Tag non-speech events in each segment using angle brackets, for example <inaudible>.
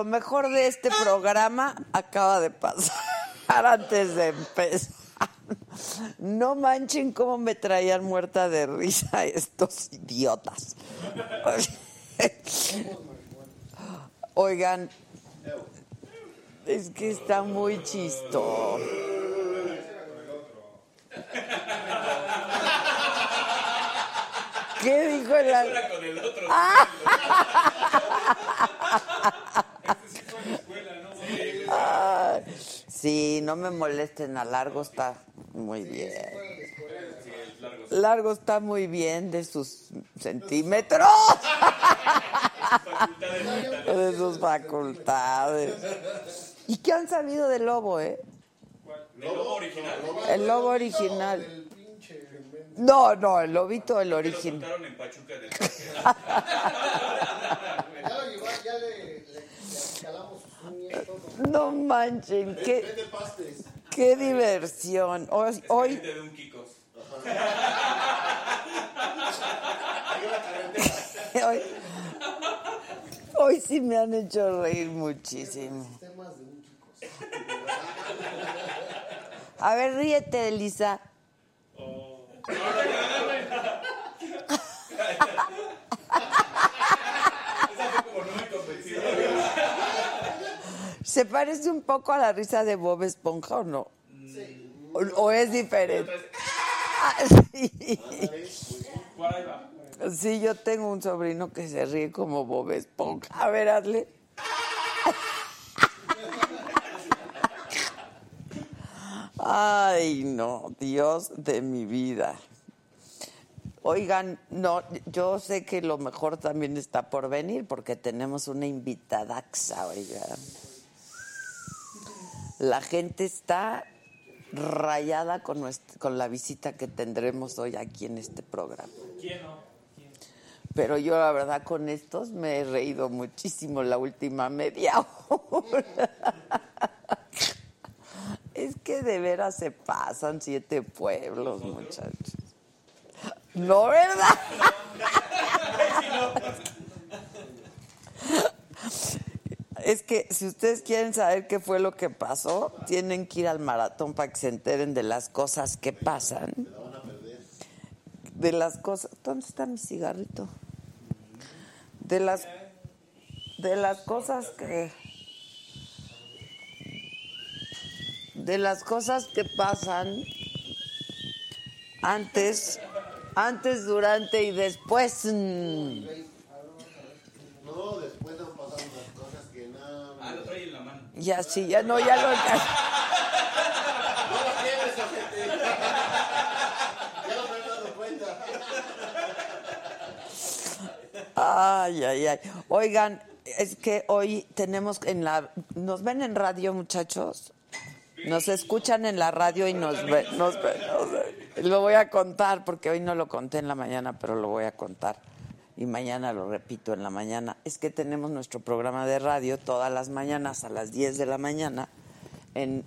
Lo mejor de este programa acaba de pasar <laughs> antes de empezar. No manchen cómo me traían muerta de risa estos idiotas. Oigan, es que está muy chistoso. ¿Qué dijo el al- <laughs> con el otro. Ay, Sí, no me molesten, a largo está muy bien. Largo está muy bien de sus centímetros. De sus facultades. ¿Y qué han sabido del lobo, eh? ¿El lobo original? El lobo original. No, no, el lobito, el original. En Pachuca del <laughs> No manchen, qué, qué diversión. Hoy, hoy, <laughs> hoy, hoy sí me han hecho reír muchísimo. A ver, ríete, Elisa. <laughs> ¿Se parece un poco a la risa de Bob Esponja o no? ¿O, o es diferente? Ah, <laughs> sí. Sí, yo tengo un sobrino que se ríe como Bob Esponja. A ver, hazle. Ay, no, Dios de mi vida. Oigan, no, yo sé que lo mejor también está por venir porque tenemos una invitadaxa, oigan. La gente está rayada con, nuestra- con la visita que tendremos hoy aquí en este programa. ¿Quién no? Pero yo la verdad con estos me he reído muchísimo la última media hora. <laughs> Es que de veras se pasan siete pueblos, muchachos. No, ¿verdad? <laughs> Es que si ustedes quieren saber qué fue lo que pasó, tienen que ir al maratón para que se enteren de las cosas que pasan. De las cosas. ¿Dónde está mi cigarrito? De las de las cosas que de las cosas que pasan antes, antes, durante y después. No, después han pasado unas cosas que no. Ah, lo trae en la mano. Ya sí, ya no, ya lo. Ya. <laughs> Ay, ay, ay. Oigan, es que hoy tenemos en la... ¿Nos ven en radio, muchachos? Nos escuchan en la radio y nos ven. Nos ven, nos ven. Lo voy a contar porque hoy no lo conté en la mañana, pero lo voy a contar. Y mañana lo repito en la mañana. Es que tenemos nuestro programa de radio todas las mañanas a las 10 de la mañana en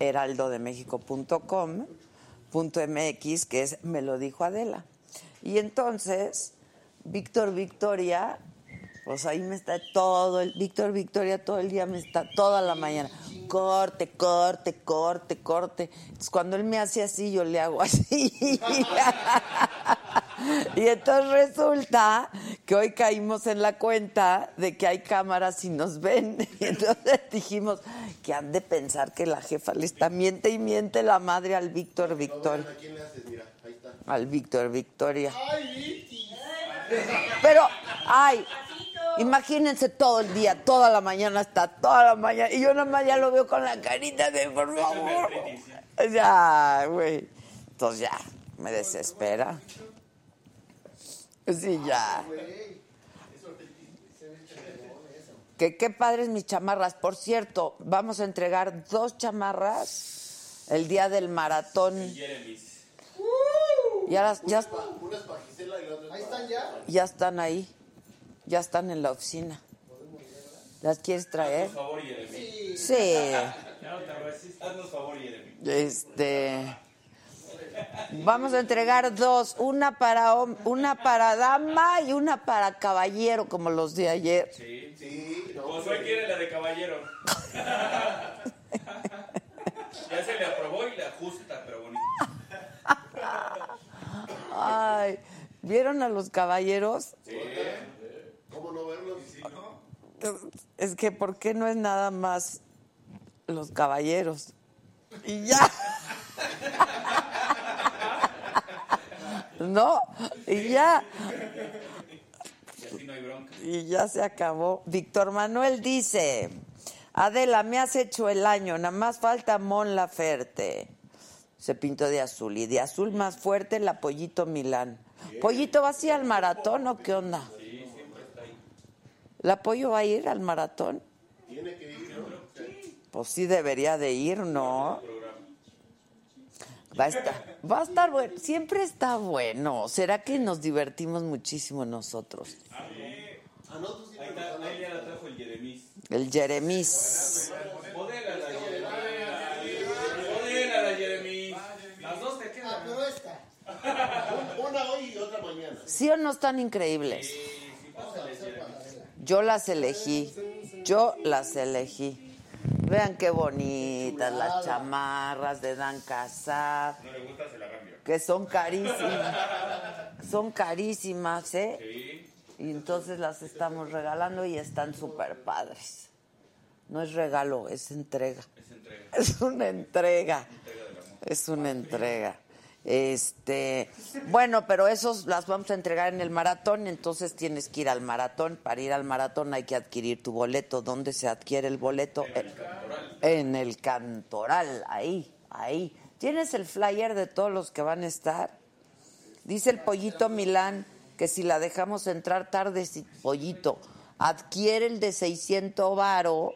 heraldodemexico.com.mx, que es Me lo dijo Adela. Y entonces, Víctor Victoria, pues ahí me está todo el Víctor Victoria todo el día me está toda la mañana. Corte, corte, corte, corte. Cuando él me hace así, yo le hago así. <laughs> y entonces resulta que hoy caímos en la cuenta de que hay cámaras y nos ven. <laughs> Y entonces dijimos que han de pensar que la jefa le está miente y miente la madre al Víctor Victoria. ¿A quién le haces? Mira, ahí está. Al Víctor Victoria. Pero, ay, imagínense todo el día, toda la mañana, hasta toda la mañana. Y yo nada más ya lo veo con la carita de, por favor. Ya, güey. Entonces ya, me desespera. Sí, ya. Que qué padres mis chamarras. Por cierto, vamos a entregar dos chamarras el día del maratón. Jeremy's. Ya, las- ya, ya. ya están ahí. Ya están en la oficina. ¿Las quieres traer? Haznos favor, Jeremy. Sí. No te resistas. Haznos favor, Jeremy. Este. Vamos a entregar dos, una para una para dama y una para caballero, como los de ayer. Sí. Sí, no. Josué quiere la de caballero. <laughs> ya se le aprobó y le ajusta, pero bonito. Ay, ¿vieron a los caballeros? ¿Cómo no verlos? Es que ¿por qué no es nada más los caballeros? Y ya. <laughs> ¿No? Y ya. Y ya se acabó. Víctor Manuel dice, Adela, me has hecho el año, nada más falta Mon Laferte. Se pintó de azul. Y de azul más fuerte la Pollito Milán. ¿Pollito va así al maratón o qué onda? ¿La Pollo va a ir al maratón? Tiene que ir, ¿no? Pues sí debería de ir, ¿no? Va a estar, va a estar bueno. Siempre está bueno. ¿Será que nos divertimos muchísimo nosotros? Ah, no, tú sí Ahí, te está, gustan, ahí ya la trajo el Jeremy's. El. Modela la. Las dos te Ah. <laughs> Una hoy y otra mañana. ¿Sí o no están increíbles? Yo las elegí. Yo las elegí. Vean qué bonitas las chamarras de Dan Casar, No le gusta, se la cambio. que son carísimas. Son carísimas, ¿eh? Sí. Y entonces las estamos regalando y están súper padres. No es regalo, es entrega. Es entrega. Es una entrega. Es una entrega. Este, bueno, pero esos las vamos a entregar en el maratón, entonces tienes que ir al maratón. Para ir al maratón hay que adquirir tu boleto. ¿Dónde se adquiere el boleto? En el Cantoral, ahí, ahí. ¿Tienes el flyer de todos los que van a estar? Dice el pollito Milán que si la dejamos entrar tarde, si pollito, adquiere el de 600 varo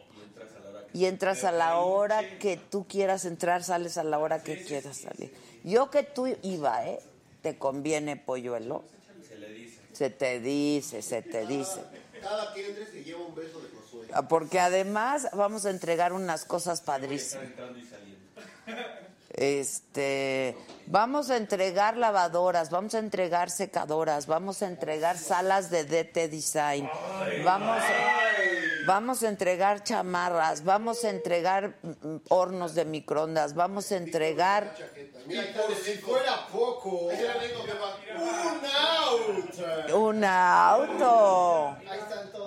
y entras a la hora que tú quieras entrar, sales a la hora que quieras salir. Yo que tú iba, ¿eh? ¿Te conviene, polluelo? Se le dice. Se te dice, se te dice. Cada que entres se lleva un beso de Josué. Ah, Porque además vamos a entregar unas cosas padrísimas. Este, vamos a entregar lavadoras, vamos a entregar secadoras, vamos a entregar salas de DT Design, vamos, vamos a entregar chamarras, vamos a entregar mm, hornos de microondas, vamos a entregar Mira, Y por si fuera poco, un out. un auto.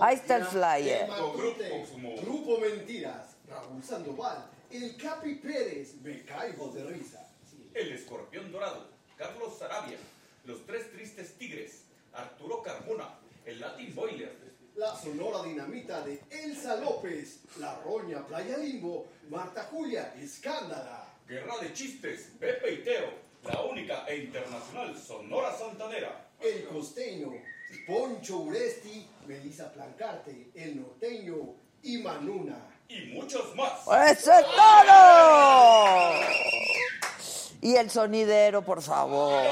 Ahí está el flyer. Matute, Grupo Mentiras, Raúl Sandoval, el Capi Pérez, me caigo de risa. El escorpión dorado. Carlos Sarabia. Los tres tristes tigres. Arturo Carmona. El Latin Boiler. La sonora dinamita de Elsa López, La Roña Playa Limbo, Marta Julia, Escándala. Guerra de chistes. Pepe y Teo. La única e internacional Sonora Santanera. El Costeño, Poncho Uresti, Melissa Plancarte, El Norteño y Manuna. Y muchos más. ¡Eso es todo! Y el sonidero, por favor.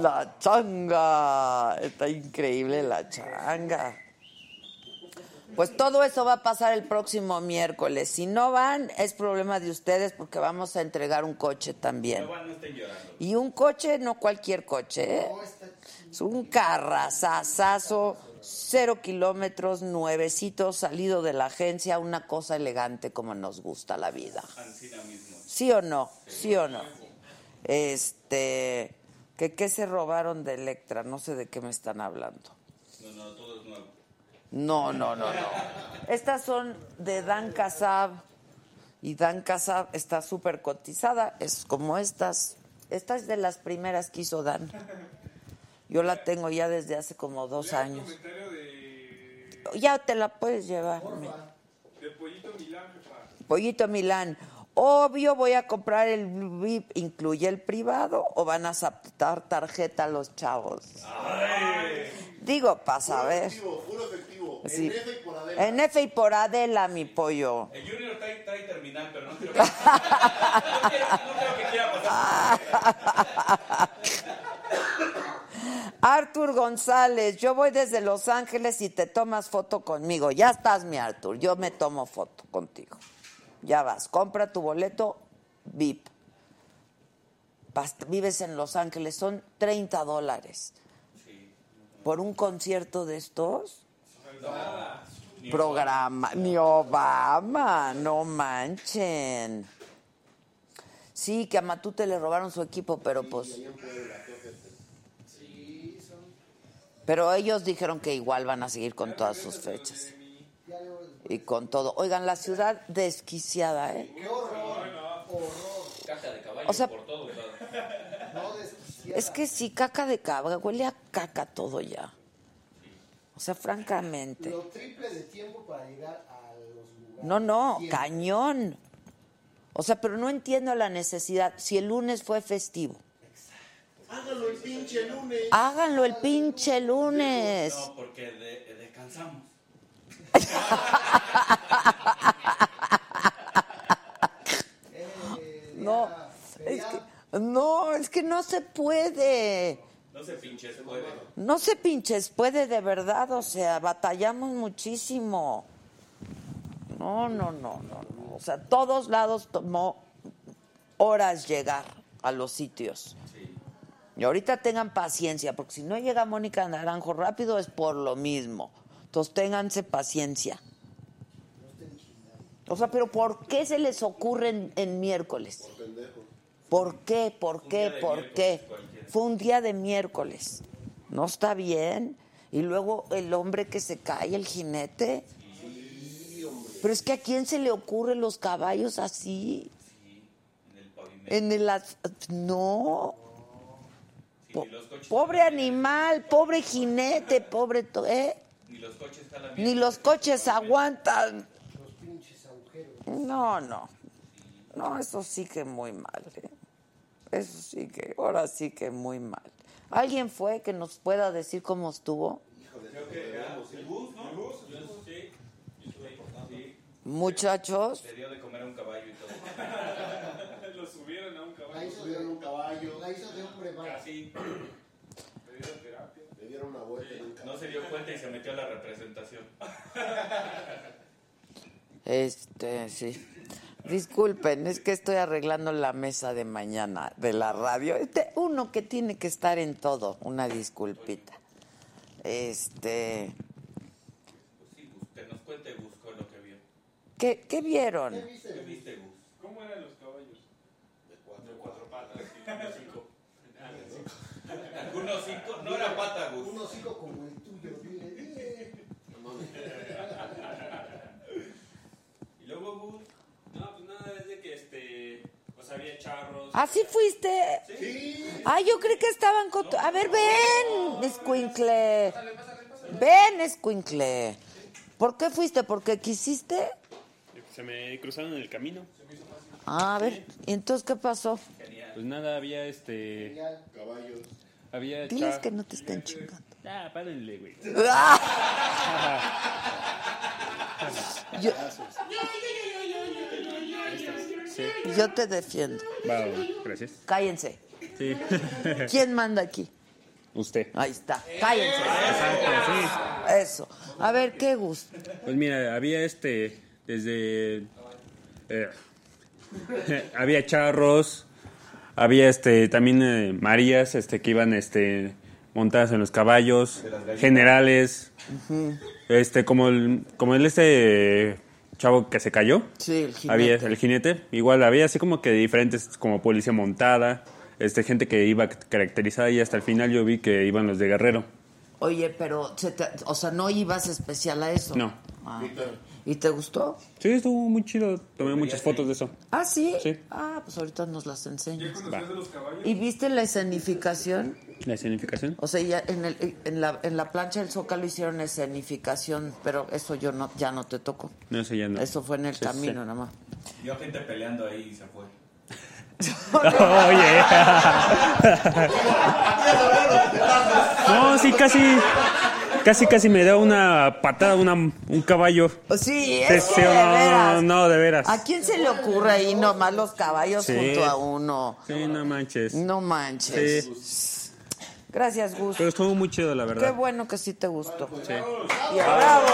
La changa. Está increíble la changa. Pues todo eso va a pasar el próximo miércoles. Si no van, es problema de ustedes porque vamos a entregar un coche también. No van, no estén llorando. Y un coche, no cualquier coche, ¿eh? Es un carrazazazo, cero kilómetros, nuevecito, salido de la agencia, una cosa elegante como nos gusta la vida. ¿Sí o no? ¿Sí o no? Este, que qué se robaron de Electra, no sé de qué me están hablando. No, no, todo es nuevo. No, no, no, no. Estas son de Dan Casab. Y Dan Casab está súper cotizada. Es como estas. Esta es de las primeras que hizo Dan. Yo la tengo ya desde hace como dos años. De, Ya te la puedes llevar. de Pollito Milán, jefa. Pollito Milán. Obvio, voy a comprar el VIP. ¿Incluye el privado o van a aceptar tarjeta los chavos? Digo, para saber. Efectivo, puro efectivo. Sí. En F y por Adela. En F y por Adela, mi pollo. El Junior trae, trae terminal, pero no creo que, <laughs> no creo que quiera pasar. Artur González, yo voy desde Los Ángeles y te tomas foto conmigo. Ya estás, mi Artur, yo me tomo foto contigo. Ya vas, compra tu boleto VIP. Vives en Los Ángeles, son 30 dólares. Por un concierto de estos. Programa, ni Obama, no manchen. Sí, que a Matute le robaron su equipo, pero pues... Pero ellos dijeron que igual van a seguir con todas sus fechas. Y con todo. Oigan, la ciudad desquiciada, ¿eh? Caja de caballo O sea- por todo. lado. Es que sí, caca de cabra, huele a caca todo ya. O sea, francamente. Lo triple de tiempo para llegar a los lugares. No, no, Siempre. cañón. O sea, pero no entiendo la necesidad. Si el lunes fue festivo, Hágalo el pinche lunes. háganlo el pinche lunes. No, porque de- descansamos. <laughs> No, es que, no, es que no se puede. No se pinches, puede. No se pinches, puede de verdad, o sea, batallamos muchísimo. No, no, no, no, no. O sea, todos lados tomó horas llegar a los sitios. Y ahorita tengan paciencia, porque si no llega Mónica Naranjo rápido es por lo mismo. Entonces ténganse paciencia. O sea, pero ¿por qué se les ocurre en, en miércoles? ¿Por qué? ¿Por qué? ¿Por qué? Fue un día de miércoles. No está bien. Y luego el hombre que se cae, el jinete. Pero es que a quién se le ocurren los caballos así? En el pavimento. En el as- no. Sí, Po- pobre animal, pobre jinete, pobre ¿eh? Ni los coches jalan bien. Ni los coches aguantan. Los pinches agujeros. No, no. No, eso sí que muy mal. ¿eh? Eso sí que, ahora sí que muy mal. ¿Alguien fue que nos pueda decir cómo estuvo? El bus, ¿no? El bus, sí. Sí, sí. Muchachos, Le dio de comer a un caballo y todo. <laughs> Lo subieron a un La caballo. hizo Subieron de, un caballo, la hizo de hombre más. Casi <clears throat> Le dieron terapia. Le dieron una vuelta caballo. no se dio cuenta y se metió a la representación. este, sí. Disculpen, es que estoy arreglando la mesa de mañana de la radio. Este, uno que tiene que estar en todo, una disculpita. Este, Pues sí, Gus, que nos cuente Gus con lo que vio. ¿qué, qué vieron? ¿Qué viste, Gus? ¿Cómo eran los caballos? De cuatro. De cuatro patas y unos cinco. Uno cinco, no era pata, Gus. Un hocico como el tuyo, dile, dile. Y luego Gus. No, pues nada, es de que este. Pues había charros. ¿Así fuiste? Sí, Ay, yo creí que estaban con... tu- A ver, ven, escuincle. Ven, escuincle. ¿Por qué fuiste? ¿Porque quisiste? Se me cruzaron en el camino. Ah, a ver, ¿y entonces qué pasó? Pues nada, había este. caballos. Había Diles que no te estén chingando. Ah, párenle, güey. <laughs> Yo, te defiendo. Va, gracias. Cállense. Sí. <laughs> ¿Quién manda aquí? Usted. Ahí está. Cállense. Exacto, sí. Eso. A ver, qué gusto. Pues mira, había este, desde... eh, <laughs> había charros, había este, también eh, Marías este, que iban este, montadas en los caballos, generales, este, como el, como el este chavo que se cayó. Sí, el jinete. Había el jinete, igual había así como que diferentes, como policía montada, este, gente que iba caracterizada y hasta el final yo vi que iban los de Guerrero. Oye, pero, se te- o sea, no ibas especial a eso. No. Ah. ¿Y te gustó? Sí, estuvo muy chido, tomé muchas fotos de eso. Ah, sí. Sí. Ah, pues ahorita nos las enseñas. Va. ¿Y viste la escenificación? ¿La escenificación? O sea, ya en, el, en, la, en la plancha del Zócalo hicieron escenificación, pero eso yo no, ya no te tocó. No, eso ya no. Eso fue en el Sí, sí. camino nada más. Vio gente peleando ahí y se fue. <laughs> Oye. <laughs> <laughs> No, sí, casi, casi, casi me da una patada una, un caballo. Sí, es que de no, veras. no, de veras. ¿A quién se le ocurre ahí nomás los caballos Sí. junto a uno? Sí, no manches. No manches. Sí, Gracias, Gus. pero estuvo muy chido, la Qué verdad. bueno que sí te gustó. Sí. Y bravo.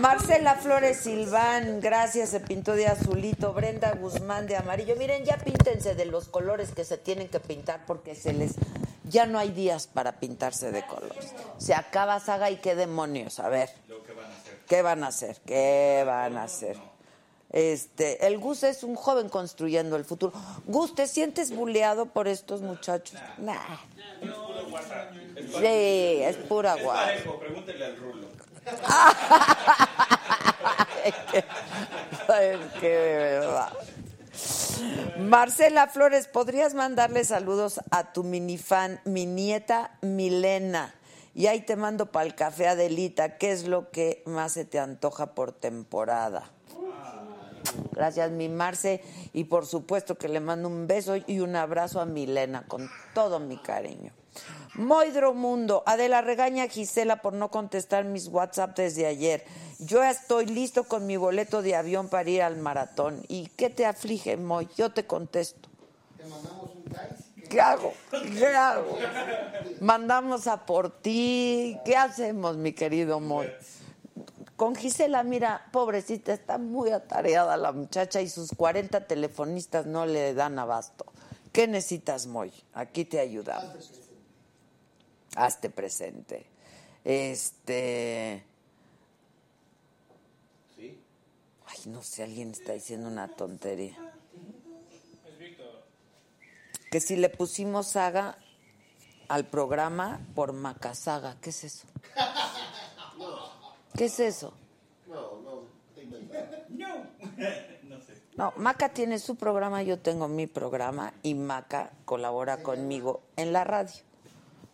Marcela Flores Silván, gracias, se pintó de azulito. Brenda Guzmán de amarillo. Miren, ya píntense de los colores que se tienen que pintar porque se les. Ya no hay días para pintarse de colores. Se acaba saga y qué demonios. A ver. ¿Qué van a hacer? ¿Qué van a hacer? Este, el Gus es un joven construyendo el futuro. Gus, ¿te sientes buleado por estos muchachos? Nah. Sí, es pura Es guay. parejo, pregúntele al rulo. De verdad. Marcela Flores, ¿podrías mandarle saludos a tu minifan, mi nieta Milena? Y ahí te mando para el café Adelita. ¿Qué es lo que más se te antoja por temporada? Gracias, mi Marce. Y por supuesto que le mando un beso y un abrazo a Milena con todo mi cariño. Moidro Mundo, Adela regaña a Gisela por no contestar mis WhatsApp desde ayer. Yo estoy listo con mi boleto de avión para ir al maratón. ¿Y qué te aflige, Moy? Yo te contesto. ¿Qué hago? ¿Qué hago? Mandamos a por ti. ¿Qué hacemos, mi querido Moy? Con Gisela, mira, pobrecita, está muy atareada la muchacha y sus 40 telefonistas no le dan abasto. ¿Qué necesitas, Moy? Aquí te ayudamos. Hazte presente. Este. Ay, no sé, alguien está diciendo una tontería. Que si le pusimos saga al programa por Macasaga, ¿qué es eso? <laughs> ¿Qué es eso? No, no. <laughs> No sé. No, Maca tiene su programa, yo tengo mi programa y Maca colabora conmigo en la radio.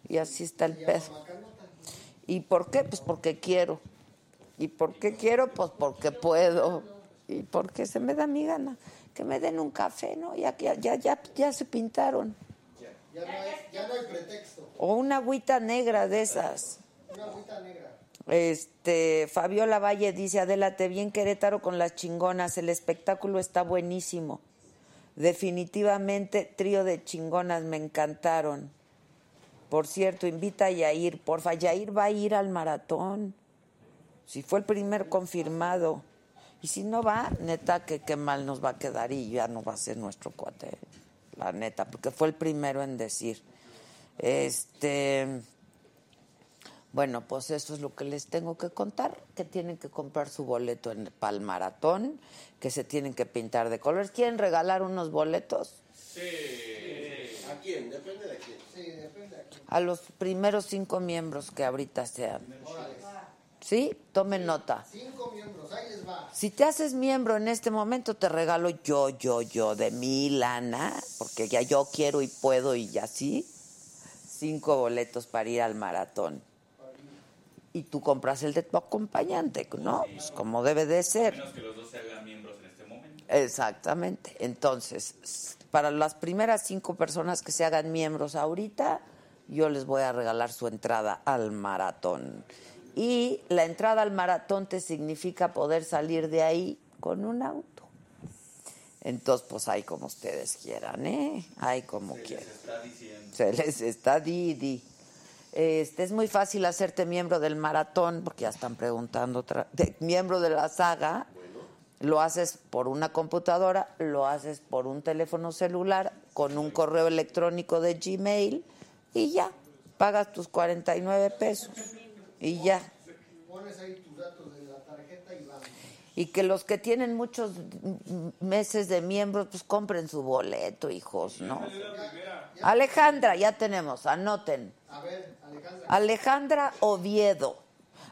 Y así está el pedo. ¿Y por qué? Pues porque quiero. ¿Y por qué quiero? Pues porque puedo. Y porque se me da mi gana. Que me den un café, ¿no? Ya, ya, ya, ya, ya se pintaron. Ya no hay, ya no hay pretexto. O una agüita negra de esas. Una agüita negra. Este, Fabiola Valle dice, Adela, te vi en Querétaro con las chingonas, el espectáculo está buenísimo. Definitivamente, trío de chingonas, me encantaron. Por cierto, invita a Yair, porfa, Yair va a ir al maratón. Si fue el primer confirmado. Y si no va, neta, que qué mal nos va a quedar y ya no va a ser nuestro cuate, la neta, porque fue el primero en decir. Este. Bueno, pues eso es lo que les tengo que contar, que tienen que comprar su boleto para el maratón, que se tienen que pintar de colores. ¿Quieren regalar unos boletos? ¿A quién? Depende de quién. Sí, depende de aquí. A los primeros cinco miembros que ahorita sean. ¿Sí? Tomen nota. Cinco miembros, ahí les va. Si te haces miembro en este momento, te regalo yo, yo, yo, de mi lana, porque ya yo quiero y puedo y así, cinco boletos para ir al maratón. Y tú compras el de tu acompañante, ¿no? Pues como debe de A ser. menos que los dos se hagan miembros en este momento. Exactamente. Entonces, para las primeras cinco personas que se hagan miembros ahorita, yo les voy a regalar su entrada al maratón. Y la entrada al maratón te significa poder salir de ahí con un auto. Entonces, pues ahí como ustedes quieran, ¿eh? Ahí como quieran. Se les está Didi. Este, es muy fácil hacerte miembro del maratón, porque ya están preguntando, otra, de- miembro de la saga. Lo haces por una computadora, lo haces por un teléfono celular, con un correo electrónico de Gmail y ya, pagas tus 49 pesos y ya. Pones ahí tus datos de la tarjeta y vamos. Y que los que tienen muchos meses de miembros, pues compren su boleto, hijos, ¿no? Alejandra, ya tenemos, anoten. A ver, Alejandra. Alejandra Oviedo.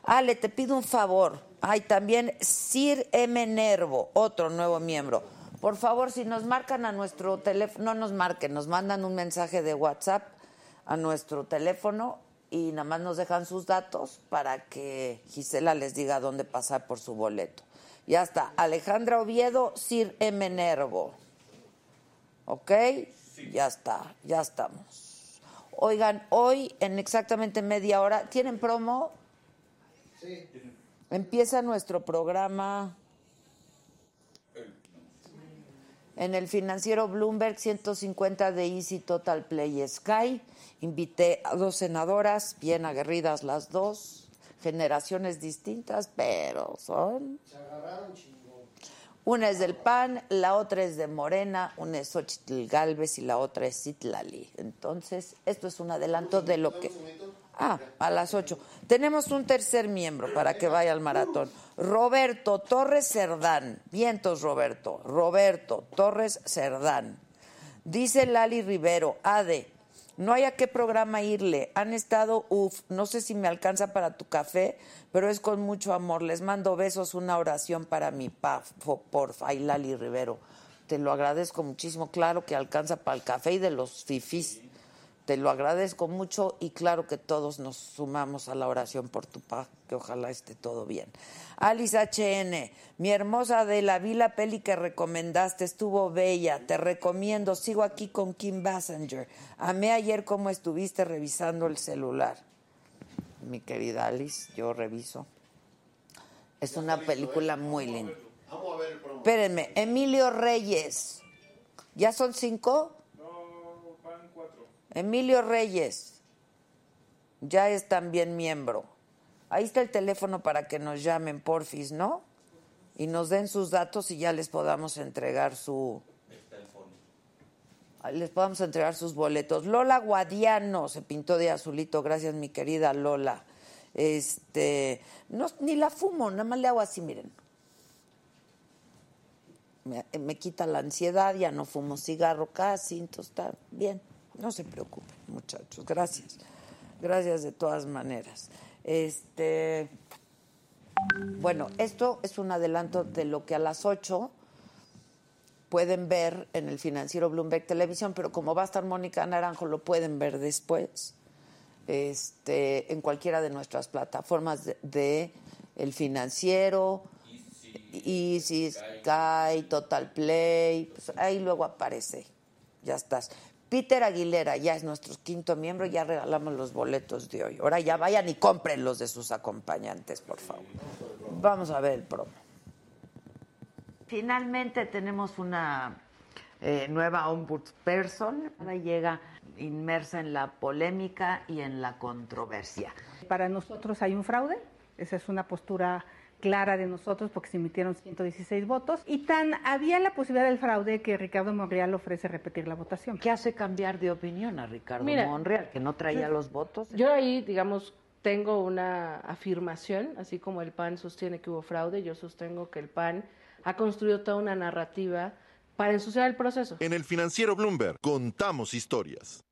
Ale, te pido un favor. Hay también Sir M. Nervo, otro nuevo miembro. Por favor, si nos marcan a nuestro teléfono, no nos marquen, nos mandan un mensaje de WhatsApp a nuestro teléfono y nada más nos dejan sus datos para que Gisela les diga dónde pasar por su boleto. Ya está. Alejandra Oviedo, Sir M. Nervo. ¿Ok? Ya está, ya estamos. Oigan, hoy en exactamente media hora, ¿tienen promo? Sí. Empieza nuestro programa en el financiero Bloomberg 150 de Easy Total Play Sky. Invité a dos senadoras, bien aguerridas las dos, generaciones distintas, pero son. Una es del PAN, la otra es de Morena, una es Xochitl Galvez y la otra es Citlali. Entonces, esto es un adelanto de lo que... Ah, a las ocho. Tenemos un tercer miembro para que vaya al maratón. Roberto Torres Cerdán. Vientos, Roberto. Roberto Torres Cerdán. Dice Lali Rivero, Ade, no hay a qué programa irle. Han estado, uff, no sé si me alcanza para tu café, pero es con mucho amor. Les mando besos, una oración para mi pa, fo- porfa. Ay, Lali Rivero, te lo agradezco muchísimo. Claro que alcanza para el café y de los fifís. Te lo agradezco mucho y claro que todos nos sumamos a la oración por tu paz, que ojalá esté todo bien. Alice HN, mi hermosa de la vi la peli que recomendaste, estuvo bella, te recomiendo, sigo aquí con Kim Bassinger. Amé ayer cómo estuviste revisando el celular. Mi querida Alice, yo reviso. Es una película muy linda. Espérenme, Emilio Reyes. ¿Ya son cinco? Emilio Reyes ya es también miembro. Ahí está el teléfono para que nos llamen, porfis, ¿no? Y nos den sus datos y ya les podamos entregar su... Les podamos entregar sus boletos. Lola Guadiano se pintó de azulito, gracias mi querida Lola. Este, no, ni la fumo, nada más le hago así, miren. Me, me quita la ansiedad, ya no fumo cigarro casi, entonces está bien. No se preocupen, muchachos. Gracias. Gracias de todas maneras. Este, bueno, esto es un adelanto de lo que a las 8 pueden ver en el financiero Bloomberg Televisión, pero como va a estar Mónica Naranjo, lo pueden ver después este, en cualquiera de nuestras plataformas de, El Financiero, Easy, Sky, Total Play, pues ahí luego aparece, ya estás. Peter Aguilera ya es nuestro quinto miembro, ya regalamos los boletos de hoy. Ahora ya vayan y compren los de sus acompañantes, por favor. Vamos a ver el promo. Finalmente tenemos una eh, nueva ombudsperson. Ahora llega inmersa en la polémica y en la controversia. Para nosotros hay un fraude, esa es una postura clara de nosotros porque se emitieron 116 votos y tan había la posibilidad del fraude que Ricardo Monreal ofrece repetir la votación. ¿Qué hace cambiar de opinión a Ricardo Mira, Monreal, que no traía los votos? Yo ahí, digamos, tengo una afirmación, así como el PAN sostiene que hubo fraude, yo sostengo que el PAN ha construido toda una narrativa para ensuciar el proceso. En el financiero Bloomberg contamos historias.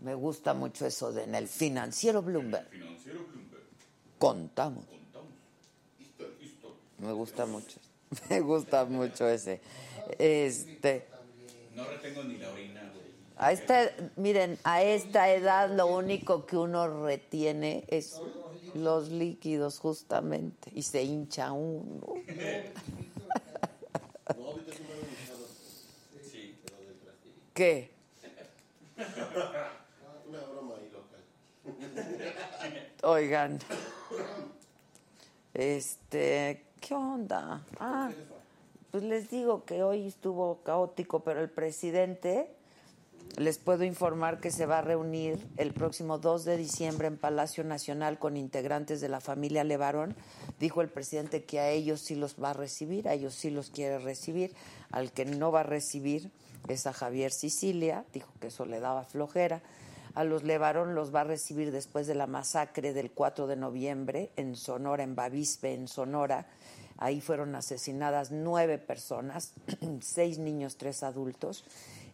Me gusta mucho eso de en el financiero Bloomberg. Financiero Bloomberg. Contamos. Me gusta mucho. <laughs> Me gusta mucho ese. Este. No retengo ni la orina, güey. A esta, miren, a esta edad lo único que uno retiene es los líquidos, justamente. Y se hincha uno. <laughs> ¿Qué? <laughs> Oigan. Este, ¿qué onda? Ah, pues les digo que hoy estuvo caótico, pero el presidente les puedo informar que se va a reunir el próximo 2 de diciembre en Palacio Nacional con integrantes de la familia Levarón. Dijo el presidente que a ellos sí los va a recibir, a ellos sí los quiere recibir, al que no va a recibir es a Javier Sicilia, dijo que eso le daba flojera. A los Levarón los va a recibir después de la masacre del 4 de noviembre en Sonora, en Bavispe, en Sonora. Ahí fueron asesinadas nueve personas, <clears throat> seis niños, tres adultos.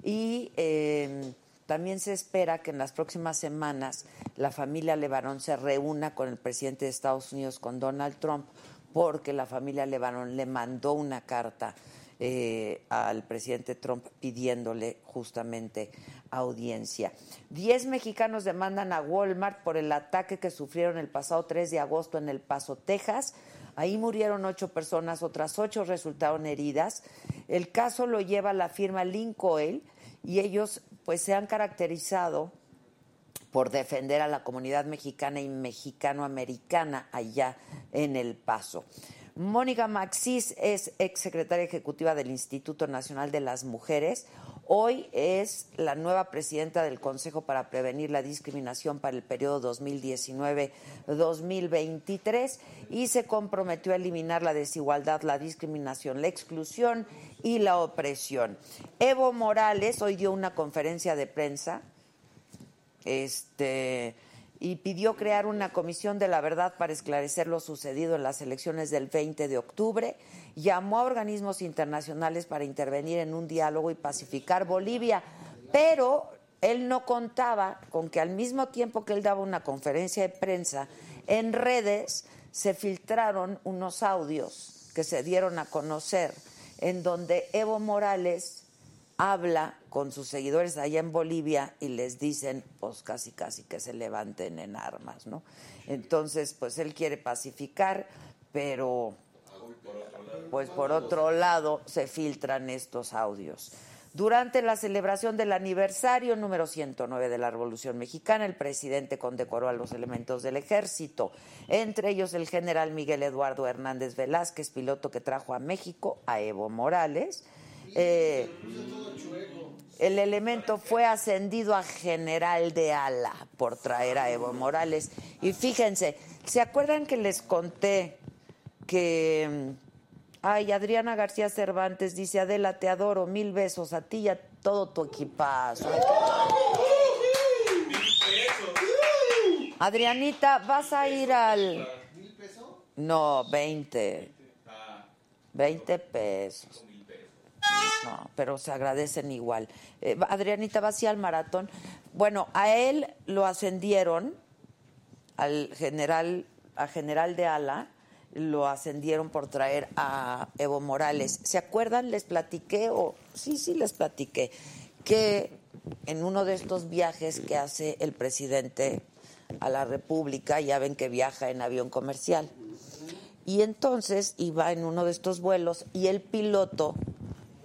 Y eh, también se espera que en las próximas semanas la familia Levarón se reúna con el presidente de Estados Unidos, con Donald Trump, porque la familia Levarón le mandó una carta eh, al presidente Trump pidiéndole justamente audiencia. Diez mexicanos demandan a Walmart por el ataque que sufrieron el pasado 3 de agosto en El Paso, Texas. Ahí murieron ocho personas, otras ocho resultaron heridas. El caso lo lleva la firma Lincoln y ellos pues se han caracterizado por defender a la comunidad mexicana y mexicano-americana allá en El Paso. Mónica Maxis es exsecretaria ejecutiva del Instituto Nacional de las Mujeres. Hoy es la nueva presidenta del Consejo para Prevenir la Discriminación para el periodo 2019-2023 y se comprometió a eliminar la desigualdad, la discriminación, la exclusión y la opresión. Evo Morales hoy dio una conferencia de prensa este, y pidió crear una comisión de la verdad para esclarecer lo sucedido en las elecciones del 20 de octubre. Llamó a organismos internacionales para intervenir en un diálogo y pacificar Bolivia, pero él no contaba con que al mismo tiempo que él daba una conferencia de prensa, en redes se filtraron unos audios que se dieron a conocer en donde Evo Morales habla con sus seguidores allá en Bolivia y les dicen, pues casi casi que se levanten en armas, ¿no? Entonces, pues él quiere pacificar, pero pues por otro lado se filtran estos audios. Durante la celebración del aniversario número 109 de la Revolución Mexicana, el presidente condecoró a los elementos del ejército, entre ellos el general Miguel Eduardo Hernández Velázquez, piloto que trajo a México a Evo Morales. Eh, el elemento fue ascendido a general de ala por traer a Evo Morales. Y fíjense, ¿se acuerdan que les conté que Ay, Adriana García Cervantes dice, Adela, te adoro, mil besos a ti y a todo tu equipazo. Adrianita, vas a ir al... ¿Mil pesos? No, 20. 20 pesos. No, pero se agradecen igual. Eh, Adrianita, vas a ir al maratón. Bueno, a él lo ascendieron al general, a general de ala, lo ascendieron por traer a Evo Morales. ¿Se acuerdan? Les platiqué, o sí, sí, les platiqué, que en uno de estos viajes que hace el presidente a la República, ya ven que viaja en avión comercial. Y entonces iba en uno de estos vuelos y el piloto,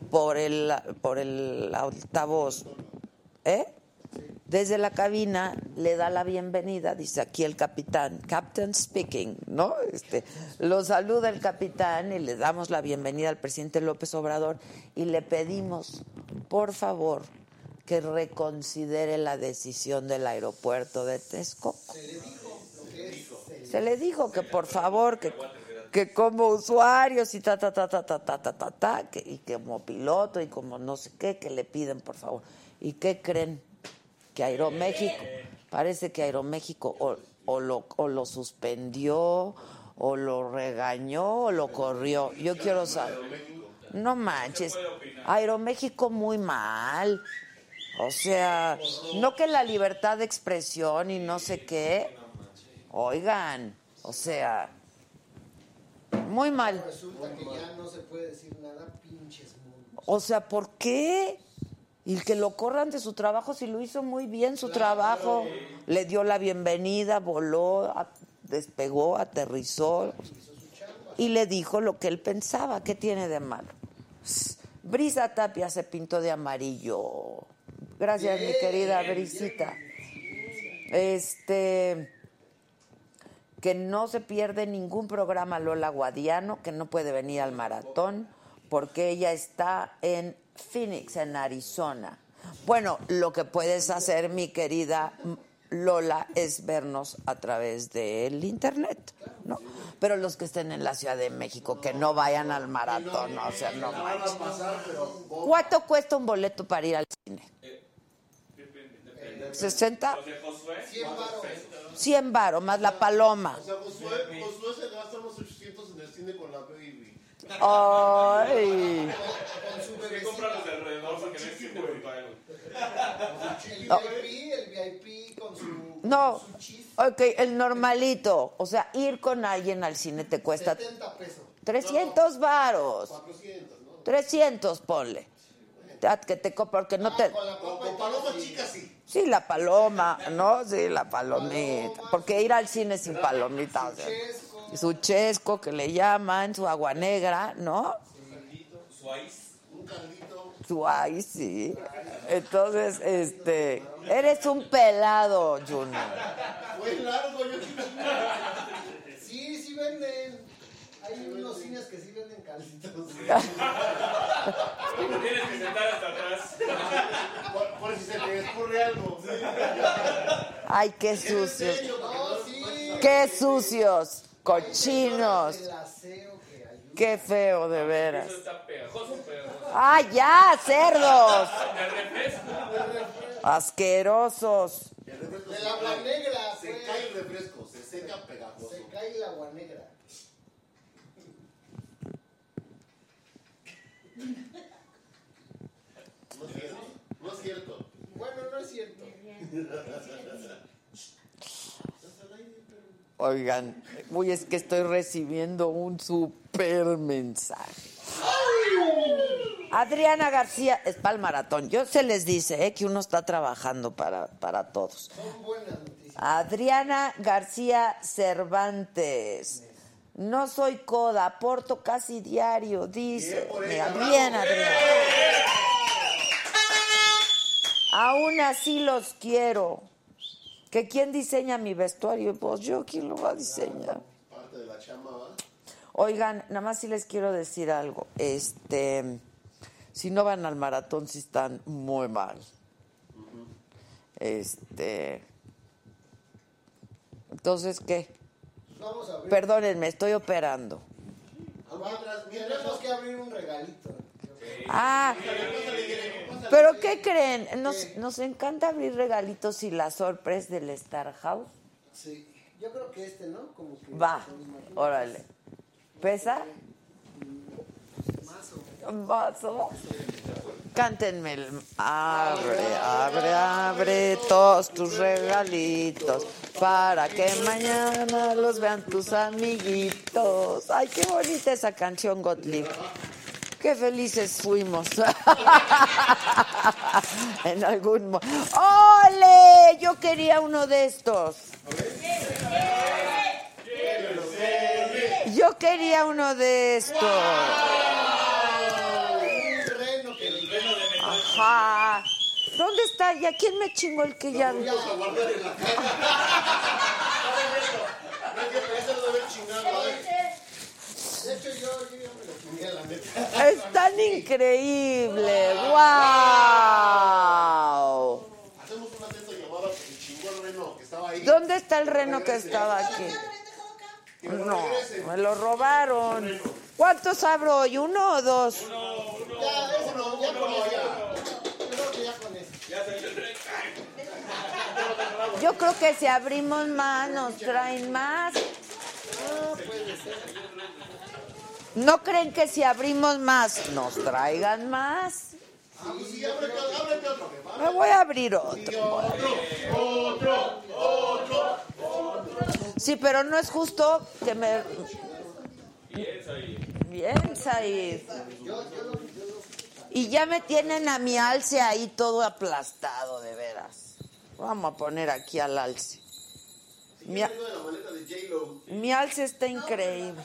por el, por el altavoz, ¿eh? Desde la cabina le da la bienvenida, dice aquí el capitán, Captain Speaking, ¿no? Este, lo saluda el capitán y le damos la bienvenida al presidente López Obrador y le pedimos, por favor, que reconsidere la decisión del aeropuerto de Texcoco. Se le dijo que por favor, que, que como usuarios y ta, ta, ta, ta, ta, ta, ta, ta, ta, que, y como piloto y como no sé qué, que le piden, por favor. ¿Y qué creen? Que Aeroméxico, parece que Aeroméxico o, o, lo, o lo suspendió, o lo regañó, o lo corrió. Yo quiero saber. No manches. Aeroméxico muy mal. O sea, no que la libertad de expresión y no sé qué. Oigan, o sea, muy mal. Resulta que ya no se puede decir nada, pinches monos. O sea, ¿por qué? Y que lo corran de su trabajo si lo hizo muy bien su trabajo. Le dio la bienvenida, voló, despegó, aterrizó y le dijo lo que él pensaba. ¿Qué tiene de malo? Brisa Tapia se pintó de amarillo. Gracias, mi querida Brisita. Este que no se pierde ningún programa Lola Guadiano, que no puede venir al maratón, porque ella está en Phoenix, en Arizona. Bueno, lo que puedes hacer, mi querida Lola, es vernos a través del internet, ¿no? Pero los que estén en la Ciudad de México, que no vayan al maratón, o sea, no manches. ¿Cuánto cuesta un boleto para ir al cine? ¿60? 100 varos, más la paloma. O sea, Josué, Josué se gasta unos 800 en el cine con la baby. Ay. Con su Se compra los de alrededor porque no existe. El No. VIP, el VIP con su, No, con su chis, ok, el normalito. O sea, ir con alguien al cine te cuesta 70 pesos. 300 varos. 400, ¿no? 300, ponle. Ah, Que te porque no te... Con la Con, paloma chica sí. Sí, la paloma, ¿no? Sí, la palomita. Porque ir al cine sin palomita, o sea, chesco. su chesco que le llaman, su agua negra, ¿no? Un caldito. Su ay, sí. Entonces, este, eres un pelado, Junior. Fue largo, yo Sí, sí venden. Hay unos cines que sí venden calditos. <laughs> Tienes que sentar hasta atrás. Por, por si se te escurre algo. Ay, qué sucios. No, sí. Qué sucios, cochinos. Qué feo, de veras. Eso está pegajoso, pegajoso. ¡Ay, ya, cerdos! Asquerosos. El refresco Del se agua cae. negra, Se pues. cae el refresco, se seca pegajoso. Se cae el agua negra. No es cierto. No es cierto. Bueno, no es cierto. Oigan, uy, es que estoy recibiendo un super mensaje. Adriana García es para el maratón. Yo se les dice eh, que uno está trabajando para, para todos. Son buenas noticias. Adriana García Cervantes. No soy coda, aporto casi diario, dice. Bien, Adriana. Aún así los quiero. ¿Que quién diseña mi vestuario? Pues yo, ¿quién lo va a diseñar? Parte de la chamba, ¿va? Oigan, nada más sí les quiero decir algo. Este, si no van al maratón, sí están muy mal. Este, entonces, ¿qué? Vamos a abrir. Perdónenme, estoy operando. Mientras, Tenemos que abrir un regalito. Ah, pero ¿qué creen? Nos, nos encanta abrir regalitos y la sorpresa del Star House. Sí. Yo creo que este, ¿no? Como que Va, órale. ¿Pesa? Más o Vaso. Cántenme el abre, abre, abre todos tus regalitos para que mañana los vean tus amiguitos. Ay, qué bonita esa canción, Gottlieb. Qué felices fuimos. <laughs> en algún momento. ¡Ole! Yo quería uno de estos. Yo quería uno de estos. Ajá. ¿Dónde está? ¿Y a quién me chingó el que ya? De hecho, yo, ya neta. Están increíbles. ¡Wow! Hacemos una testa llamada El chingó el reno que estaba ahí. ¿Dónde está el reno que estaba aquí? No, me lo robaron. ¿Cuántos abro hoy? ¿Uno o dos? Ya, ese no, ya con eso. Yo creo que ya con eso. Yo creo que si abrimos más nos traen más. ¿No creen que si abrimos más nos traigan más? Me voy a abrir otro. Otro, otro, otro. Sí, pero no es justo que me... Bien, Said. Y ya me tienen a mi alce ahí todo aplastado, de veras. Vamos a poner aquí al alce. Mi alce está increíble.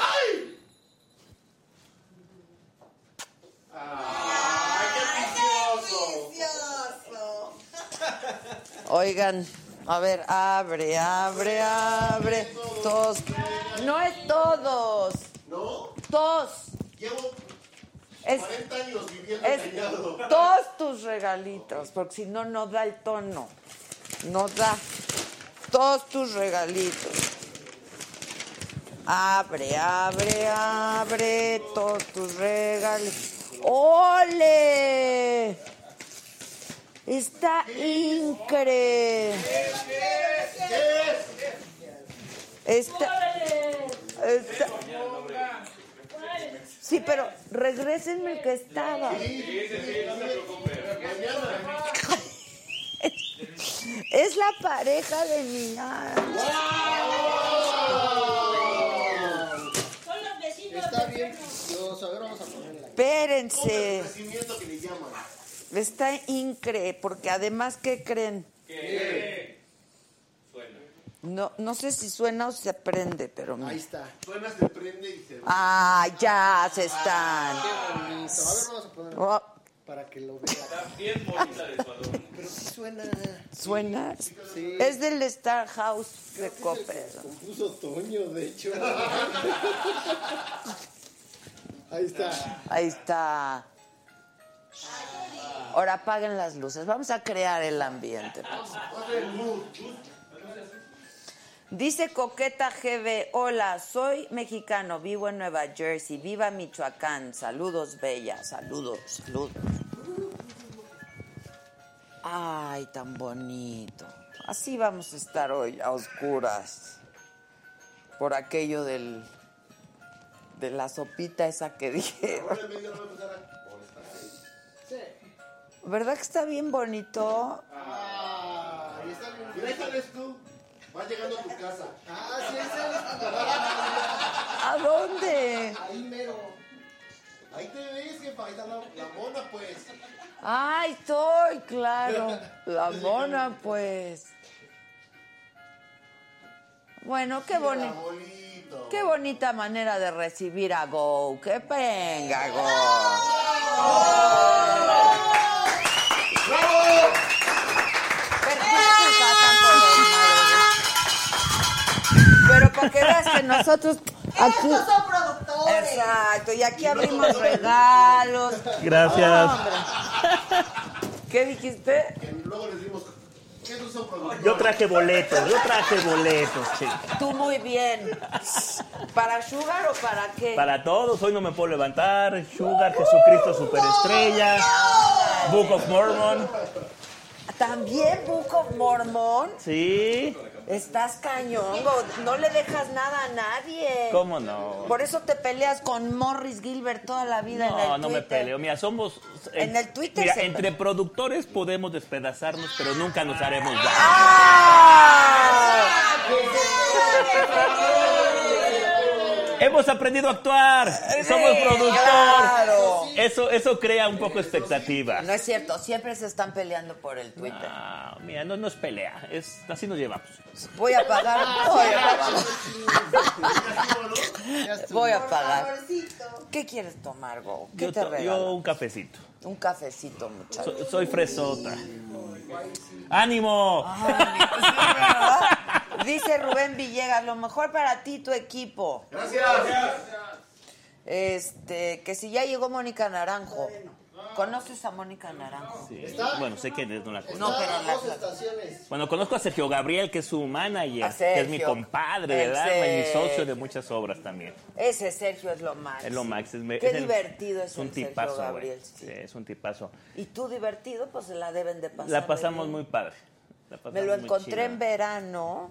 ¡Ay! ¡Ay, qué vicioso! vicioso! Oigan, a ver, abre, abre, abre. Tos. No es todos. ¿No? Tos. Llevo es, 40 años viviendo es. Todos tus regalitos, porque si no, no da el tono. No da. Todos tus regalitos. Abre, abre, abre todos tus regalos. ¡Ole! Está increíble. Está, está- Sí, pero regrésenme el que estaba. Es la pareja de mi Está bien. Los, a ver, vamos a ponerla. Espérense. Está increíble, porque además, ¿qué creen? No, no sé si suena o se prende, pero... Ahí está. Suena, se prende y se... Ah, ya se están. Qué bonito. A ver, vamos a ponerla. Oh, Para que lo vean. Bien bonita de su adorno. Pero sí suena. ¿Suena? Sí. Es del Star House de Coppel. Compuso Toño, de hecho. <laughs> Ahí está. Ahí está. Ahora apaguen las luces. Vamos a crear el ambiente. pues. Dice Coqueta GB, hola, soy mexicano, vivo en Nueva Jersey, viva Michoacán, saludos bella, saludos, saludos. Ay, tan bonito. Así vamos a estar hoy, a oscuras, por aquello del, de la sopita esa que <laughs> dije. ¿Verdad que está bien bonito? Ah, ahí está tú. Vas llegando a tu casa. Ah, sí, ese ¿A dónde? Ahí mero. Ahí te ves, jefa. Ahí está la, la mona, pues. Ay, estoy, claro. La <laughs> mona, pues. Bueno, qué bonito. Qué bonita manera de recibir a Go. Que venga, Go. Pero, disculpa tanto desmadre. Pero para que veas que nosotros aquí. son productores. Exacto, y aquí abrimos regalos. Gracias. Hombre. ¿Qué dijiste? Yo traje boletos, yo traje boletos, sí. Tú muy bien. ¿Para Sugar o para qué? Para todos, hoy no me puedo levantar. Sugar, Jesucristo Superestrella, Book of Mormon. También Book of Mormon. Sí, Estás cañongo. No le dejas nada a nadie. ¿cómo no? Por eso te peleas con Morris Gilbert toda la vida en el No, no me peleo. Mira, somos. eh, En el Twitter Mira, se- entre productores podemos despedazarnos, pero nunca nos haremos daño. ¡Ah! Hemos aprendido a actuar. Somos productor. claro. Eso, eso crea un poco expectativa. No es cierto, siempre se están peleando por el Twitter. Ah, mira, no, no es pelea. Es, así nos llevamos. Voy a pagar. <laughs> Voy a pagar. Voy a pagar. ¿Qué quieres tomar, Go? ¿Qué Yo, te to- yo regalo? un cafecito. Un cafecito, muchacho. So- soy fresota. ¡Ánimo! Dice Rubén Villegas, lo mejor para ti, tu equipo. Gracias. Este, que si ya llegó Mónica Naranjo. ¿Conoces a Mónica Naranjo? Sí, Bueno, sé quién es, no la conozco. No, pero Está a dos la- estaciones. Bueno, conozco a Sergio Gabriel, que es su manager, A que es mi Sergio. compadre alma y mi Sergio. socio de muchas obras también. Ese Sergio es lo más. Es lo max. Es, me- Qué es divertido es, es un el Sergio tipazo, güey. Gabriel. Sí, es un tipazo. Y tú divertido, pues se la deben de pasar. La pasamos bien. muy padre. La Me lo encontré en verano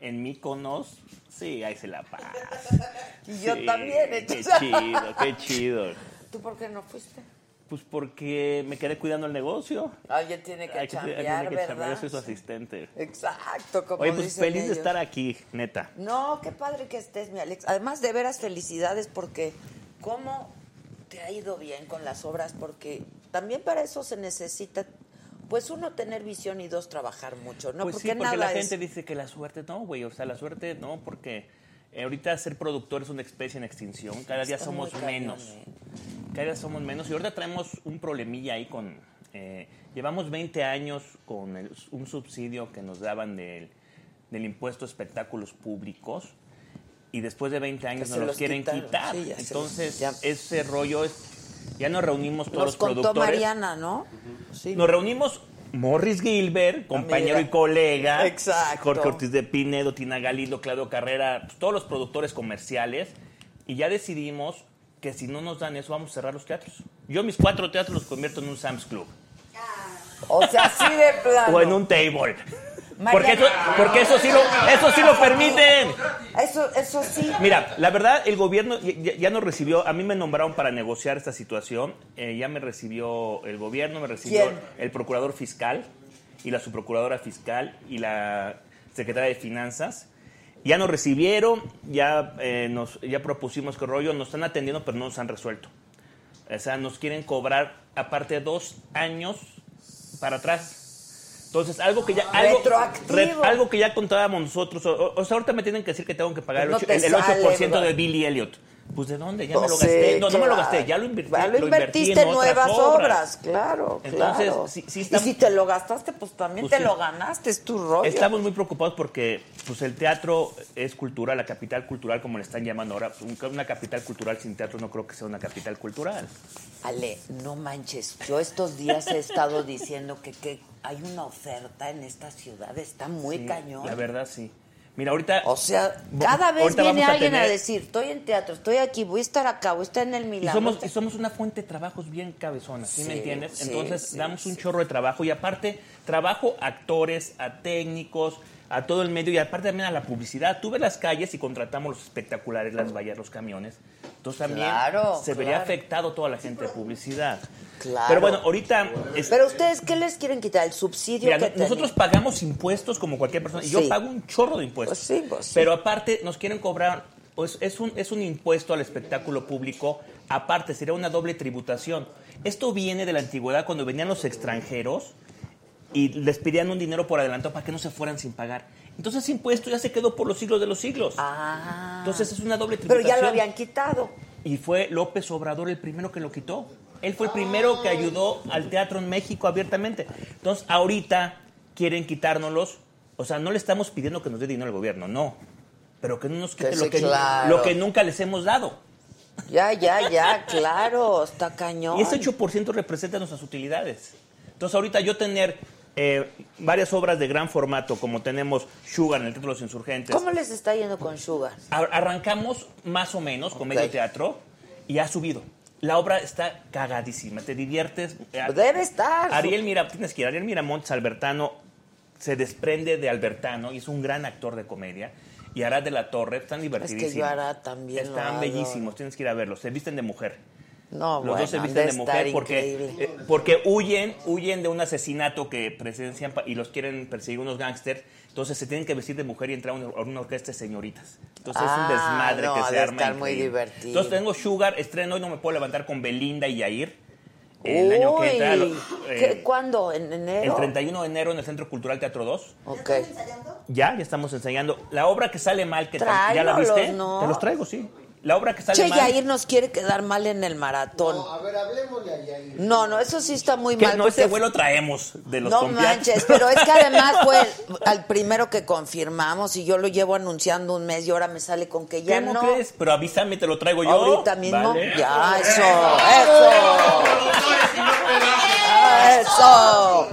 En Mykonos, sí, ahí se la pasa. <laughs> y yo Sí, también. Qué entonces- chido, qué <laughs> chido. ¿Tú por qué no fuiste? Pues porque me quedé cuidando el negocio. Alguien tiene que Hay que, que chambear, chambear, ¿verdad? yo soy su asistente. Exacto, como Oye, pues dicen feliz de estar aquí, neta. No, qué padre que estés, mi Alex. Además, de veras, felicidades porque cómo te ha ido bien con las obras, porque también para eso se necesita, pues uno tener visión y dos trabajar mucho, ¿no? pues porque sí, porque nada la gente es... dice que la suerte no, güey. O sea, la suerte no, porque eh, ahorita ser productor es una especie en extinción. Cada día Está somos cañón, menos. ¿eh? Cada día somos menos. Y ahorita traemos un problemilla ahí con Eh, llevamos 20 años con el- un subsidio que nos daban del, del impuesto a espectáculos públicos y después de 20 años Que nos los, los quieren quitaron, quitar. sí, Entonces, los- ese rollo es... Ya nos reunimos todos Nos los contó productores. Mariana, ¿no? Sí. Nos reunimos Morris Gilbert, compañero Amiga. y colega. Exacto. Jorge Ortiz de Pinedo, Tina Galindo, Claudio Carrera, pues, todos los productores comerciales. Y ya decidimos que si no nos dan eso, vamos a cerrar los teatros. Yo mis cuatro teatros los convierto en un Sam's Club. O sea, así de plano. O en un table. Porque eso, porque eso sí lo, eso sí lo permiten. Eso, eso sí. Mira, la verdad, el gobierno ya, ya- ya nos recibió, a mí me nombraron para negociar esta situación, eh, ya me recibió el gobierno, me recibió ¿Quién? el procurador fiscal y la subprocuradora fiscal y la secretaria de finanzas. Ya nos recibieron, ya, eh, nos, ya propusimos que rollo, nos están atendiendo, pero no nos han resuelto. O sea, nos quieren cobrar aparte dos años para atrás. Entonces, algo que ya... Algo, algo que ya contábamos nosotros. O, o- sea, ahorita me tienen que decir que tengo que pagar el, No ocho- te el, sale, 8% de. Billy Elliot. Pues ¿de dónde? Ya me Pues lo gasté. no, no me lo gasté. Ya lo invertí. Ya lo invertí invertiste en nuevas obras, claro, Entonces, claro. sí, sí y si te lo gastaste, pues también Pues te sí. lo ganaste, es tu rollo. Estamos muy preocupados porque pues el teatro es cultural, la capital cultural, como le están llamando ahora. Un- Una capital cultural sin teatro no creo que sea una capital cultural. Ale, no manches. Yo estos días he estado diciendo que, que hay una oferta en esta ciudad, está muy Sí, cañón. La verdad, sí. Mira, ahorita... O sea, cada vez viene a alguien a decir, estoy en teatro, estoy aquí, voy a estar acá, voy a estar en el Y Milán. somos, y somos una fuente de trabajos bien cabezona, ¿sí, me entiendes? sí, Entonces sí, damos un chorro de trabajo y aparte trabajo a actores, a técnicos, a todo el medio y aparte también a la publicidad. Tú ves las calles y contratamos los espectaculares, las vallas, los camiones. Entonces también Claro, se vería afectado toda la gente de publicidad. Claro. Pero bueno, ahorita... es- Pero ustedes, ¿qué les quieren quitar? ¿El subsidio Mira, que nosotros pagamos impuestos como cualquier persona. Y yo pago un chorro de impuestos. Pues sí, pues sí. Pero aparte nos quieren cobrar, pues es un, es un impuesto al espectáculo público. Aparte, sería una doble tributación. Esto viene de la antigüedad cuando venían los extranjeros y les pedían un dinero por adelantado para que no se fueran sin pagar. Entonces ese impuesto ya se quedó por los siglos de los siglos. Ah. Entonces es una doble Pero tributación. ya lo habían quitado. Y fue López Obrador el primero que lo quitó. Él fue el primero que ayudó al teatro en México abiertamente. Entonces, ahorita quieren quitárnoslos. O sea, no le estamos pidiendo que nos dé dinero al gobierno, no. Pero que no nos quite Que lo, que, claro. lo que nunca les hemos dado. Ya, ya, ya, claro, está cañón. Y ese 8% representa nuestras utilidades. Entonces, ahorita yo tener eh, varias obras de gran formato, como tenemos Sugar en el Teatro de los Insurgentes. ¿Cómo les está yendo con Sugar? Ar- Arrancamos más o menos con medio teatro y ha subido. La obra está cagadísima, te diviertes. Eh, Debe estar. Ariel Mira, tienes que ir. Ariel Miramontes, Albertano, se desprende de Albertano y es un gran actor de comedia. Y Arad de la Torre, están Es divertidísimos. que yo Arad también Están bellísimos, tienes que ir a verlos. Se visten de mujer. No, Los bueno, dos se visten de mujer porque, eh, porque huyen, huyen de un asesinato que presencian y los quieren perseguir unos gángsters. Entonces se tienen que vestir de mujer y entrar a una, a una orquesta de señoritas. Entonces es Ah, un desmadre no, que se de arma. estar muy divertido. Entonces tengo Sugar, estreno hoy no me puedo levantar con Belinda y Yair. El año que Uy, entra. lo- ¿qué- eh, ¿Cuándo? ¿En enero? el 31 de enero en el Centro Cultural Teatro 2. Ok. Ya, ya estamos ensayando. La obra que sale mal, que ¿ya la viste? ¿no? Te los traigo, sí. La obra que sale Che, mal. Yair nos quiere quedar mal en el maratón. A ver, hablemosle a Yair. No, no, eso sí está muy que mal. no, porque- ese vuelo traemos de los no manches, pero es que además fue el- al primero que confirmamos y yo lo llevo anunciando un mes y ahora me sale con que ya ¿Cómo no. crees? Pero avísame, te lo traigo yo. Ahorita mismo. Vale. Ya, eso, eso. Eso.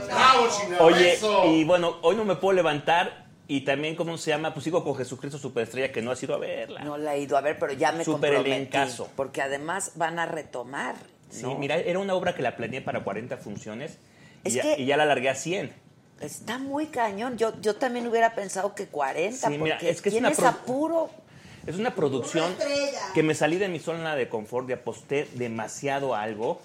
Oye, y bueno, hoy no me puedo levantar y también, ¿cómo se llama? Pues sigo con Jesucristo Superestrella, que no has ido a verla. No la he ido a ver, pero ya me Súper comprometí. elencazo. Porque además van a retomar. Sí, ¿no? mira, era una obra que la planeé para 40 funciones y, Es ya, que- y ya la largué a 100. Está muy cañón. Yo, yo también hubiera pensado que 40, Sí, mira, porque es que es una tienes apuro. Es una producción que me salí de mi zona de confort y aposté demasiado a algo,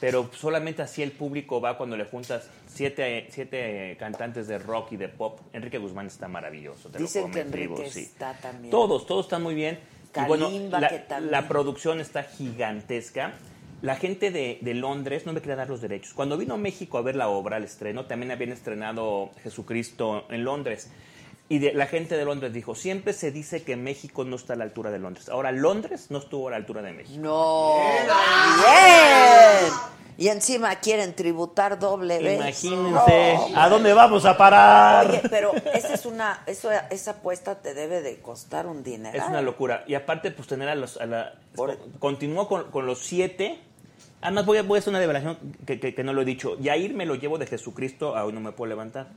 pero solamente así el público va cuando le juntas siete, siete cantantes de rock y de pop. Enrique Guzmán está maravilloso. te lo Dicen que prometo, Enrique sí. está también. Todos, todos están muy bien. y bueno, Kalimba, la, que también. la producción está gigantesca. La gente de, de Londres no me quería dar los derechos. Cuando vino a México a ver la obra, al estreno, también habían estrenado Jesucristo en Londres. Y de- la gente de Londres dijo, siempre se dice que México no está a la altura de Londres. Ahora, Londres no estuvo a la altura de México. No. Bien. Y encima quieren tributar doble vez. Imagínense, ¿a dónde vamos a parar? Oye, pero esa es una, eso, esa apuesta te debe de costar un dinero. Es una locura. Y aparte, pues tener a los... A la, Continúo con, con los siete. Además, voy a, voy a hacer una revelación que, que- que no lo he dicho. Yair me lo llevo de Jesucristo, aún no me puedo levantar.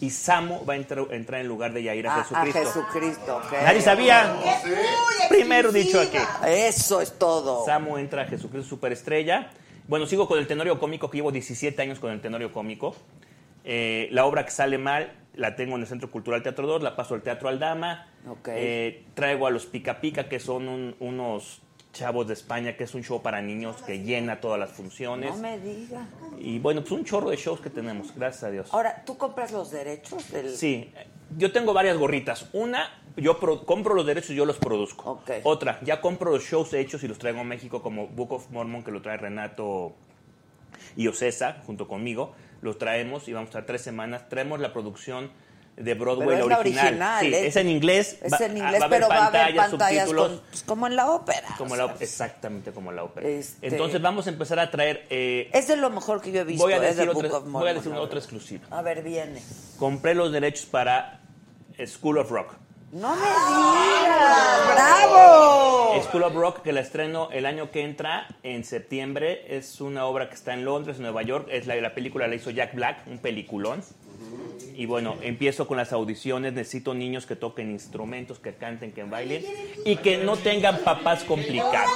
Y Samo va a entrar, entrar en lugar de Yair a Ah, a Jesucristo. Jesucristo. Nadie sabía. Primero dicho aquí. Eso es todo. Samu entra a Jesucristo Superestrella. Bueno, sigo con el tenorio cómico, que llevo 17 años con el tenorio cómico. Eh, la obra que sale mal la tengo en el Centro Cultural Teatro 2, la paso al Teatro Aldama. Ok. Eh, traigo a los Pica Pica, que son un- unos chavos de España, que es un show para niños que llena todas las funciones. No me digas. Y bueno, pues un chorro de shows que tenemos, gracias a Dios. Ahora, ¿tú compras los derechos del...? Sí, yo tengo varias gorritas. Una, yo pro- compro los derechos y yo los produzco. Otra, ya compro los shows hechos y los traigo a México, como Book of Mormon, que lo trae Renato y Ocesa, junto conmigo. Los traemos y vamos a estar tres semanas. Traemos la producción de Broadway, Pero es la original. original, Sí, ¿eh? es en inglés. Es va- en ah, inglés, va a haber pero va a haber pantallas, con- pues, como en la ópera. Como la, exactamente como la ópera. Este- Entonces vamos a empezar a traer... eh, Es de lo mejor que yo he visto, voy a es decir, de otra, Book of voy a decir a otra exclusiva. A ver, viene. Compré los derechos para School of Rock. ¡No me digas! ¡Bravo! School of Rock, que la estreno el año que entra, en septiembre. Es una obra que está en Londres, Nueva York. Es la, la película la hizo Jack Black, un peliculón. Y bueno, empiezo con las audiciones. Necesito niños que toquen instrumentos, que canten, que bailen y que no tengan papás complicados.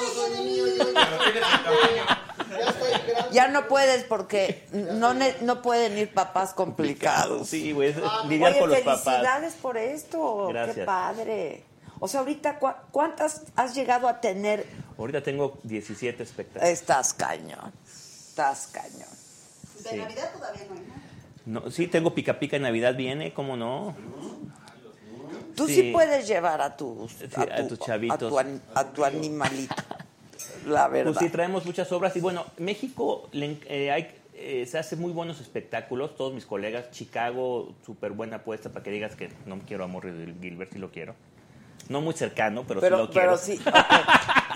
Ya no puedes porque no, no pueden ir papás complicados. Sí, güey, es lidiar Oye, con los papás. felicidades por esto. Qué padre. O sea, ahorita, ¿cu- ¿cuántas has llegado a tener? Ahorita tengo 17 espectáculos. Estás cañón. Estás cañón. De Sí. Navidad todavía no hay nada. No, sí, tengo pica pica en Navidad, viene, ¿cómo no? Tú sí, Sí. puedes llevar a tus, a tus chavitos. A tu, an- a tu animalito. <laughs> La verdad. Pues sí, traemos muchas obras. Y bueno, México le eh, hay- eh, se hace muy buenos espectáculos. Todos mis colegas, Chicago, súper buena apuesta para que digas que no quiero a Morris Gilbert, sí lo quiero. No muy cercano, pero, sí pero, lo quiero. pero sí.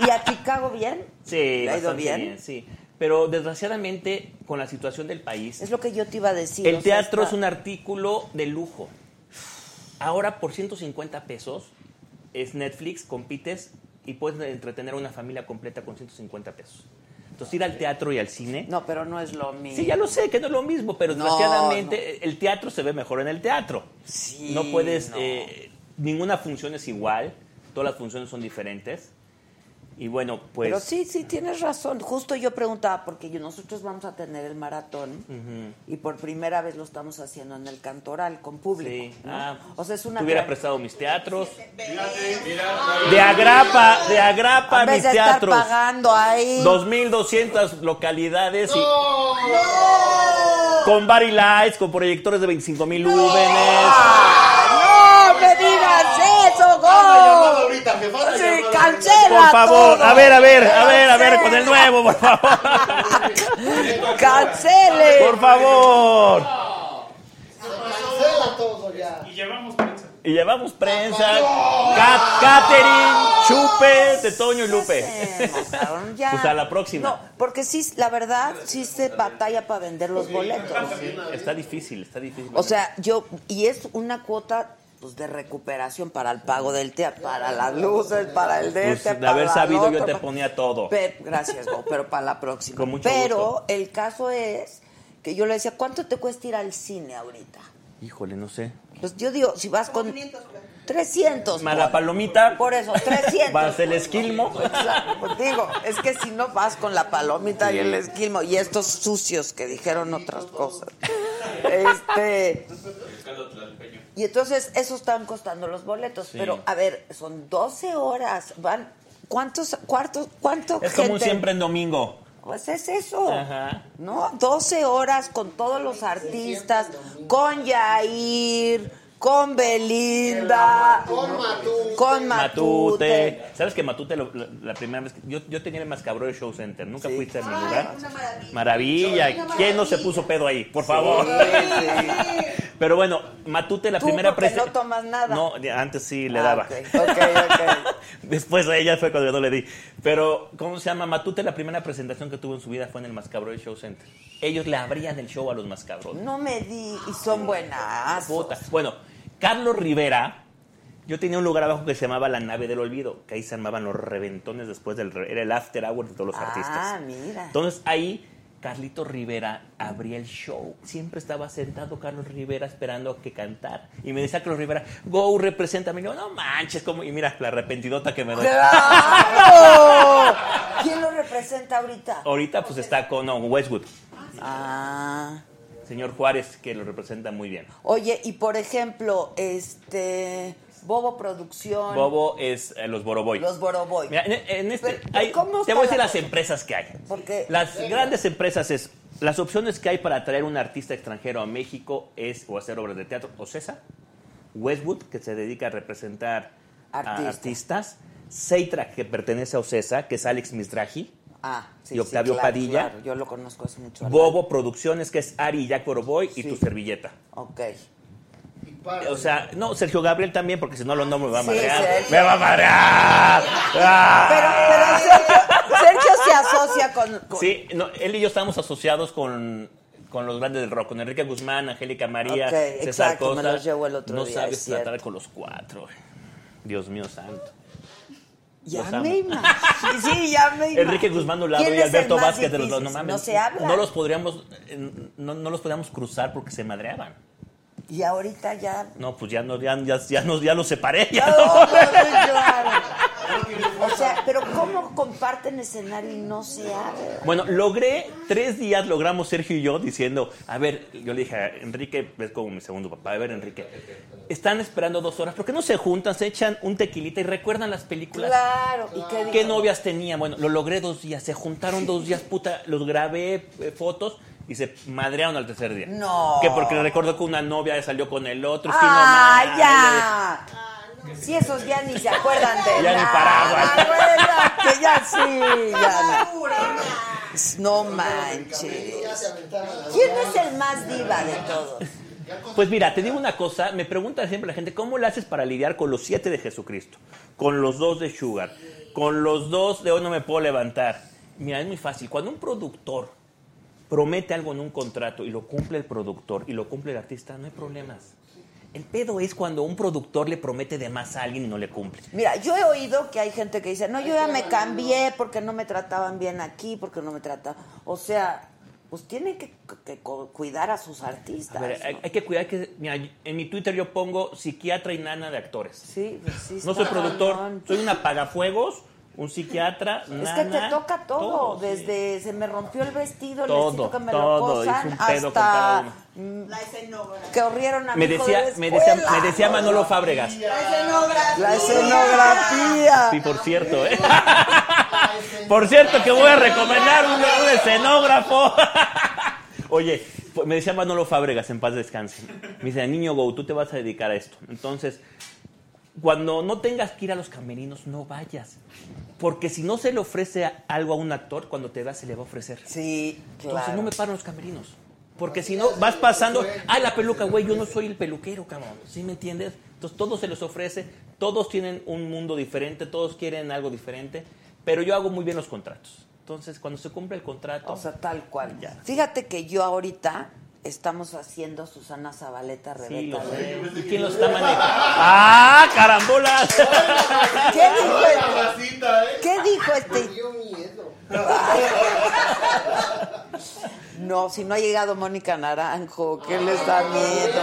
¿Y a Chicago bien? Sí, ¿Le ha ido bien? sí. Pero desgraciadamente, con la situación del país, Es lo que yo te iba a decir. el sea, teatro es un artículo de lujo. Ahora, por 150 pesos, es Netflix, compites y puedes entretener a una familia completa con 150 pesos. Entonces, ir al teatro y al cine. No, pero no es lo mismo. Sí, ya lo sé, que no es lo mismo, pero No, desgraciadamente el teatro se ve mejor en el teatro. Sí, no puedes, no. eh, ninguna función es igual, todas las funciones son diferentes. Y bueno, pues... Pero sí, sí, tienes razón. Justo yo preguntaba, porque yo- nosotros vamos a tener el maratón y por primera vez lo estamos haciendo en el cantoral, con público. Sí. ¿no? Ah, o sea, es una... Te hubiera prestado mis teatros. De agrapa, de agrapa vez mis de estar teatros. pagando ahí. 2.200 localidades y con Body Lights, con proyectores de 25.000 lúmenes. ¡No me digas eso, Go! ahorita, jefa, Sí, llamada. cancela Por favor, todo. a ver, a ver, a ver, a ver, con el nuevo, por favor. <laughs> ¡Cancele! Por favor. Cancela todo ya. Y llevamos prensa. Y llevamos prensa, cat- catering, chupe de Toño y Lupe. Pues a la próxima. No, porque sí, la verdad, sí se batalla para vender los boletos. Está difícil, está difícil. O sea, yo, y es una cuota pues de recuperación para el pago del teatro, para las luces, para el de Pues, este, de haber sabido yo te ponía todo. Gracias, pero para la próxima. Con mucho pero gusto. el caso es que yo le decía, ¿cuánto te cuesta ir al cine ahorita? Híjole, no sé. Pues yo digo, si vas con 300. Más la palomita. Por eso, 300. Más el esquilmo. Exacto, pues digo, es que si no vas con la palomita y el esquilmo y estos sucios que dijeron otras cosas. Este, y entonces eso están costando los boletos, Sí. pero a ver, son 12 horas, van ¿cuántos cuartos cuánto Es como un gente? siempre en domingo. Pues es eso. Ajá. ¿No? 12 horas con todos los artistas, con Yair, con Belinda, Con Matute. con Matute. Matute. ¿Sabes que Matute lo- la, la primera vez que yo, yo tenía el mascabrón de Show Center? ¿Nunca fuiste a mi lugar? Una maravilla. Maravilla. Una ¿Quién no se puso pedo ahí? Por favor. Pero bueno, Matute, la Tú primera porque no tomas nada. No, antes sí le Ah, daba. ok, ok, ok. <laughs> Después a ella fue cuando yo no le di. Pero, ¿cómo se llama? Matute, la primera presentación que tuvo en su vida fue en el Mascabroy Show Center. Ellos le abrían el show a los Mascabroy. No me di, y son buenas. Bueno, Carlos Rivera, yo tenía un lugar abajo que se llamaba La Nave del Olvido, que ahí se armaban los reventones después del... Era el after hour de todos los Ah, artistas. mira. Entonces ahí Carlito Rivera abría el show. Siempre estaba sentado Carlos Rivera esperando a que cantar. Y me decía Carlos Rivera, go, represéntame. Y yo, no manches, como... Y mira, la arrepentidota que me doy. ¡Claro! ¿Quién lo representa ahorita? Ahorita pues está con no, Westwood. Ah. Señor Juárez, que lo representa muy bien. Oye, y por ejemplo, este. Bobo Producción. Bobo es eh, los Boroboy. Los Boroboy. Mira, en, en este, Pero, hay- ¿cómo te voy a decir la las cosa? empresas que hay. Porque. Las grandes empresas es, las opciones que hay para atraer un artista extranjero a México es o hacer obras de teatro, Ocesa, Westwood, que se dedica a representar a artistas, Seitra, que pertenece a Ocesa, que es Alex Misraji, Ah, sí, y Octavio sí, claro, Padilla. claro, Yo lo conozco hace mucho. Bobo Producciones, que es Ari y Jack Boroboy, y tu servilleta. Ok. O sea, no, Sergio Gabriel también, porque si no lo nombro me va a Sí, madrear. Sergio. ¡Me va a madrear! ¡Ah! Pero, pero Sergio, Sergio se asocia con. con- Sí, no, él y yo estamos asociados con, con los grandes del rock, con Enrique Guzmán, Angélica María, César exacto, me Costa. los llevó el otro no día, sabes tratar con los cuatro. Dios mío santo. Ya me imagino. Sí, ya me <laughs> imagino. Enrique Guzmán de un lado ¿Quién y Alberto Vázquez de los dos. No mames. No se habla. No los podríamos, no, no los podríamos cruzar porque se madreaban. Y ahorita ya. No, pues ya no, ya, ya, ya nos, ya los separé. Ya No, no. claro. <laughs> O sea, pero ¿cómo comparten escenario y no se habla? Bueno, logré, tres días logramos Sergio y yo diciendo, a ver, yo le dije a Enrique, es como mi segundo papá, a ver Enrique, están esperando dos horas, ¿por qué no se juntan, se echan un tequilita y recuerdan las películas? Claro. ¿Y qué ¿Qué novias tenía? Bueno, lo logré dos días, se juntaron dos días, puta, los grabé eh, fotos y se madrearon al tercer día. No. Que porque le recuerdo que una novia salió con el otro. ¡Ah, no, ya! Si esos ya ni se acuerdan de Ya ni nada, paraguas. Que ya sí, ya no. No manches. ¿Quién es el más diva de todos? Pues mira, te digo una cosa, me pregunta siempre la gente, ¿cómo le haces para lidiar con los siete de Jesucristo? Con los dos de Sugar, con los dos de hoy no me puedo levantar. Mira, es muy fácil. Cuando un productor promete algo en un contrato y lo cumple el productor y lo cumple el artista, no hay problemas. El pedo es cuando un productor le promete de más a alguien y no le cumple. Mira, yo he oído que hay gente que dice, no, yo ya me cambié porque no me trataban bien aquí, porque no me trataban... O sea, pues tienen que, que cu- cuidar a sus artistas. A ver, ¿no? hay, hay que cuidar que, mira, en mi Twitter yo pongo psiquiatra y nana de actores. Sí, pues sí No soy productor, soy un apagafuegos, un psiquiatra, Es nana. que te toca todo, todo, sí. desde se me rompió el vestido, Todo, necesito que me todo, lo cosan, hice un pedo con cada hasta mm, que corrieron a Me decía, de la me decía, me decía Manolo Fábregas. La escenografía. Sí, por cierto, ¿eh? <laughs> Por cierto, que voy a recomendar un, un escenógrafo. <laughs> Oye, pues, me decía Manolo Fábregas, en paz descanse. Me dice, niño Go, tú te vas a dedicar a esto. Entonces, cuando no tengas que ir a los camerinos, no vayas. Porque si no se le ofrece algo a un actor, cuando te va se le va a ofrecer. Sí, Entonces claro. no me paro en los camerinos. Porque si no, vas pasando, ay, la peluca, güey, yo no soy el peluquero, cabrón. ¿Sí me entiendes? Entonces todo se les ofrece, todos tienen un mundo diferente, todos quieren algo diferente, pero yo hago muy bien los contratos. Entonces, cuando se cumple el contrato... O sea, tal cual. Ya. Fíjate que yo ahorita estamos haciendo Susana Zabaleta Sí, Rebeca. lo sé. ¿Y quién lo está <laughs> manejando? ¡Ah, carambolas! <laughs> ¿Qué dijo, ¿Qué dijo este? <laughs> No, si no ha llegado Mónica Naranjo, ¿qué les da miedo?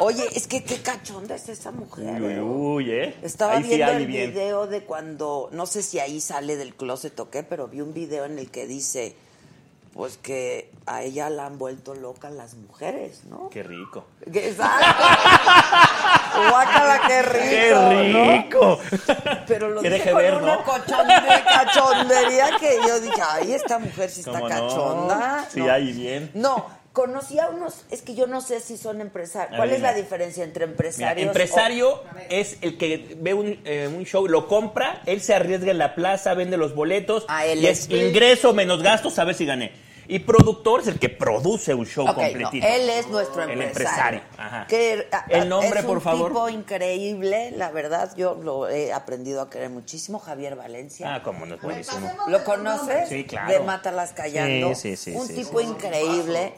Oye, es que qué cachonda es esa mujer. Uy, ¿eh? uy, ¿eh? Estaba Ahí sí viendo hay el bien. video de cuando, no sé si ahí sale del closet o qué, pero vi un video en el que dice, pues que a ella la han vuelto loca las mujeres, ¿no? Qué rico. Exacto. <laughs> Guácala, qué rico. ¡Qué ¿no? rico! Pero lo Que dije con ver, una ¿no? cachonde- cachondería que yo dije, ay, esta mujer sí está cachonda. Sí, No. ahí bien. No, conocí a unos, es que yo no sé si son empresarios. A ¿Cuál ver, es la diferencia entre Mira, empresarios? empresario es el que ve un, eh, un show, lo compra, él se arriesga en la plaza, vende los boletos Ah, él y es- es ingreso menos gastos, a ver si gané. Y productor es el que produce un show Ok, no, completito. él es nuestro El empresario. empresario, ajá. Que, a- El nombre, es por un favor. tipo increíble, la verdad, yo lo he aprendido a querer muchísimo. Javier Valencia. Ah, cómo no es buenísimo. ¿Lo conoces? Sí, claro. De Mátalas Callando. Sí, sí, sí, Un sí, tipo sí. increíble.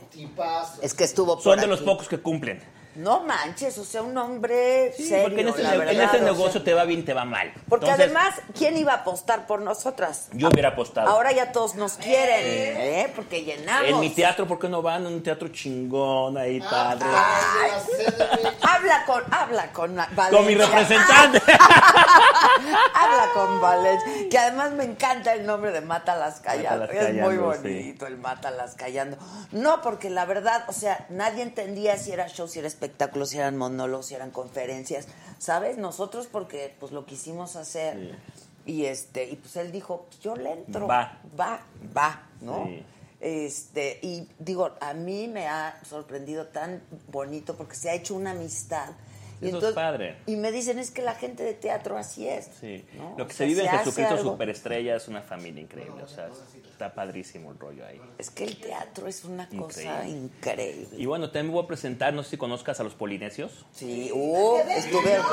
Es que estuvo por Son de los aquí. pocos que cumplen. No manches, o sea, un hombre Sí, serio, porque en este, la ne- verdad, en este o sea. negocio te va bien, te va mal. Porque Entonces, además, ¿quién iba a apostar por nosotras? Yo hubiera apostado. Ahora ya todos nos quieren, ¿eh? Porque llenamos. En mi teatro, ¿por qué no van? En un teatro chingón ahí, padre. Ay, habla con, habla con Valencia. Con mi representante. <laughs> habla con Valencia. Que además me encanta el nombre de Mátalas Callando. Mátalas es muy Callando, sí. bonito el Mátalas Callando. No, porque la verdad, o sea, nadie entendía si era show, si era espectáculo, si eran monólogos, si eran conferencias. ¿Sabes? Nosotros porque pues lo quisimos hacer. Y este, y pues él dijo, pues, yo le entro. Va. Va, va, ¿no? Sí. Este, y digo, a mí me ha sorprendido tan bonito porque se ha hecho una amistad. Y Eso es padre. Y me dicen, es que la gente de teatro así es. Sí. ¿no? Lo que O se vive en Jesucristo algo. Superestrella es una familia increíble. O sea, está padrísimo el rollo ahí. Es que el teatro es una cosa Increíble. Y bueno, también voy a presentar, no sé si conozcas a los polinesios. Sí, uh, estuvieron.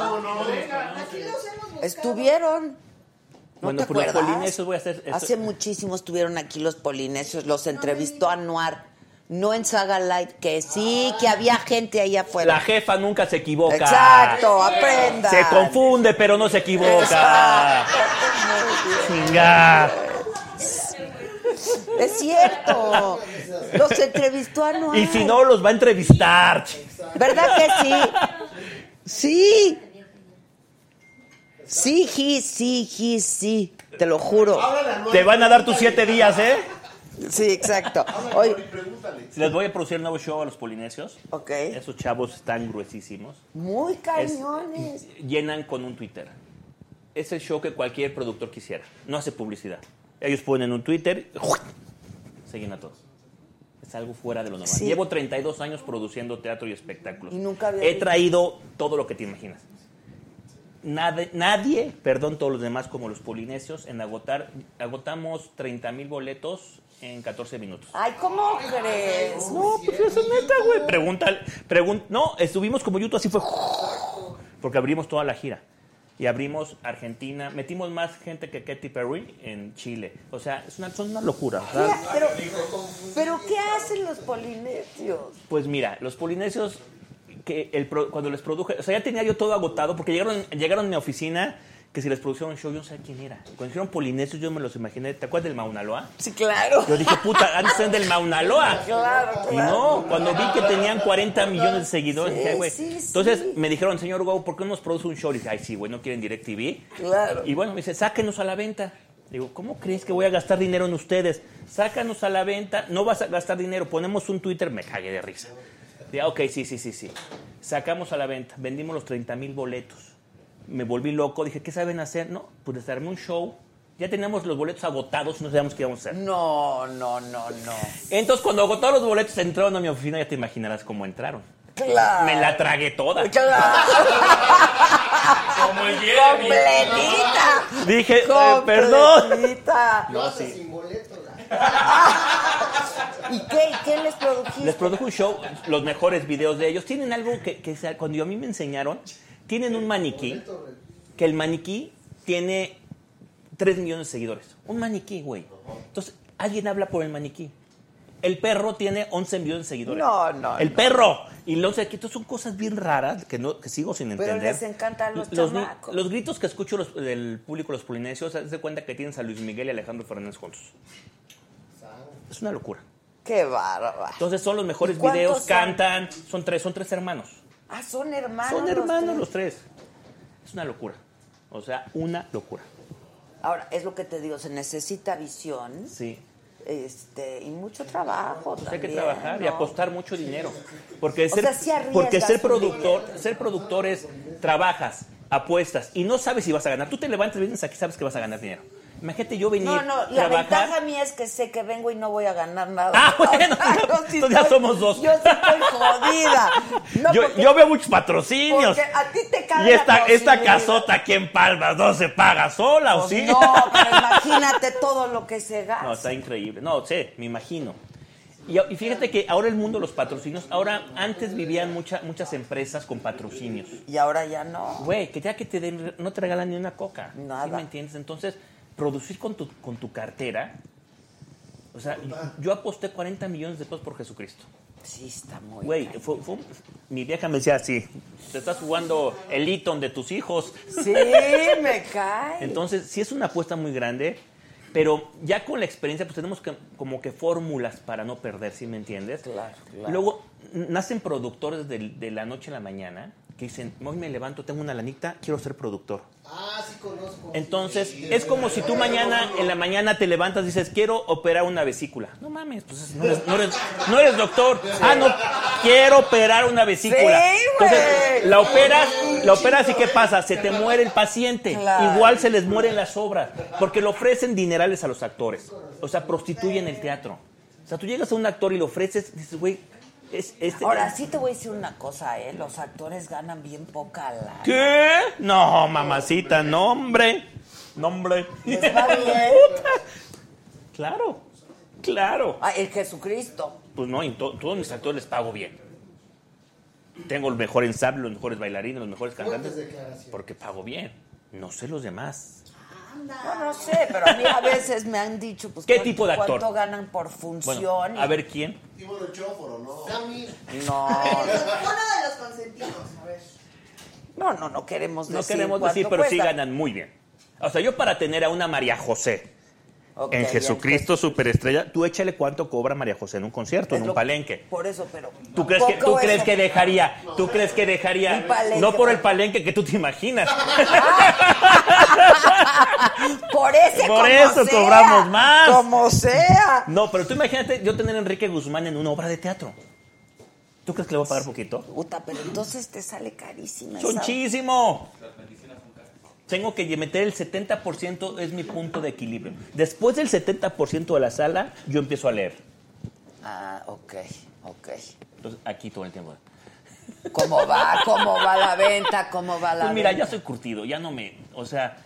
Estuvieron. ¿No Bueno, te por los acuerdas? polinesios voy a hacer... esto- Hace muchísimo estuvieron aquí los polinesios, los entrevistó Anuar, no en Saga Light, que sí, que había gente ahí afuera. La jefa nunca se equivoca. Exacto, aprenda. Se confunde, pero no se equivoca. Chinga. Es cierto. Los entrevistó Anuar. Y si no, los va a entrevistar. ¿Verdad que sí? Sí. Sí, sí, sí, sí, sí. Te lo juro. Te van a dar tus siete días, ¿eh? Sí, exacto. <laughs> Oye, Les voy a producir un nuevo show a los polinesios. Ok. Esos chavos están gruesísimos. muy cañones. Llenan con un Twitter. Es el show que cualquier productor quisiera. No hace publicidad. Ellos ponen un Twitter, <laughs> se llena todo. Es algo fuera de lo normal. Sí. Llevo 32 años produciendo teatro y espectáculos. Y nunca había He traído todo lo que te imaginas. Nadie, nadie, perdón, todos los demás como los polinesios, en agotar, agotamos 30 mil boletos en 14 minutos. Ay, ¿cómo crees? No, pues eso es neta, güey. Pregúntale, pregun- no, estuvimos como YouTube, así fue. Porque abrimos toda la gira. Y abrimos Argentina, metimos más gente que Katy Perry en Chile. O sea, es una, son una locura. sea, Pero, pero ¿qué hacen los polinesios? Pues mira, los polinesios, que el cuando les produje, o sea, ya tenía yo todo agotado, porque llegaron, llegaron a mi oficina, que si les producieron un show, yo no sabía quién era. Cuando dijeron polinesios, yo me los imaginé. ¿Te acuerdas del Mauna Loa? Sí, claro. Yo dije, puta, antes eran del Mauna Loa. <laughs> Claro, Y claro. no, cuando vi que tenían 40 millones de seguidores, dije, "Ay, güey. sí, sí. Entonces me dijeron, señor Go, ¿por qué no nos produce un show? Y dije, ay, sí, güey, no quieren DirecTV. Claro. Y bueno, me dice, sáquenos a la venta. Digo, ¿cómo crees que voy a gastar dinero en ustedes? Sácanos a la venta, no vas a gastar dinero, ponemos un Twitter, me cagué de risa. Dije, ok, sí, sí, sí, sí. Sacamos a la venta, vendimos los 30 mil boletos. Me volví loco, dije, ¿qué saben hacer? No, pues les armé un show. Ya teníamos los boletos agotados, no sabíamos qué íbamos a hacer. No, no, no, no. Entonces, cuando agotaron los boletos, entraron a mi oficina, ya te imaginarás cómo entraron. Claro. Me la tragué toda. Como el. Completita. Dije, eh, perdón. Completita. No, sí. <laughs> ¿Y qué, y qué les produjiste? Les produjo un show, los mejores videos de ellos. Tienen algo que, que cuando a mí me enseñaron, tienen un maniquí, que el maniquí tiene 3 millones de seguidores. Un maniquí, güey. Entonces, alguien habla por el maniquí. El perro tiene 11 millones de seguidores. No, no, El no. perro. Y los de son cosas bien raras que, no, que sigo sin Pero entender. les encantan los ni- chamacos. los gritos que escucho los- del público, los polinesios, se de cuenta que tienes a Luis Miguel y Alejandro Fernández juntos. Es una locura. Qué bárbaro. Entonces son los mejores ¿Y cuántos videos, son? cantan, son tres, son tres hermanos. Ah, son hermanos. son hermanos los tres. Es una locura. O sea, una locura. Ahora, es lo que te digo, se necesita visión Sí. este, y mucho trabajo. Pues hay que también, trabajar y apostar mucho dinero. Porque O ser, sea, sí porque ser productor, ser productor es trabajas, apuestas y no sabes si vas a ganar. Tú te levantas, vienes aquí, sabes que vas a ganar dinero. Imagínate yo venir No, no, la trabajar. ventaja mía es que sé que vengo y no voy a ganar nada. Ah, <laughs> bueno, <laughs> sí entonces ya somos dos. Yo sí estoy jodida. No, yo, porque- yo veo muchos patrocinios. porque a ti te cae Y esta, esta casota aquí en Palmas no se paga sola, ¿o Pues sí? No, <laughs> pero imagínate todo lo que se gasta. No, está increíble. No, sé, me imagino. Y, y fíjate que ahora el mundo de los patrocinios, ahora antes vivían mucha- muchas empresas con patrocinios. Y ahora ya no. Güey, que ya que te den, no te regalan ni una coca. Nada. ¿Sí me entiendes? Entonces, producir con tu, con tu cartera. O sea, yo aposté 40 millones de pesos por Jesucristo. Sí, está muy. Güey, fue- fue- mi vieja me decía así: te estás jugando el Eton de tus hijos. Sí, me cae. Entonces, sí es una apuesta muy grande, pero ya con la experiencia, pues tenemos que, como que fórmulas para no perder, ¿sí me entiendes? Claro, claro. Luego, nacen productores de, de la noche a la mañana que dicen, hoy me levanto, tengo una lanita, quiero ser productor. Ah, sí conozco. Entonces, es como si tú mañana, en la mañana te levantas y dices, quiero operar una vesícula. No mames, pues no eres, no eres- <laughs> no eres doctor. Ah, no, quiero operar una vesícula. Sí. Entonces, la operas, la operas y ¿qué pasa? Se te muere el paciente. Claro. Igual se les mueren las obras, porque le ofrecen dinerales a los actores. O sea, prostituyen el teatro. O sea, tú llegas a un actor y le ofreces, dices, güey, es. Ahora sí te voy a decir una cosa, ¿eh? Los actores ganan bien poca lana. ¿Qué? No, mamacita, no, hombre. No, hombre. ¿Les va bien? <laughs> Claro, claro. Ah, el Jesucristo. Pues no, y to- todos mis actores les pago bien. Tengo el mejor ensamble, los mejores bailarines, los mejores cantantes. Porque pago bien. No sé los demás. No, no sé, pero a mí a veces me han dicho, pues, ¿Qué ¿cuánto- tipo de actor? ¿Cuánto ganan por función? Bueno, a ver quién. El Chóforo, ¿no? Sammy. No, Uno de los consentidos, a ver. no, no, no queremos No decir queremos cuánto decir, pero sí ganan muy bien. O sea, yo para tener a una María José En Jesucristo Superestrella, tú échale cuánto cobra María José en un concierto, en un lo- palenque. Por eso, pero. ¿Tú crees, que, ¿Tú crees que dejaría? ¿Tú crees que dejaría? palenque, No por el por- palenque que tú te imaginas. <laughs> Por ese Por como eso sea, cobramos más. Como sea. No, pero tú imagínate yo tener a Enrique Guzmán en una obra de teatro. ¿Tú crees que le voy a pagar poquito? Puta, pero entonces te sale carísima. esa- ¡Muchísimo! Tengo que meter el 70%, es mi punto de equilibrio. Después del 70% de la sala, yo empiezo a leer. Ah, ok, ok. Entonces, aquí todo el tiempo. ¿Cómo va? ¿Cómo va la venta? ¿Cómo va la Pues mira, venta? ya soy curtido, ya no me. O sea,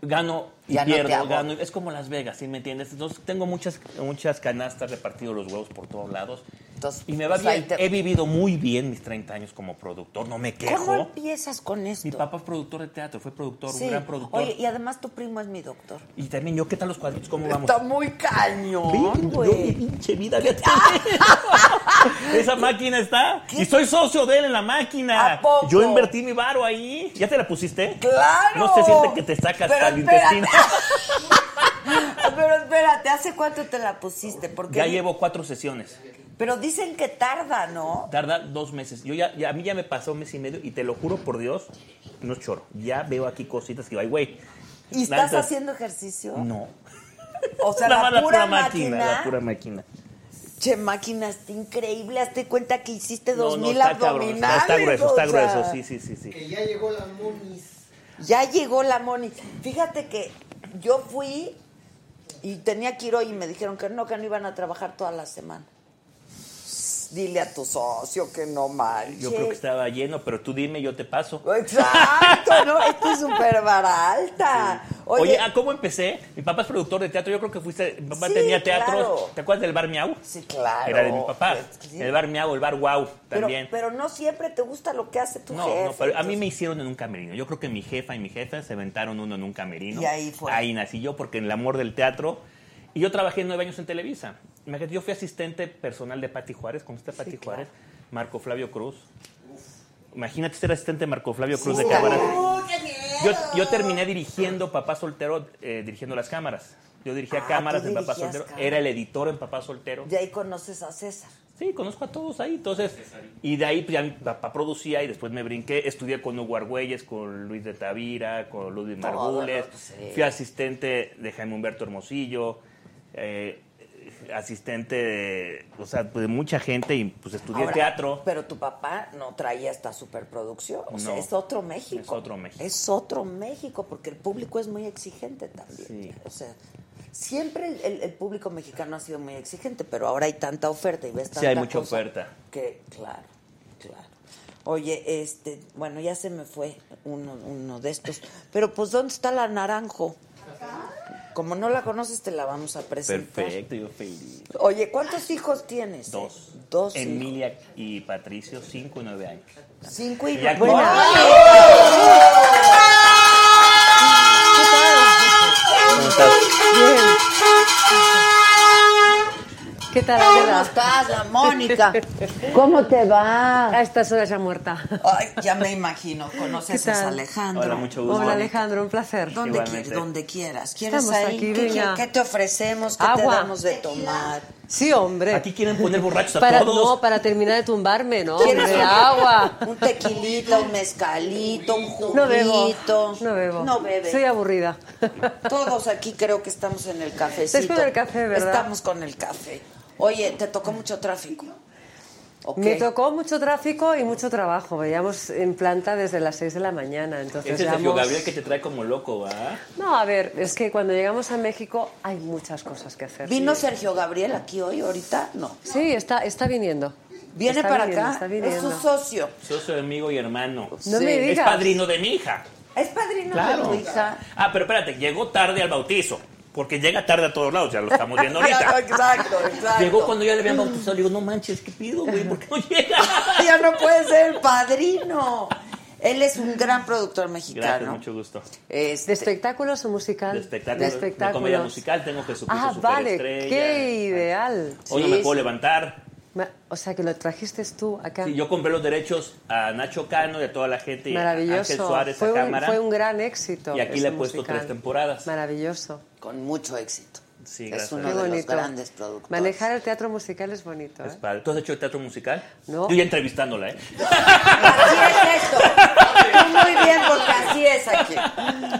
gano Ya no te pierdo, agobia. gano. Es como Las Vegas, ¿sí me entiendes? Entonces, tengo muchas, muchas canastas repartidos los huevos por todos lados. Entonces, y me va pues, bien. te- He vivido muy bien mis 30 años como productor, no me quejo. ¿Cómo empiezas con esto? Mi papá es productor de teatro, fue productor, Sí. un gran productor. Oye, y además tu primo es mi doctor. Y también yo, ¿qué tal los cuadritos? ¿Cómo vamos? Está muy cañón, güey. pinche vida <laughs> Esa máquina está. Y soy socio de él en la máquina. ¿A poco? Yo invertí mi varo ahí. ¿Ya te la pusiste? ¡Claro! No se siente que te sacas al intestino. Pero espérate, ¿hace cuánto te la pusiste? Porque Ya llevo cuatro sesiones. Pero dicen que tarda, ¿no? Tarda dos meses. Yo ya, ya- a mí ya me pasó un mes y medio y te lo juro por Dios, no es choro. Ya veo aquí cositas que digo, ay, güey. ¿Y estás haciendo ejercicio? No. O sea, Nada <laughs> la, más pura máquina, máquina. La pura máquina. Che, máquina, está increíble. Hazte cuenta que hiciste dos no, mil está cabrón, abdominales. está grueso, o está sea, grueso, sí, sí, sí, sí. Que ya llegó la Monis. Ya llegó la Moni. Fíjate que yo fui y tenía que ir hoy y me dijeron que no, que no iban a trabajar toda la semana. Dile a tu socio que no manches. Yo creo que estaba lleno, pero tú dime, yo te paso. Exacto, ¿no? <laughs> Esto es súper barata. Oye, Oye, ¿ah, ¿cómo empecé? Mi papá es productor de teatro. Yo creo que fuiste. Mi papá Sí, tenía teatros. claro. ¿Te acuerdas del bar Miau? Sí, claro. Era de mi papá. Sí. El bar Miau, el bar Wow también. pero no siempre te gusta lo que hace tu no, jefe. no, pero a mí me hicieron en un camerino. Yo creo que mi jefa y mi jefa se aventaron uno en un camerino. Y ahí fue. Ahí nací yo porque en el amor del teatro. Y yo trabajé nueve años en Televisa. Imagínate, yo fui asistente personal de Pati Juárez. ¿Conoces a Pati Sí, Juárez? Marco Flavio Cruz. Imagínate ser asistente de Marco Flavio Cruz de Sí. cámaras. ¡Uh, Yo, yo terminé dirigiendo Papá Soltero, eh, dirigiendo las cámaras. Yo dirigía Ah, cámaras en Papá Soltero. cámaras. Era el editor en Papá Soltero. De ahí conoces a César. Sí, conozco a todos ahí. Entonces, y de ahí pues, ya mi papá producía y después me brinqué. Estudié con Hugo Argüelles, con Luis de Tavira, con Ludwig Todo, Margules. sí. Fui asistente de Jaime Humberto Hermosillo. eh, asistente de, o sea, pues, de mucha gente y pues estudié Ahora, teatro. Pero tu papá no traía esta superproducción. O sea, es otro México. Es otro México. Es otro México, porque el público es muy exigente también. Sí. O sea, siempre el, el- el público mexicano ha sido muy exigente, pero ahora hay tanta oferta y ves tanta Sí, hay mucha cosa oferta. Que, claro, claro. Oye, este, bueno, ya se me fue uno, uno de estos. Pero pues, ¿dónde está la naranjo? Como no la conoces, te la vamos a presentar. Perfecto, yo feliz. Oye, ¿cuántos hijos tienes? Dos. Dos Emilia y Patricio, cinco y nueve años. Cinco y Ya nueve. ¿Cómo estás? ¿Qué tal, ¿Cómo Adela? estás, la Mónica? ¿Cómo te va? A estas horas ya muerta. Ay, ya me imagino. ¿Conoces ¿Qué a? Alejandro? Hola, mucho gusto. Hola, Alejandro, un placer. ¿Dónde, Igualmente. qui- donde quieras. ¿Quieres Estamos ahí? aquí, ¿Qué, venga. qué- te ofrecemos? ¿Qué te Agua. damos de tomar? Sí, hombre. Aquí quieren poner borrachos a para, todos. No, para terminar de tumbarme, ¿no? ¿Quieres agua. <laughs> Un tequilita, un mezcalito, un juguito. No bebo. No bebo. No bebe. Soy aburrida. Todos aquí creo que estamos en el cafecito. Estás con el café, ¿verdad? Estamos con el café. Oye, ¿te tocó mucho tráfico? ¿O Me tocó mucho tráfico y mucho trabajo. Veíamos en planta desde las 6 de la mañana. Entonces es Sergio llevamos- Gabriel que te trae como loco, ¿va? No, a ver, es que cuando llegamos a México hay muchas cosas que hacer. ¿Vino Sí. Sergio Gabriel aquí hoy, ahorita? No. Sí, está, está viniendo. ¿Viene Está para viniendo, acá? Está Es su socio. Socio, amigo y hermano. No me Es digas. padrino de mi hija. Es padrino Claro. de tu hija. Ah, pero espérate, llegó tarde al bautizo. Porque llega tarde a todos lados, ya lo estamos viendo ahorita. <laughs> exacto, exacto. Llegó cuando ya le habían bautizado. Le digo, no manches, ¿qué pido, güey? ¿Por qué no llega? <laughs> ya no puede ser el padrino. Él es un gran productor Gracias, mexicano. mucho gusto. Este, ¿De espectáculos o musical? De espectáculos, De de espectáculos. comedia musical, tengo Jesucristo Ah, vale, qué ideal. Hoy no me puedo sí. levantar. O sea, que lo trajiste tú acá. Sí, yo compré los derechos a Nacho Cano y a toda la gente. y a Maravilloso. Ángel Suárez fue, a un, cámara. fue un gran éxito. Y aquí le he puesto musical. tres temporadas. Maravilloso. Con mucho éxito. Sí, es gracias. uno Qué de los grandes productores. Manejar el teatro musical es bonito. ¿eh? Es padre. ¿Tú has hecho teatro musical? No. Yo ya entrevistándola, ¿eh? Así es esto. Tú muy bien, porque así es aquí.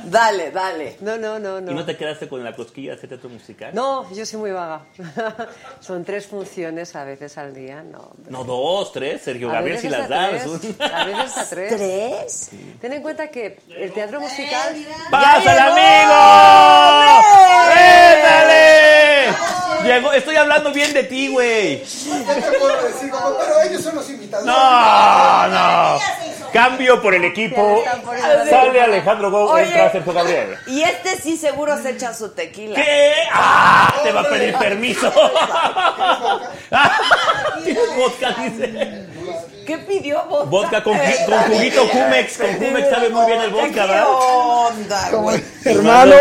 Dale, dale. No, no, no, no. ¿Y no te quedaste con la cosquilla de teatro musical? No, yo soy muy vaga. <laughs> Son tres funciones a veces al día, no. hombre. No, dos, tres. Sergio A Gabriel si las hasta da. tres, A veces a tres. ¿Tres? Ten en cuenta que el teatro musical... ¡Pásale, llegó! amigo! ¡Pétale! Llegó, estoy hablando bien de ti, güey. ¿Qué te puedo decir? Como, Pero ellos son los invitados. No, no. Cambio por el equipo. Sale Alejandro Go, Oye. entra Sergio Gabriel. Y este sí seguro se echa su tequila. ¿Qué? ¡Ah! Te va a pedir permiso. ¿Tienes <laughs> vodka? Dice. ¿Qué pidió vodka? Vodka con, con juguito Cumex. Con Cumex sabe muy bien el vodka, ¿Qué ¿verdad? onda, Como güey? hermano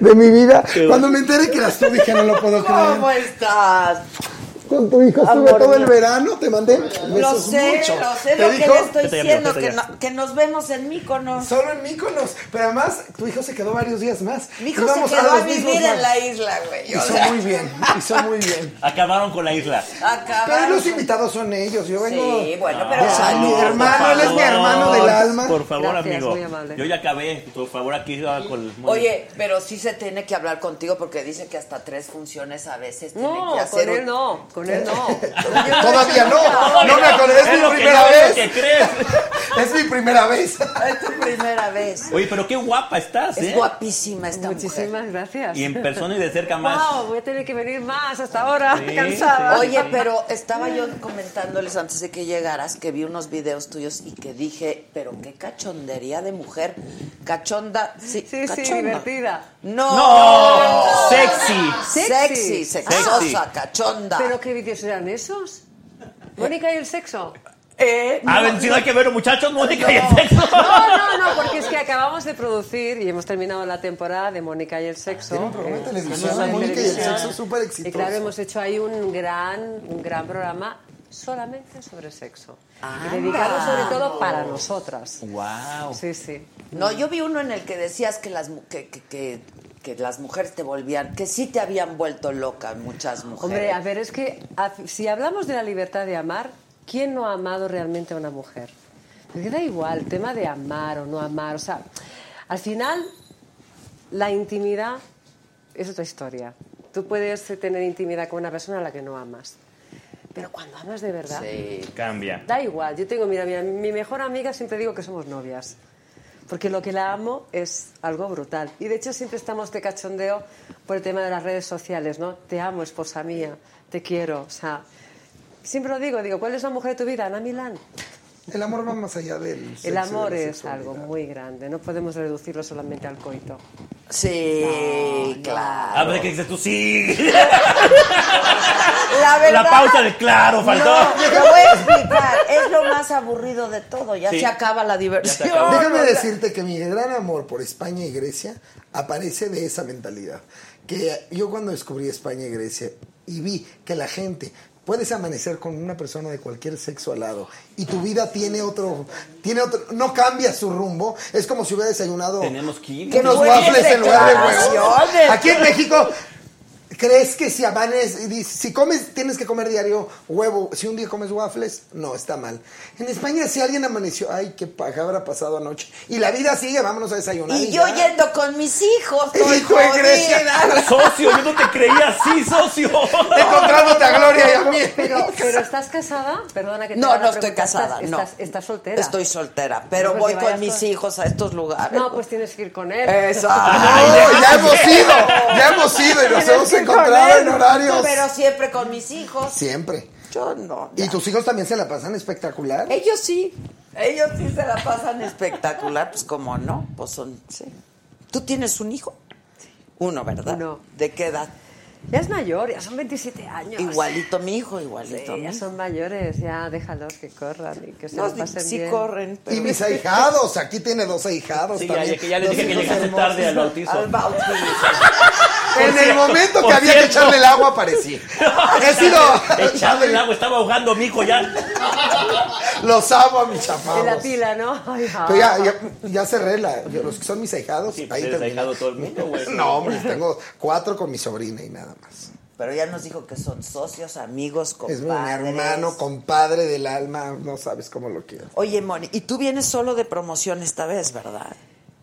de mi vida. Cuando me enteré que eras tú, dije, no lo puedo ¿Cómo creer. estás? Con tu hijo estuve Amor todo el verano, te mandé Lo sé, mucho. lo sé, ¿Te lo que dijo? le estoy Vete diciendo, que, no- que nos vemos en Míconos. Solo en Míconos. Pero además, tu hijo se quedó varios días más. Mi hijo se Íbamos quedó a, los mismos vivir en la isla, güey. o Hizo sea, muy bien, hizo muy bien. <laughs> Acabaron con la isla. Pero acabaron. los invitados son ellos. Yo vengo. Sí, bueno, pero de salud, mi por hermano, él es mi favor. hermano del alma. Por favor, Gracias, amigo. Yo ya acabé. Por favor, aquí con el. Oye, pero sí se tiene que hablar contigo porque dice que hasta tres funciones a veces tiene No, que hacer. con él no, con él <laughs> no. Todavía no. No me acordé, es Es mi primera es vez. que crees. <laughs> Es mi primera vez. Es tu primera vez. Oye, pero qué guapa estás, Es ¿eh? guapísima esta mujer. Muchísimas gracias. Y en persona y de cerca más. Wow, voy a tener que venir más hasta ahora, Sí, <laughs> cansada. Oye, pero estaba yo comentándoles antes de que llegaras que vi unos videos tuyos y que dije, pero qué cachondería de mujer. Cachonda, sí, Sí, cachonda. divertida. No. No, sexy. Sexy, Sexy. sexosa, Sexy. cachonda. ¿Pero qué vídeos eran esos? Mónica y el sexo. Eh, A ver, si no hay que ver, muchachos, Mónica y el sexo. No, no, no, porque es que acabamos de producir y hemos terminado la temporada de Mónica y el sexo. Tiene un programa de Eh, televisión, de Mónica y el sexo, súper exitoso. Y claro, hemos hecho ahí un gran, un gran programa solamente sobre sexo. Y dedicado sobre todo para nosotras. Wow. Sí, sí. No, yo vi uno en el que decías que las, que, que, que, que las mujeres te volvían, que sí te habían vuelto loca muchas mujeres. Hombre, a ver, es que si hablamos de la libertad de amar, ¿quién no ha amado realmente a una mujer? Porque da igual, el tema de amar o no amar, o sea, al final la intimidad es otra historia. Tú puedes tener intimidad con una persona a la que no amas, pero cuando amas de verdad, Sí. Cambia. da igual. Yo tengo, mira, mira, mi mejor amiga siempre digo que somos novias. Porque lo que la amo es algo brutal. Y de hecho siempre estamos de cachondeo por el tema de las redes sociales, ¿no? Te amo, esposa mía, te quiero. O sea, siempre lo digo, digo, ¿cuál es la mujer de tu vida? Ana Milán. El amor va más allá del sexo El de amor la es algo muy grande, no podemos reducirlo solamente al coito. Sí, claro. A ver, ¿qué dices tú? Sí. La verdad. La pausa de claro, faltó. No, te voy a explicar. Es lo más aburrido de todo. Ya Sí. se acaba la diversión. Déjame O sea, decirte que mi gran amor por España y Grecia aparece de esa mentalidad. Que yo cuando descubrí España y Grecia y vi que la gente puedes amanecer con una persona de cualquier sexo al lado y tu vida tiene otro, tiene otro, no cambia su rumbo. Es como si hubiera desayunado Tenemos que ir. unos waffles en lugar de huevos. Aquí en México ¿Crees que si amanes, si comes, tienes que comer diario huevo, si un día comes waffles, no, está mal. En España, si alguien amaneció, ay, qué paja habrá pasado anoche. Y la vida sigue, vámonos a desayunar. Y yo ya. yendo con mis hijos. <laughs> Hijo de Grecia. <laughs> Socio, yo no te creía así, socio. <laughs> Encontrándote a Gloria y a mí. Pero, pero ¿estás casada? Perdona que te No, no estoy casada, ¿Estás, no. Estás, estás soltera? Estoy soltera, pero No, voy con mis hijos a estos lugares. No, pues tienes que ir con él. Eso. No, ya hemos ido, ya hemos ido y nos hemos encontrado en horarios. Pero siempre con mis hijos. Siempre. Yo no. ¿Y tus hijos también se la pasan espectacular? Ellos sí. Ellos sí se la pasan espectacular. Pues como no, pues son, sí. ¿Tú tienes un hijo? Uno, ¿verdad? Uno. ¿De qué edad? Ya es mayor, ya son 27 años. Igualito mi hijo, igualito Sí, mi ya son mayores, ya déjalos que corran y que se No, lo pasen sí bien. corren. Y mis ahijados, aquí tiene dos ahijados Sí, ya, también. ya que ya les dije que llegaste hermosos. tarde al bautizo. Al bautizo. <laughs> En el momento que había que echarle el agua, aparecí. <laughs> He sido... Echarle el agua, estaba ahogando mi hijo ya. Los amo a mis En la chapados. pila, ¿no? Ay, Pero ya, ya, ya cerré la, yo- los que son mis ahijados. Sí, ahí pues ahijado todo el mundo, güey. No, hombre, tengo cuatro con mi sobrina y nada más. Pero ya nos dijo que son socios, amigos, Es mi compadres. hermano, compadre del alma, no sabes cómo lo quiero. Oye, Moni, y tú vienes solo de promoción esta vez, ¿verdad?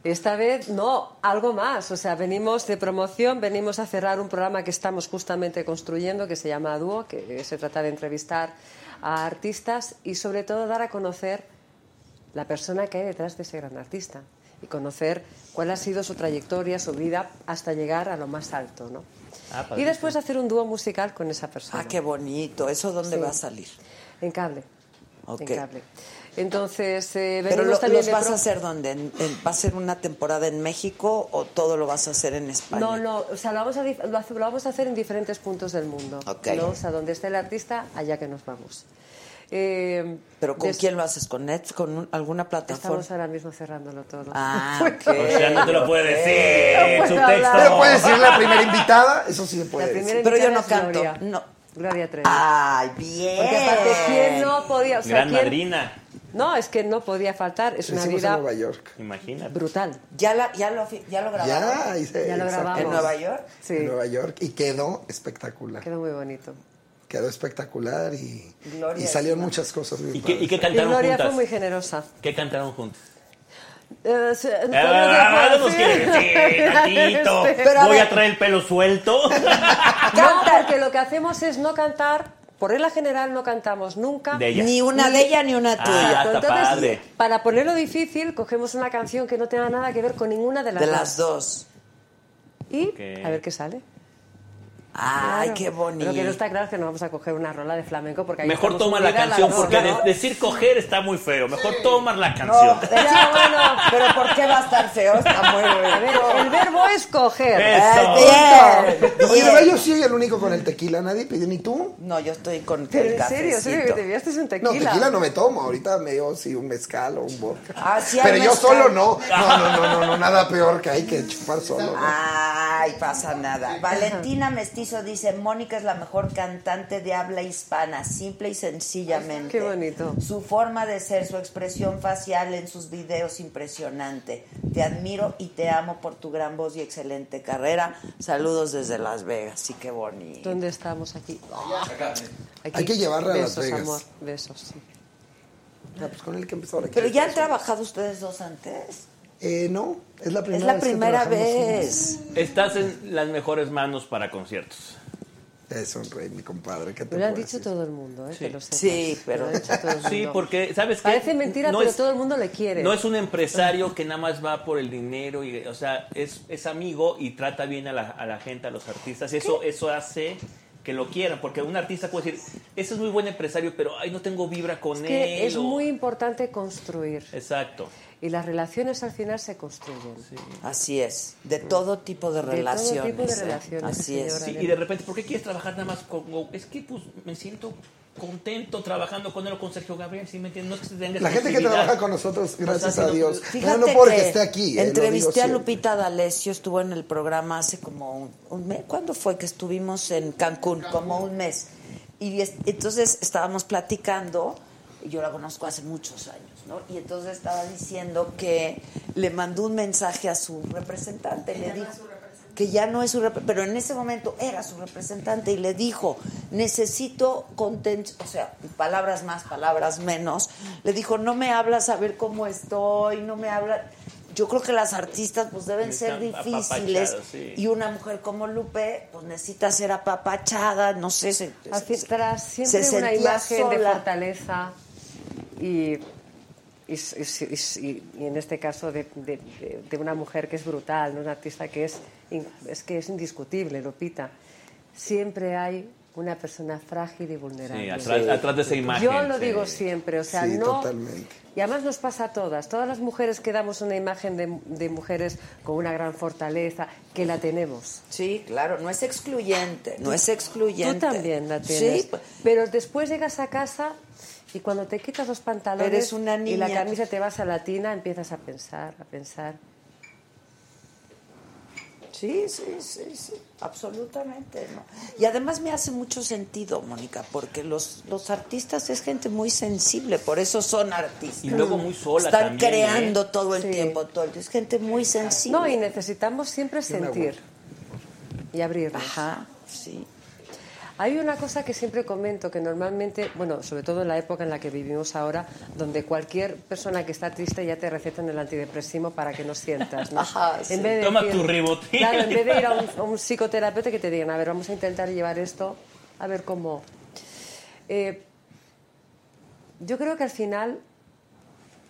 Esta vez no, algo más. O sea, venimos de promoción, venimos a cerrar un programa que estamos justamente construyendo que se llama Dúo, que se trata de entrevistar a artistas y sobre todo dar a conocer la persona que hay detrás de ese gran artista y conocer cuál ha sido su trayectoria, su vida hasta llegar a lo más alto, ¿no? Ah, y después hacer un dúo musical con esa persona. Ah, qué bonito. ¿Eso dónde Sí. va a salir? En cable. Ok. En cable. Entonces, eh, Pero lo- también los de vas pro- a hacer dónde? ¿En- en- ¿Va a ser una temporada en México o todo lo vas a hacer en España? No, no, o sea, lo vamos a, lo hace- lo vamos a hacer en diferentes puntos del mundo. Ok. ¿no? O sea, donde esté el artista, allá que nos vamos. Eh, ¿Pero con des- quién lo haces? ¿Con Netflix? ¿Con un- alguna plataforma? Estamos ahora mismo cerrándolo todo. Ah, <laughs> ok. O sea, no te lo puede decir <laughs> No su texto. Pero puedes decir la primera invitada, eso sí se puede La decir. primera Pero yo invitada no es canto. Gloria. No. Gloria Trevi. Ay, bien. Porque aparte, ¿quién no podía? O sea, Gran ¿quién- madrina. No, es que no podía faltar. Es una vida Nueva York. Imagínate. brutal. ¿Ya, la, ya, lo, ¿Ya lo grabaron? Ya, hice, Ya lo grabamos. ¿En Nueva York? Sí, En Nueva York y quedó espectacular. quedó muy bonito. Quedó espectacular y, Gloria y salieron es muchas cosas muy ¿Y qué, ¿Y qué Y cantaron Gloria juntas? fue muy generosa. ¿Qué cantaron juntas? Eh, se- Ah, ¿cómo no nos te quiere puedo decir, tantito. <laughs> Este, a Voy ver. a traer el pelo suelto. <laughs> No, porque lo que hacemos es no cantar, por regla general no cantamos nunca. De. Ni una de ella ni una Ah, tuya. ya está Entonces, padre. para ponerlo difícil, cogemos una canción que no tenga nada que ver con ninguna de las de dos. las dos. Y a ver qué sale. Ay, Claro. qué bonito. Lo que no está claro es que no vamos a coger una rola de flamenco porque ahí Mejor toma la canción porque ¿no? de- decir coger está muy feo. Mejor tomar la No, canción. ya, <laughs> bueno, pero ¿por qué va a estar feo? Está muy A ver, el verbo es coger. Eso. Eh, bien, Oye, yo soy el único con el tequila, nadie pidió ni tú. No, yo estoy con Pero el en serio, en serio, que te enviaste un No, tequila. tequila no me tomo, ahorita me dio sí un mezcal o un vodka. Ah, sí Pero yo mezcal. solo no. No, no, no, no, no, nada peor que hay que chupar solo. ¿no? Ay, pasa nada. Valentina Mestizo dice, Mónica es la mejor cantante de habla hispana, simple y sencillamente. Qué bonito. Su forma de ser, su expresión facial en sus videos, impresionante. Te admiro y te amo por tu gran voz y excelente carrera. Saludos desde Las Vegas, sí, qué bonito. ¿Dónde estamos aquí? Aquí. Hay que llevarla a Las Besos, Vegas. amor, besos, sí. Pues con el que empezó la Pero ya han trabajado ustedes dos antes. Eh, no, es la primera Es la vez primera vez. Estás en las mejores manos para conciertos. Es un rey, mi compadre. ¿qué te lo han dicho decir? todo el mundo, ¿eh? Sí. que lo sepas. Sí, pero- lo dicho todo el Sí, mundo. porque, ¿sabes qué? Parece mentira, No pero es- todo el mundo le quiere. No es un empresario que nada más va por el dinero, y, o sea, es, es amigo y trata bien a la, a la gente, a los artistas. Eso, eso hace que lo quieran, porque un artista puede decir, ese es muy buen empresario, pero ay, no tengo vibra con Es él. que es o- muy importante construir. Exacto. Y las relaciones al final se construyen. Así es, de todo tipo de De todo relaciones. tipo de relaciones, Así es. Sí, y de repente, ¿por qué quieres trabajar nada más con Go? Es que pues me siento contento trabajando con él o con Sergio Gabriel, ¿sí me entiendes? No es que se tenga La gente que trabaja con nosotros, gracias a Dios. Fíjate No, no porque que esté aquí. eh, Entrevisté a. Lupita D'Alessio, estuvo en el programa hace como un, un mes. ¿Cuándo fue que estuvimos en Cancún? Como un mes. Y es- entonces estábamos platicando, y yo la conozco hace muchos años, ¿no? Y entonces estaba diciendo que le mandó un mensaje a su representante, le dijo que ya no es su rep- pero en ese momento era su representante y le dijo, necesito contención, o sea, palabras más, palabras menos, le dijo, no me hablas a ver cómo estoy, no me hablas, yo creo que las artistas pues deben ser difíciles sí. y una mujer como Lupe pues necesita ser apapachada, no sé, se, Así, se- se una imagen de fortaleza y, y, y- y- y en este caso de, de- una mujer que es brutal, ¿no? una artista que es, es que es indiscutible, Lupita. Siempre hay una persona frágil y vulnerable. Sí, atrás, atrás de esa imagen. Yo lo sí. digo siempre, o sea, Sí, no... totalmente. Y además nos pasa a todas, todas las mujeres que damos una imagen de, de mujeres con una gran fortaleza, que la tenemos. Sí, claro, no es excluyente, no es excluyente. Tú también la tienes. Sí, pues, Pero después llegas a casa y cuando te quitas los pantalones Eres una y la camisa te vas a la tina, empiezas a pensar, a pensar. Sí, sí, sí, sí, absolutamente. ¿no? Y además me hace mucho sentido, Mónica, porque los, los artistas es gente muy sensible, por eso son artistas. Y luego muy sola Están también, creando ¿eh? todo el Sí. tiempo, todo el- es gente muy sensible. No, y necesitamos siempre sentir y abrirnos. Ajá, sí. Hay una cosa que siempre comento, que normalmente, bueno, sobre todo en la época en la que vivimos ahora, donde cualquier persona que está triste ya te recetan el antidepresivo para que no sientas, ¿no? <laughs> Ajá, sí. En vez de Toma decir- tu Ribotril. Claro, en vez de ir a un, a un psicoterapeuta que te digan, a ver, vamos a intentar llevar esto, a ver cómo... Eh, yo creo que al final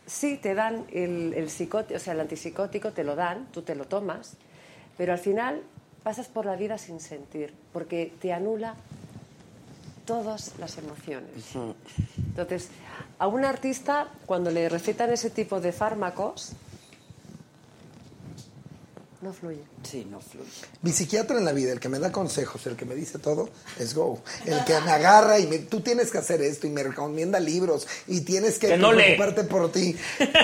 sí te dan el, el psicótico, o sea, el antipsicótico te lo dan, tú te lo tomas, pero al final pasas por la vida sin sentir, porque te anula todas las emociones. Entonces, a un artista, cuando le recetan ese tipo de fármacos, no fluye. Sí, no fluye. Mi psiquiatra en la vida, el que me da consejos, el que me dice todo, es Go. El que me agarra y me, tú tienes que hacer esto y me recomienda libros y tienes que, Que no lee. preocuparte por ti.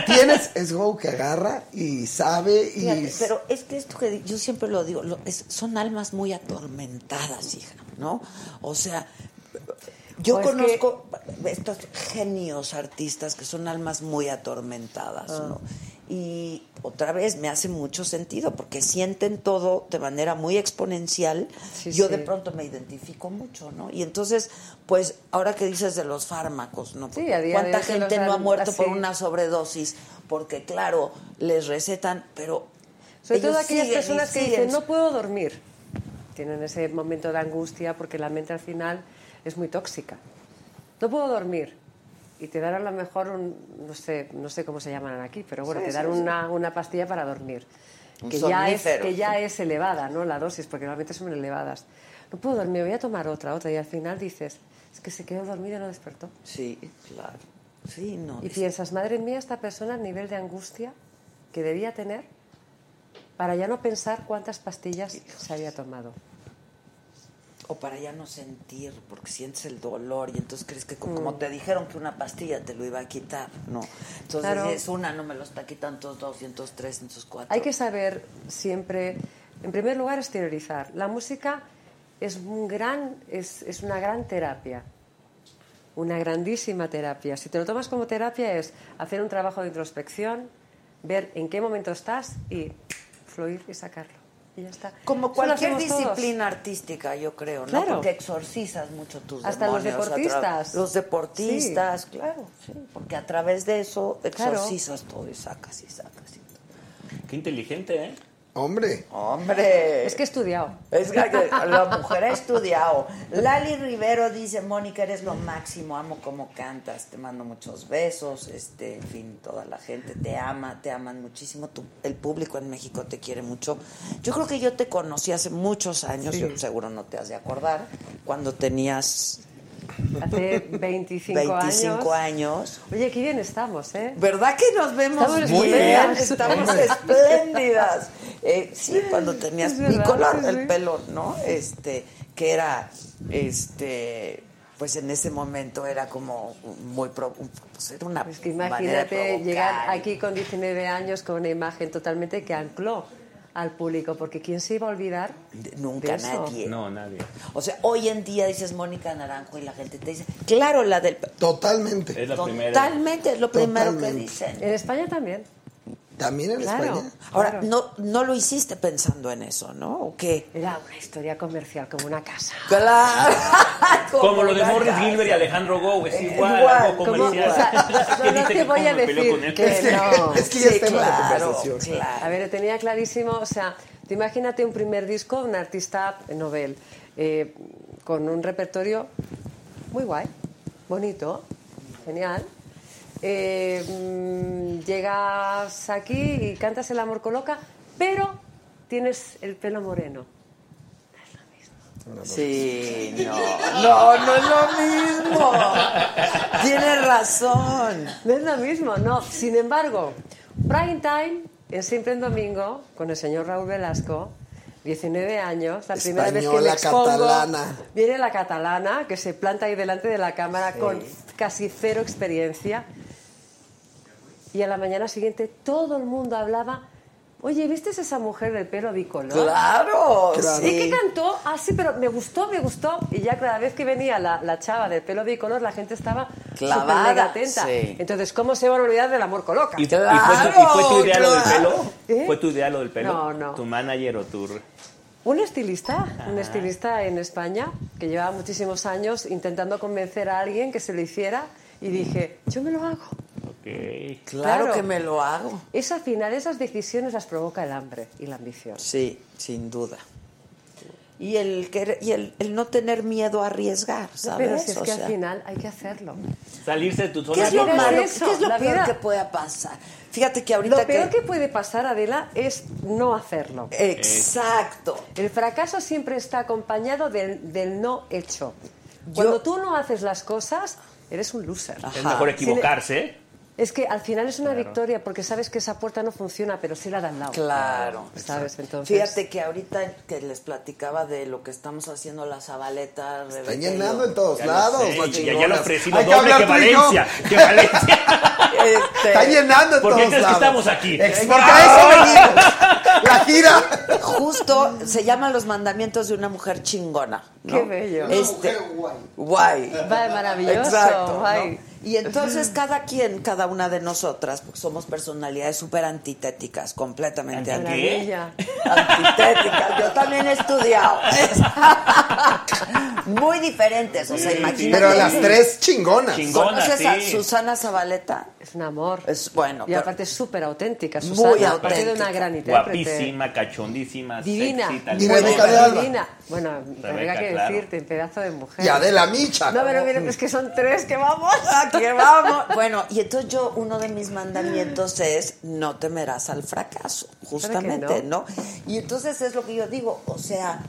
Tienes, es Go que agarra y sabe y... Fíjate, pero es que esto que yo siempre lo digo, lo- es- son almas muy atormentadas, hija, ¿no? O sea, yo O es conozco estos genios artistas que son almas muy atormentadas, Ah. ¿no? Y otra vez me hace mucho sentido porque sienten todo de manera muy exponencial. Sí, yo sí. de pronto me identifico mucho, ¿no? Y entonces, pues, ahora que dices de los fármacos, ¿no? Sí, a día ¿Cuánta te gente no ha muerto por así. una sobredosis? Porque, claro, les recetan, pero Sobre todo aquellas personas que dicen, no puedo dormir. Tienen ese momento de angustia porque la mente al final es muy tóxica. No puedo dormir. Y te dan a lo mejor, un, no, sé, no sé cómo se llaman aquí, pero bueno, Sí, te dan sí, sí. una, una pastilla para dormir. Un Que ya, es, que ya es elevada, ¿no? La dosis, porque normalmente son elevadas. No puedo dormir, voy a tomar otra, otra. Y al final dices, es que se quedó dormido y no despertó. Sí, claro. Sí, no. Y piensas, madre mía, esta persona el nivel de angustia que debía tener para ya no pensar cuántas pastillas se había tomado. O para ya no sentir, porque sientes el dolor y entonces crees que como, Mm. como te dijeron que una pastilla te lo iba a quitar, no. Entonces Claro. es una, no me lo está quitando, entonces dos, y entonces tres, entonces cuatro. Hay que saber siempre, en primer lugar, exteriorizar. La música es, un gran, es, es una gran terapia, una grandísima terapia. Si te lo tomas como terapia es hacer un trabajo de introspección, ver en qué momento estás y fluir y sacarlo. Y ya está. Como cualquier todos. disciplina artística, yo creo, ¿no? Claro. Porque exorcizas mucho tus Hasta los demonios deportistas. Los deportistas, claro, sí. Porque a través de eso Claro. exorcizas todo y sacas y sacas y todo. Qué inteligente, ¿eh? Hombre. Hombre. Es que he estudiado. Es que <laughs> la mujer ha estudiado. Lali Rivero dice, Mónica, eres lo máximo, amo cómo cantas, te mando muchos besos, este, en fin, toda la gente te ama, te aman muchísimo, tu- el público en México te quiere mucho. Yo creo que yo te conocí hace muchos años, Sí. yo seguro no te has de acordar, cuando tenías Hace 25, 25 años. años. Oye, qué bien estamos, ¿eh? ¿Verdad que nos vemos Estamos muy bien? Estamos espléndidas. Eh, sí, cuando tenías Es mi verdad, color, sí, el sí. pelo, ¿no? Este, que era, este, pues en ese momento era como muy, pro- pues era una Es que manera de imagínate provocar. llegar aquí con 19 años con una imagen totalmente que ancló al público, porque ¿quién se iba a olvidar? Nunca de eso? nadie. No, nadie. O sea, hoy en día dices Mónica Naranjo y la gente te dice, claro, la del... Totalmente. Es la primera. Totalmente, es lo primero que dicen. En España también. También en Claro. España. Ahora, Claro. no, no lo hiciste pensando en eso, ¿no? ¿O qué? Era una historia comercial, como una casa. Claro. <laughs> Como lo de Morris casa. Gilbert y Alejandro Gou, es Eh, igual, igual, algo como- comercial. o sea, <laughs> Es que no dice te que voy a decir él. que no. Es que ya Sí, la conversación. claro. A ver, tenía clarísimo, o sea, tú imagínate un primer disco, un artista novel, eh, con un repertorio muy guay, bonito, genial. Eh, mm, llegas aquí y cantas El amor coloca, pero tienes el pelo moreno. Sí, no, no, no es lo mismo. Tienes razón. No es lo mismo, no. Sin embargo, Prime Time en Siempre en Domingo, con el señor Raúl Velasco, 19 años, la primera vez que me Española, expongo, catalana. viene la catalana, que se planta ahí delante de la cámara con casi cero experiencia. Y a la mañana siguiente todo el mundo hablaba, oye, ¿viste esa mujer del pelo bicolor? Claro, Claro. ¿Y sí. qué cantó? Ah, sí, pero me gustó, me gustó. Y ya cada vez que venía la, la chava del pelo bicolor, la gente estaba Clavada, atenta. sí. Entonces, ¿cómo se van a olvidar del amor coloca? ¿Y, y fue tu, Claro, y fue tu idea lo del claro. pelo? <laughs> ¿Eh? ¿Fue tu idea lo del pelo? No, no. ¿Tu manager o tu...? Un estilista, un estilista en España que llevaba muchísimos años intentando convencer a alguien que se lo hiciera y dije, yo me lo hago. Claro, Claro. que me lo hago. Es al final esas decisiones las provoca el hambre y la ambición. Sí, sin duda. Y el, y el, el no tener miedo a arriesgar, ¿sabes? Pero si es O que sea, al final hay que hacerlo. Salirse de tu zona ¿Qué es lo malo? eso, ¿Qué es lo peor vida- que pueda pasar? Fíjate que ahorita Lo peor que puede pasar, Adela, es no hacerlo. Exacto. El fracaso siempre está acompañado del, del no hecho. Cuando tú no haces las cosas, eres un loser. Es mejor equivocarse, ¿eh? Es que al final es una victoria porque sabes que esa puerta no funciona, pero sí la da al lado. Claro. ¿Sabes? Entonces, Fíjate que ahorita que les platicaba de lo que estamos haciendo la Zabaleta. Está llenando en todos lados, sé, más ya- ya lo ofrecí lo Hay que doble que yo. Valencia. Que Valencia. Este, Está llenando en ¿Por qué todos crees que lados. estamos aquí? Porque a eso venimos. La gira. Justo se llaman los mandamientos de una mujer chingona. ¿no? Qué bello. Una Este, mujer guay. guay. Va, maravilloso. Exacto. ¿no? Y entonces cada quien, cada una de nosotras, porque somos personalidades súper antitéticas, completamente ¿Anti anti- qué? Maravilla. antitéticas. Yo también he estudiado. <laughs> Muy diferentes, o sea, imagínate. Pero las tres chingonas. Chingón. ¿Conoces a sí. Susana Zabaleta? Es un amor. Es bueno. y pero- aparte es súper auténtica, Muy Susana. Aparte de auténtica. una gran intérprete. Guapísima, cachondísima, Divina. sexy, tal Y cual. Rebeca de Alba. Divina. Bueno, Rebeca, que claro. decirte, pedazo de mujer. Y Adela Micha. No, pero mira, es que son tres que vamos. <laughs> que vamos. Bueno, y entonces yo, uno de mis mandamientos es no temerás al fracaso, justamente, no? ¿no? Y entonces es lo que yo digo, o sea,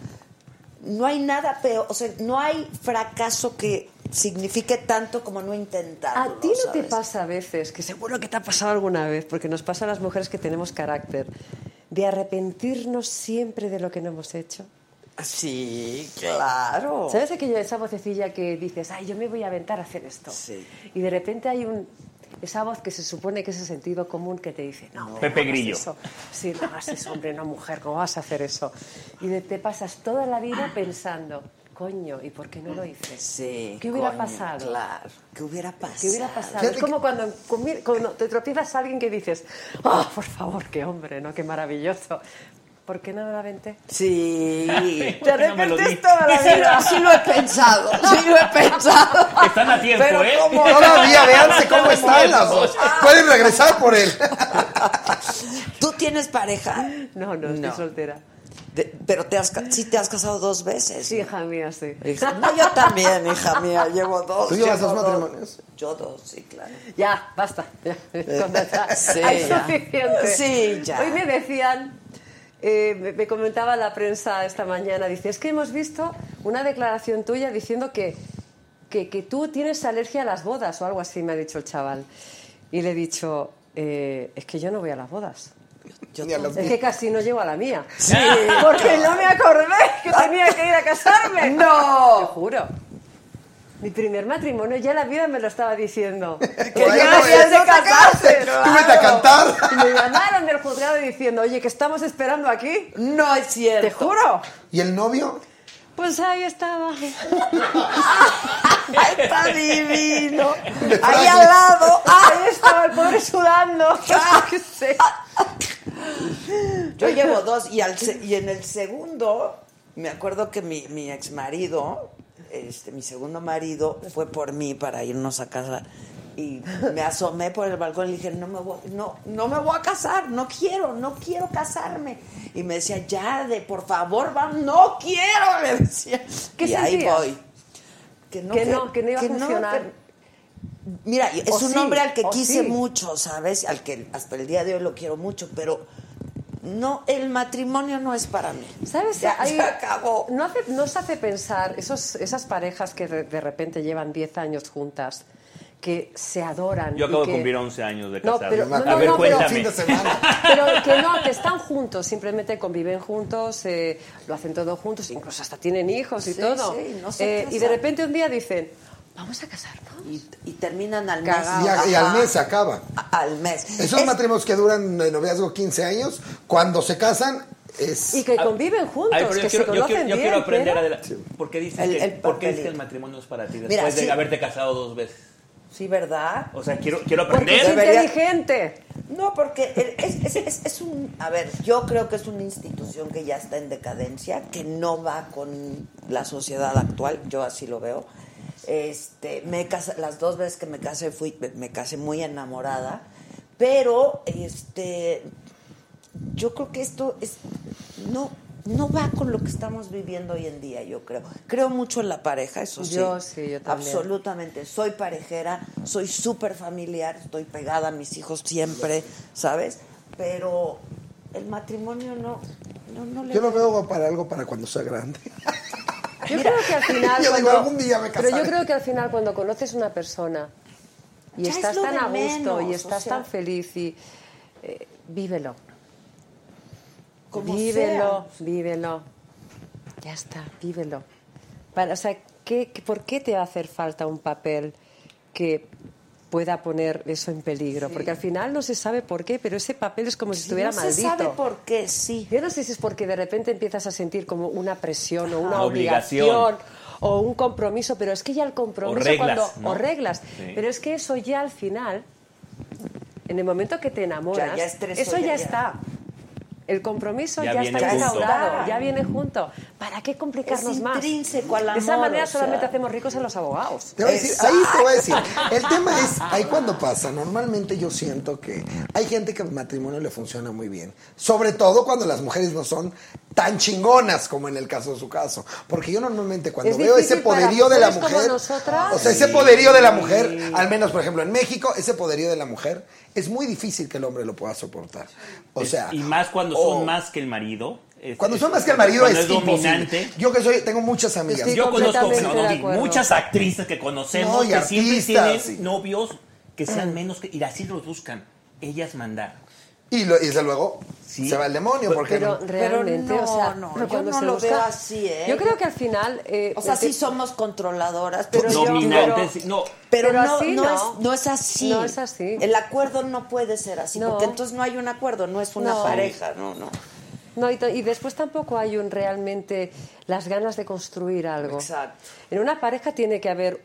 no hay nada peor, o sea, no hay fracaso que signifique tanto como no intentarlo. A ti no te ¿sabes? pasa a veces, que seguro que te ha pasado alguna vez, porque nos pasa a las mujeres que tenemos carácter, de arrepentirnos siempre de lo que no hemos hecho. Sí, claro. ¿Sabes aquella esa vocecilla que dices, ay, yo me voy a aventar a hacer esto? Sí. Y de repente hay un esa voz que se supone que es el sentido común que te dice, no, hombre, Pepe no hagas Grillo. eso. Sí, no hagas eso, hombre, no mujer, ¿cómo vas a hacer eso? Y de- te pasas toda la vida pensando, coño, ¿y por qué no lo hice? Sí. ¿Qué hubiera coño, pasado? Claro. ¿Qué hubiera pasado? ¿Qué hubiera pasado? Es como cuando, cuando te tropiezas a alguien que dices, ¡ah, por favor, qué hombre, ¿no? Qué maravilloso! ¿Por qué no me la aventé? Sí, <laughs> De lo repente es toda la <laughs> Sí, vida. Sí lo he pensado, sí lo he pensado. <laughs> Están a tiempo, Pero ¿eh? ¿cómo? Todavía, véanse cómo están las dos. Pueden regresar por él. ¿Tú tienes pareja? No, no, estoy No. soltera. De- pero te has, ca- sí te has casado dos veces. Sí, hija mía, sí. Hija- No, yo también, hija mía, llevo dos. ¿Tú llevas llevo dos matrimonios? Yo dos, sí, claro. Ya, basta. Ya, con esa- Sí, hay ya. suficiente. Sí, ya. Hoy me decían, eh, me, me comentaba la prensa esta mañana, dice, es que hemos visto una declaración tuya diciendo que, que, que tú tienes alergia a las bodas o algo así, me ha dicho el chaval. Y le he dicho, eh, es que yo no voy a las bodas. Es que casi no llego a la mía. Sí. <laughs> Porque no me acordé que <laughs> tenía que ir a casarme. No. Te juro. Mi primer matrimonio ya la vida me lo estaba diciendo. <laughs> Que ahí ya no habías de casarse. Tú vete a cantar. Y me llamaron del juzgado diciendo, oye, que estamos esperando aquí. No es cierto. Te juro. ¿Y el novio? Pues ahí estaba. <laughs> Está divino. Ahí al lado. Ahí estaba el pobre sudando. <laughs> Qué sé. Yo llevo dos y, al se- y en el segundo, me acuerdo que mi, mi ex marido, este, mi segundo marido, fue por mí para irnos a casa y me asomé por el balcón y le dije, no me voy, no, no me voy a casar, no quiero, no quiero casarme. Y me decía, ya, de por favor, va, no quiero, le decía. ¿Qué y ahí voy. Que no, Que no, que no iba a funcionar. Mira, es O un sí, hombre al que quise sí. mucho, ¿sabes? Al que hasta el día de hoy lo quiero mucho, pero no, el matrimonio no es para mí. ¿Sabes? Ya, Hay- se acabó. No hace, nos hace pensar, esos, esas parejas que de, de repente llevan 10 años juntas, que se adoran. Yo acabo y de cumplir 11 años de No, casado. pero- no, a no, ver, no, pero- cuéntame. Fin de semana. Pero que no, que están juntos, simplemente conviven juntos, eh, lo hacen todo juntos, incluso hasta tienen hijos y Sí, todo. sí, no se Eh, y de repente un día dicen, vamos a casarnos. Y, y terminan al mes. Y, a- y Ajá. al mes se acaba. A- Al mes. Esos Es- matrimonios que duran de noviazgo 15 años, cuando se casan, es... Y que conviven juntos, Ay, yo que quiero, se yo conocen quiero, yo bien. quiero aprender pero- a... ¿Por qué dices, El- que, el ¿por qué dices que papelito. el matrimonio es para ti después Mira, de sí. haberte casado dos veces? Sí, ¿verdad? O sea, quiero, quiero Porque es aprender. Debería- inteligente. No, porque el- es, es- es- es un... A ver, yo creo que es una institución que ya está en decadencia, que no va con la sociedad actual, yo así lo veo. Este, me casé, las dos veces que me casé fui, me, casé muy enamorada, pero este, yo creo que esto es, no, no va con lo que estamos viviendo hoy en día, yo creo. Creo mucho en la pareja, eso sí. Yo sí, yo también. Absolutamente. Soy parejera, soy súper familiar, estoy pegada a mis hijos siempre, ¿sabes? Pero el matrimonio no, no, no le Yo lo veo para algo para cuando sea grande. <laughs> Yo creo que al <laughs> final. Yo digo, cuando- algún día me Pero yo creo que al final, cuando conoces una persona y Ya estás tan a gusto menos, y o estás sea. tan feliz y. eh, vívelo. Como vívelo, vívelo. Ya está, vívelo. Para, o sea, ¿qué, qué- por qué te va a hacer falta un papel que pueda poner eso en peligro? Porque al final no se sabe por qué, pero ese papel es como si estuviera no maldito. se sabe por qué, sí. Yo no sé si es porque de repente empiezas a sentir como una presión o una obligación. Obligación. o un compromiso, pero es que ya el compromiso O reglas, cuando ¿no? o reglas, Sí. pero es que eso ya al final en el momento que te enamoras, Ya, ya estresó, eso ya. está. El compromiso Ya está instaurado, ya viene junto. ¿Para qué complicarnos Es más? intrínseco al De esa manera o sea. solamente hacemos ricos a los abogados. Te voy a decir, ahí te voy a decir, el tema es, ahí cuando pasa, normalmente yo siento que hay gente que el matrimonio le funciona muy bien, sobre todo cuando las mujeres no son tan chingonas como en el caso de su caso, porque yo normalmente cuando Es veo ese poderío de la mujer, o sea, ese poderío de la mujer, al menos por ejemplo en México, ese poderío de la mujer es muy difícil que el hombre lo pueda soportar. O sea, y más cuando son más que el marido. es- cuando son más que el marido es, dominante. Yo que soy, tengo muchas amigas. Estoy Yo conozco no, muchas actrices que conocemos No, y que siempre tienen sí. novios que sean menos que y así los buscan. Ellas mandar. Y, lo- y desde luego Sí. se va el demonio, porque Pero no- realmente, no, o sea, no, pero yo no se lo busca- veo así, ¿eh? Yo creo que al final... eh, O sea, sí somos controladoras, pero, yo- Dominantes. pero- no, pero, Pero no, no. Es, no es así. No es así. El acuerdo no puede ser así, No. porque entonces no hay un acuerdo, no es una No. pareja, no, no. No, y después tampoco hay un realmente las ganas de construir algo. Exacto. En una pareja tiene que haber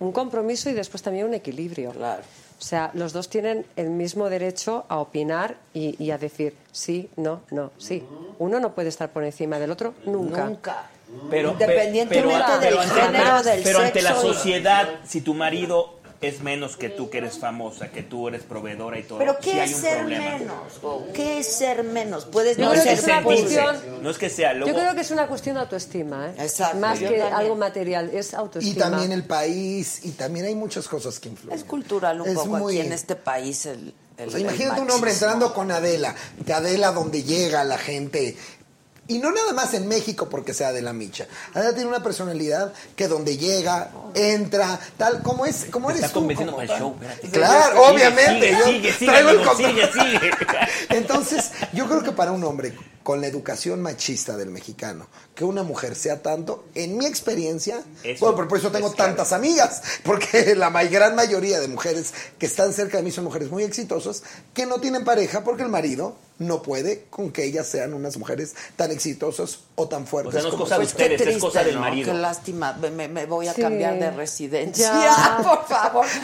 un compromiso y después también un equilibrio. Claro. O sea, los dos tienen el mismo derecho a opinar y, y a decir sí, no, no, sí. Uno no puede estar por encima del otro nunca. Nunca. Pero, Independientemente pero- del pero ante- género, del pero ante la y- sociedad, si tu marido es menos que tú, que eres famosa, que tú eres proveedora y todo, Pero sí ¿qué hay es un ser problema. menos? ¿Qué es ser menos? Puedes no creo ser que es una sentirse. cuestión- No es que sea, luego... Yo creo que es una cuestión de autoestima, ¿eh? Exacto, Más yo que también. algo material, es Y autoestima. también el país, y también hay muchas cosas que influyen. Es cultural un Es poco muy- aquí en este país el, el- O sea, el imagínate un hombre entrando con Adela, que Adela donde llega la gente. Y no nada más en México porque sea de la micha. Adela tiene una personalidad que donde llega, entra, tal, como es, como eres está tú. convenciendo para el show, espérate. Claro, Sigue, obviamente. sigue, sigue, traigo el sigue, sigue. <laughs> Entonces, yo creo que para un hombre con la educación machista del mexicano, que una mujer sea tanto, en mi experiencia, Eso bueno, pero por eso tengo es tantas amigas, porque <laughs> la gran mayoría de mujeres que están cerca de mí son mujeres muy exitosas, que no tienen pareja porque el marido no puede con que ellas sean unas mujeres tan exitosas o tan fuertes. O sea, no es como cosa de ustedes, es triste, cosa del ¿no? marido. Qué lástima. Me, voy a Sí. cambiar de residencia, Ya. <laughs> por favor. <laughs>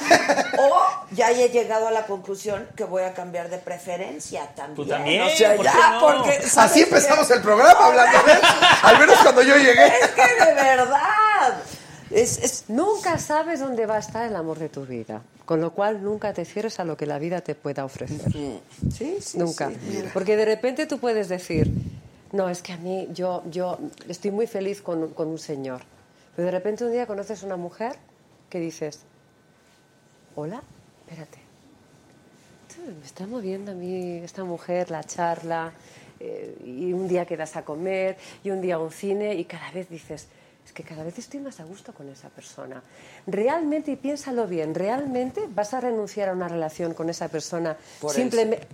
O ya he llegado a la conclusión que voy a cambiar de preferencia también. Tú también, O sea, ¿por qué ya, no? porque ¿sabes Así empezamos el programa hablando de eso. Al menos cuando yo llegué. Es que de verdad. Es, es, Nunca sabes dónde va a estar el amor de tu vida, con lo cual nunca te cierres a lo que la vida te pueda ofrecer. sí, sí, Nunca. sí. Porque de repente tú puedes decir, no, es que a mí, yo, yo estoy muy feliz con, con un señor. Pero de repente un día conoces una mujer que dices, hola, espérate. Me está moviendo a mí esta mujer, la charla, eh, y un día quedas a comer, y un día a un cine, y cada vez dices, es que cada vez estoy más a gusto con esa persona. Realmente, y piénsalo bien, ¿realmente vas a renunciar a una relación con esa persona Por simplemente...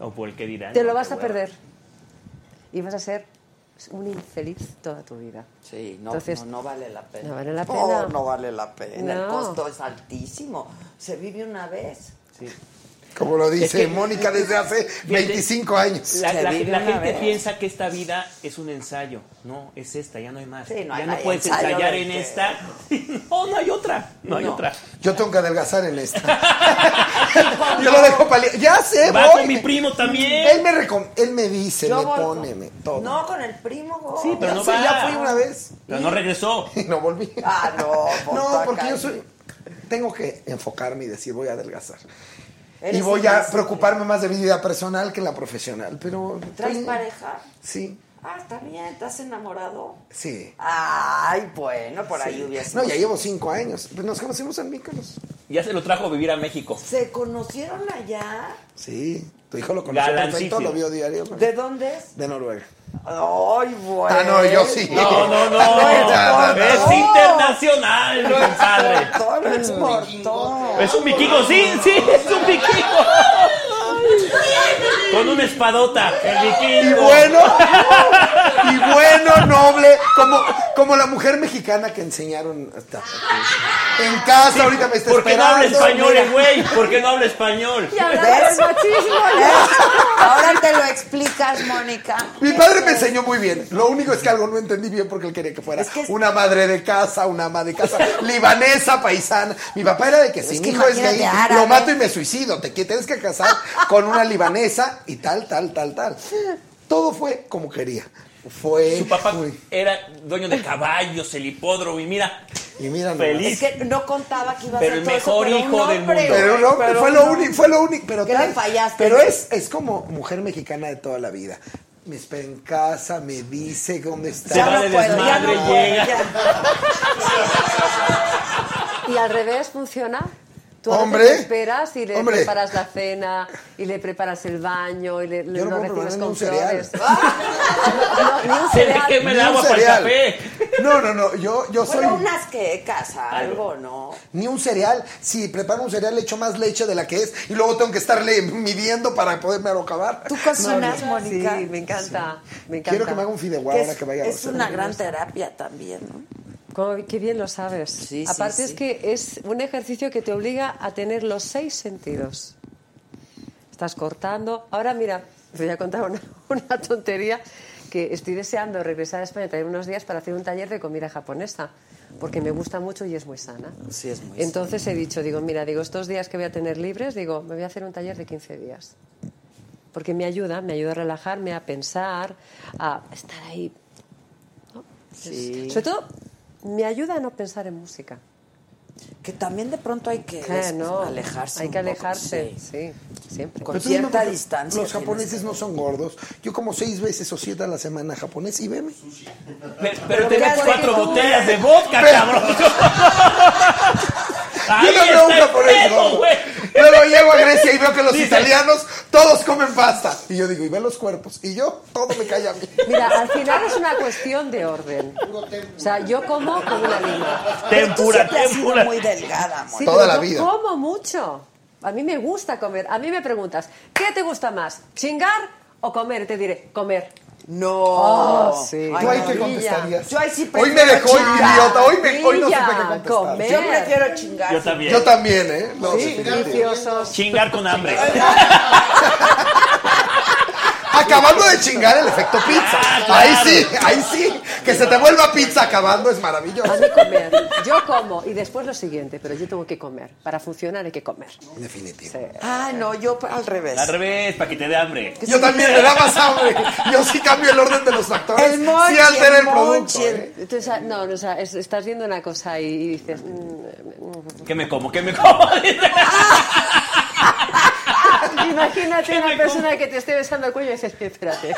O por el que dirán. Te lo vas a hueva. perder. Y vas a ser un infeliz toda tu vida. Sí, no, Entonces, no, no vale la pena. no vale la pena. no vale la pena. El costo es altísimo. Se vive una vez. Sí. Como lo dice Es que- Mónica desde hace <laughs> 25 años. La, gente piensa que esta vida es un ensayo. No, es esta, ya no hay más. Sí, no hay- ya no no hay puedes ensayar en que- esta. <laughs> No, no hay otra. No hay otra. Yo tengo que adelgazar en esta. <laughs> Yo lo dejo pali- Ya sé, Va voy. con mi primo también. Él me, recom- él me dice, Yo me pone, con- me todo. No, con el primo. go. Sí, pero Ya no sé, va. ya fui una vez. Pero no regresó. Y no volví. Ah, no. por No, porque yo soy. Tengo que enfocarme y decir, voy a adelgazar. Eres Y voy a invencible. preocuparme más de mi vida personal que la profesional. Pero. ¿Traes pareja? Sí, Ah, está bien. ¿Estás enamorado? sí. Ay, bueno, por ahí sí. hubiese. No, ya llevo cinco años. Pues nos conocimos en Míconos. Ya se lo trajo a vivir a México. ¿Se conocieron allá? Sí. Tu hijo lo conoció perfecto, lo vio diario. ¿De dónde es? De Noruega. Ay, bueno. Ah, no, yo sí. No, no, no. No, no, no. Es internacional, mi padre. Todo lo exportó. Es un vikingo, sí, sí, es un vikingo. Con una espadota, el. Y bueno, y bueno, noble, como, como la mujer mexicana que enseñaron hasta en casa, ahorita me está ¿Por qué no habla español, güey? ¿Por qué no habla español? Y del machismo, Ahora te lo explicas, Mónica. Mi padre me enseñó muy bien. Lo único es que algo no entendí bien porque él quería que fuera Es que es- una madre de casa, una ama de casa, libanesa, paisana. Mi papá era de que si mi hijo es gay, árabe. lo mato y me suicido. Te tienes que casar con una libanesa y tal, tal, tal, tal. Todo fue como quería. Fue. Su papá era dueño de caballos, el hipódromo, y mira, y mira, nomás. feliz. Es que no contaba que iba a Pero ser el todo eso, mejor pero hijo del mundo. Pero no, pero fue lo único, fue lo único, pero ¿Qué tal- fallaste? Pero es, es como mujer mexicana de toda la vida. Me espera en casa, me dice dónde está. Va no puedo, ya no puedo, llega. ya. <laughs> Y al revés funciona. Tú Hombre. te esperas y le Hombre. preparas la cena y le preparas el baño y le, le- Yo no lo puedo recibes con un cereal. flores. <laughs> No, ni un Se le cereal. quema el Ni un agua para el cereal. café. No, no, no, yo, yo soy Bueno, unas quecas, algo, ¿no? ni un cereal. Si preparo un cereal, le echo más leche de la que es y luego tengo que estarle midiendo para poderme acabar. ¿Tú cocinas, Sí, Mónica? me encanta, me encanta. Quiero que me haga un fideuá Que ahora que vaya a es una gran terapia también, ¿no? Cómo- Qué bien lo sabes. Sí, sí, Aparte sí. es que es un ejercicio que te obliga a tener los seis sentidos. Estás cortando. Ahora mira, te voy a contar una, <laughs> una tontería que estoy deseando regresar a España, traer unos días para hacer un taller de comida japonesa, porque me gusta mucho y es muy sana. Sí, es muy Entonces he dicho, digo, mira, digo, estos días que voy a tener libres, digo, me voy a hacer un taller de 15 días. Porque me ayuda, me ayuda a relajarme, a pensar, a estar ahí. ¿no? Sí. Sobre todo, me ayuda a no pensar en música. Que también de pronto hay que Eh, es- no, alejarse. Hay un que poco, alejarse, sí. sí, siempre. Con Pero cierta distancia. Los japoneses no son gordos. Yo como seis veces o siete a la semana japonés y veme. Pero, pero te ¿qué ves haces cuatro botellas de vodka, Pero- cabrón. <laughs> Yo no veo un japonés pedo, gordo. güey. Luego llego a Grecia y veo que los Dice- italianos todos comen pasta. Y yo digo, y ve los cuerpos. Y yo, todo me cae a mí. Mira, al final es una cuestión de orden. O sea, yo como como una siempre has sido muy delgada, Sí, Mónica. pero yo como mucho. A mí me gusta comer. A mí me preguntas, ¿qué te gusta más? ¿Chingar o comer? Te diré, comer. No. Oh, sí. ¿Tú ahí qué contestarías? Yo ahí sí Hoy me dejó chingar. idiota. Hoy, me, hoy no supe qué contestar. comer. Yo prefiero chingar. Yo también. Yo también, ¿eh? No, Sí, deliciosos. Chingar con hambre. <laughs> Acabando de chingar el efecto pizza. Ah, Ahí sí, ahí sí. Que se te vuelva pizza acabando es maravilloso. A mí comer. Yo como. Y después lo siguiente, pero yo tengo que comer. Para funcionar hay que comer. Definitivo. Ah, no, yo al revés. Al revés, para que te dé hambre. Yo también me da más hambre. Yo sí cambio el orden de los factores. El monchi, sí altera el el producto. ¿eh? Entonces, ah, no, no, o sea, es- estás viendo una cosa y, y dices... mm, mm. ¿Qué me como? ¿Qué me como? <laughs> Imagínate una persona que te esté besando el cuello y dices, espérate. <laughs>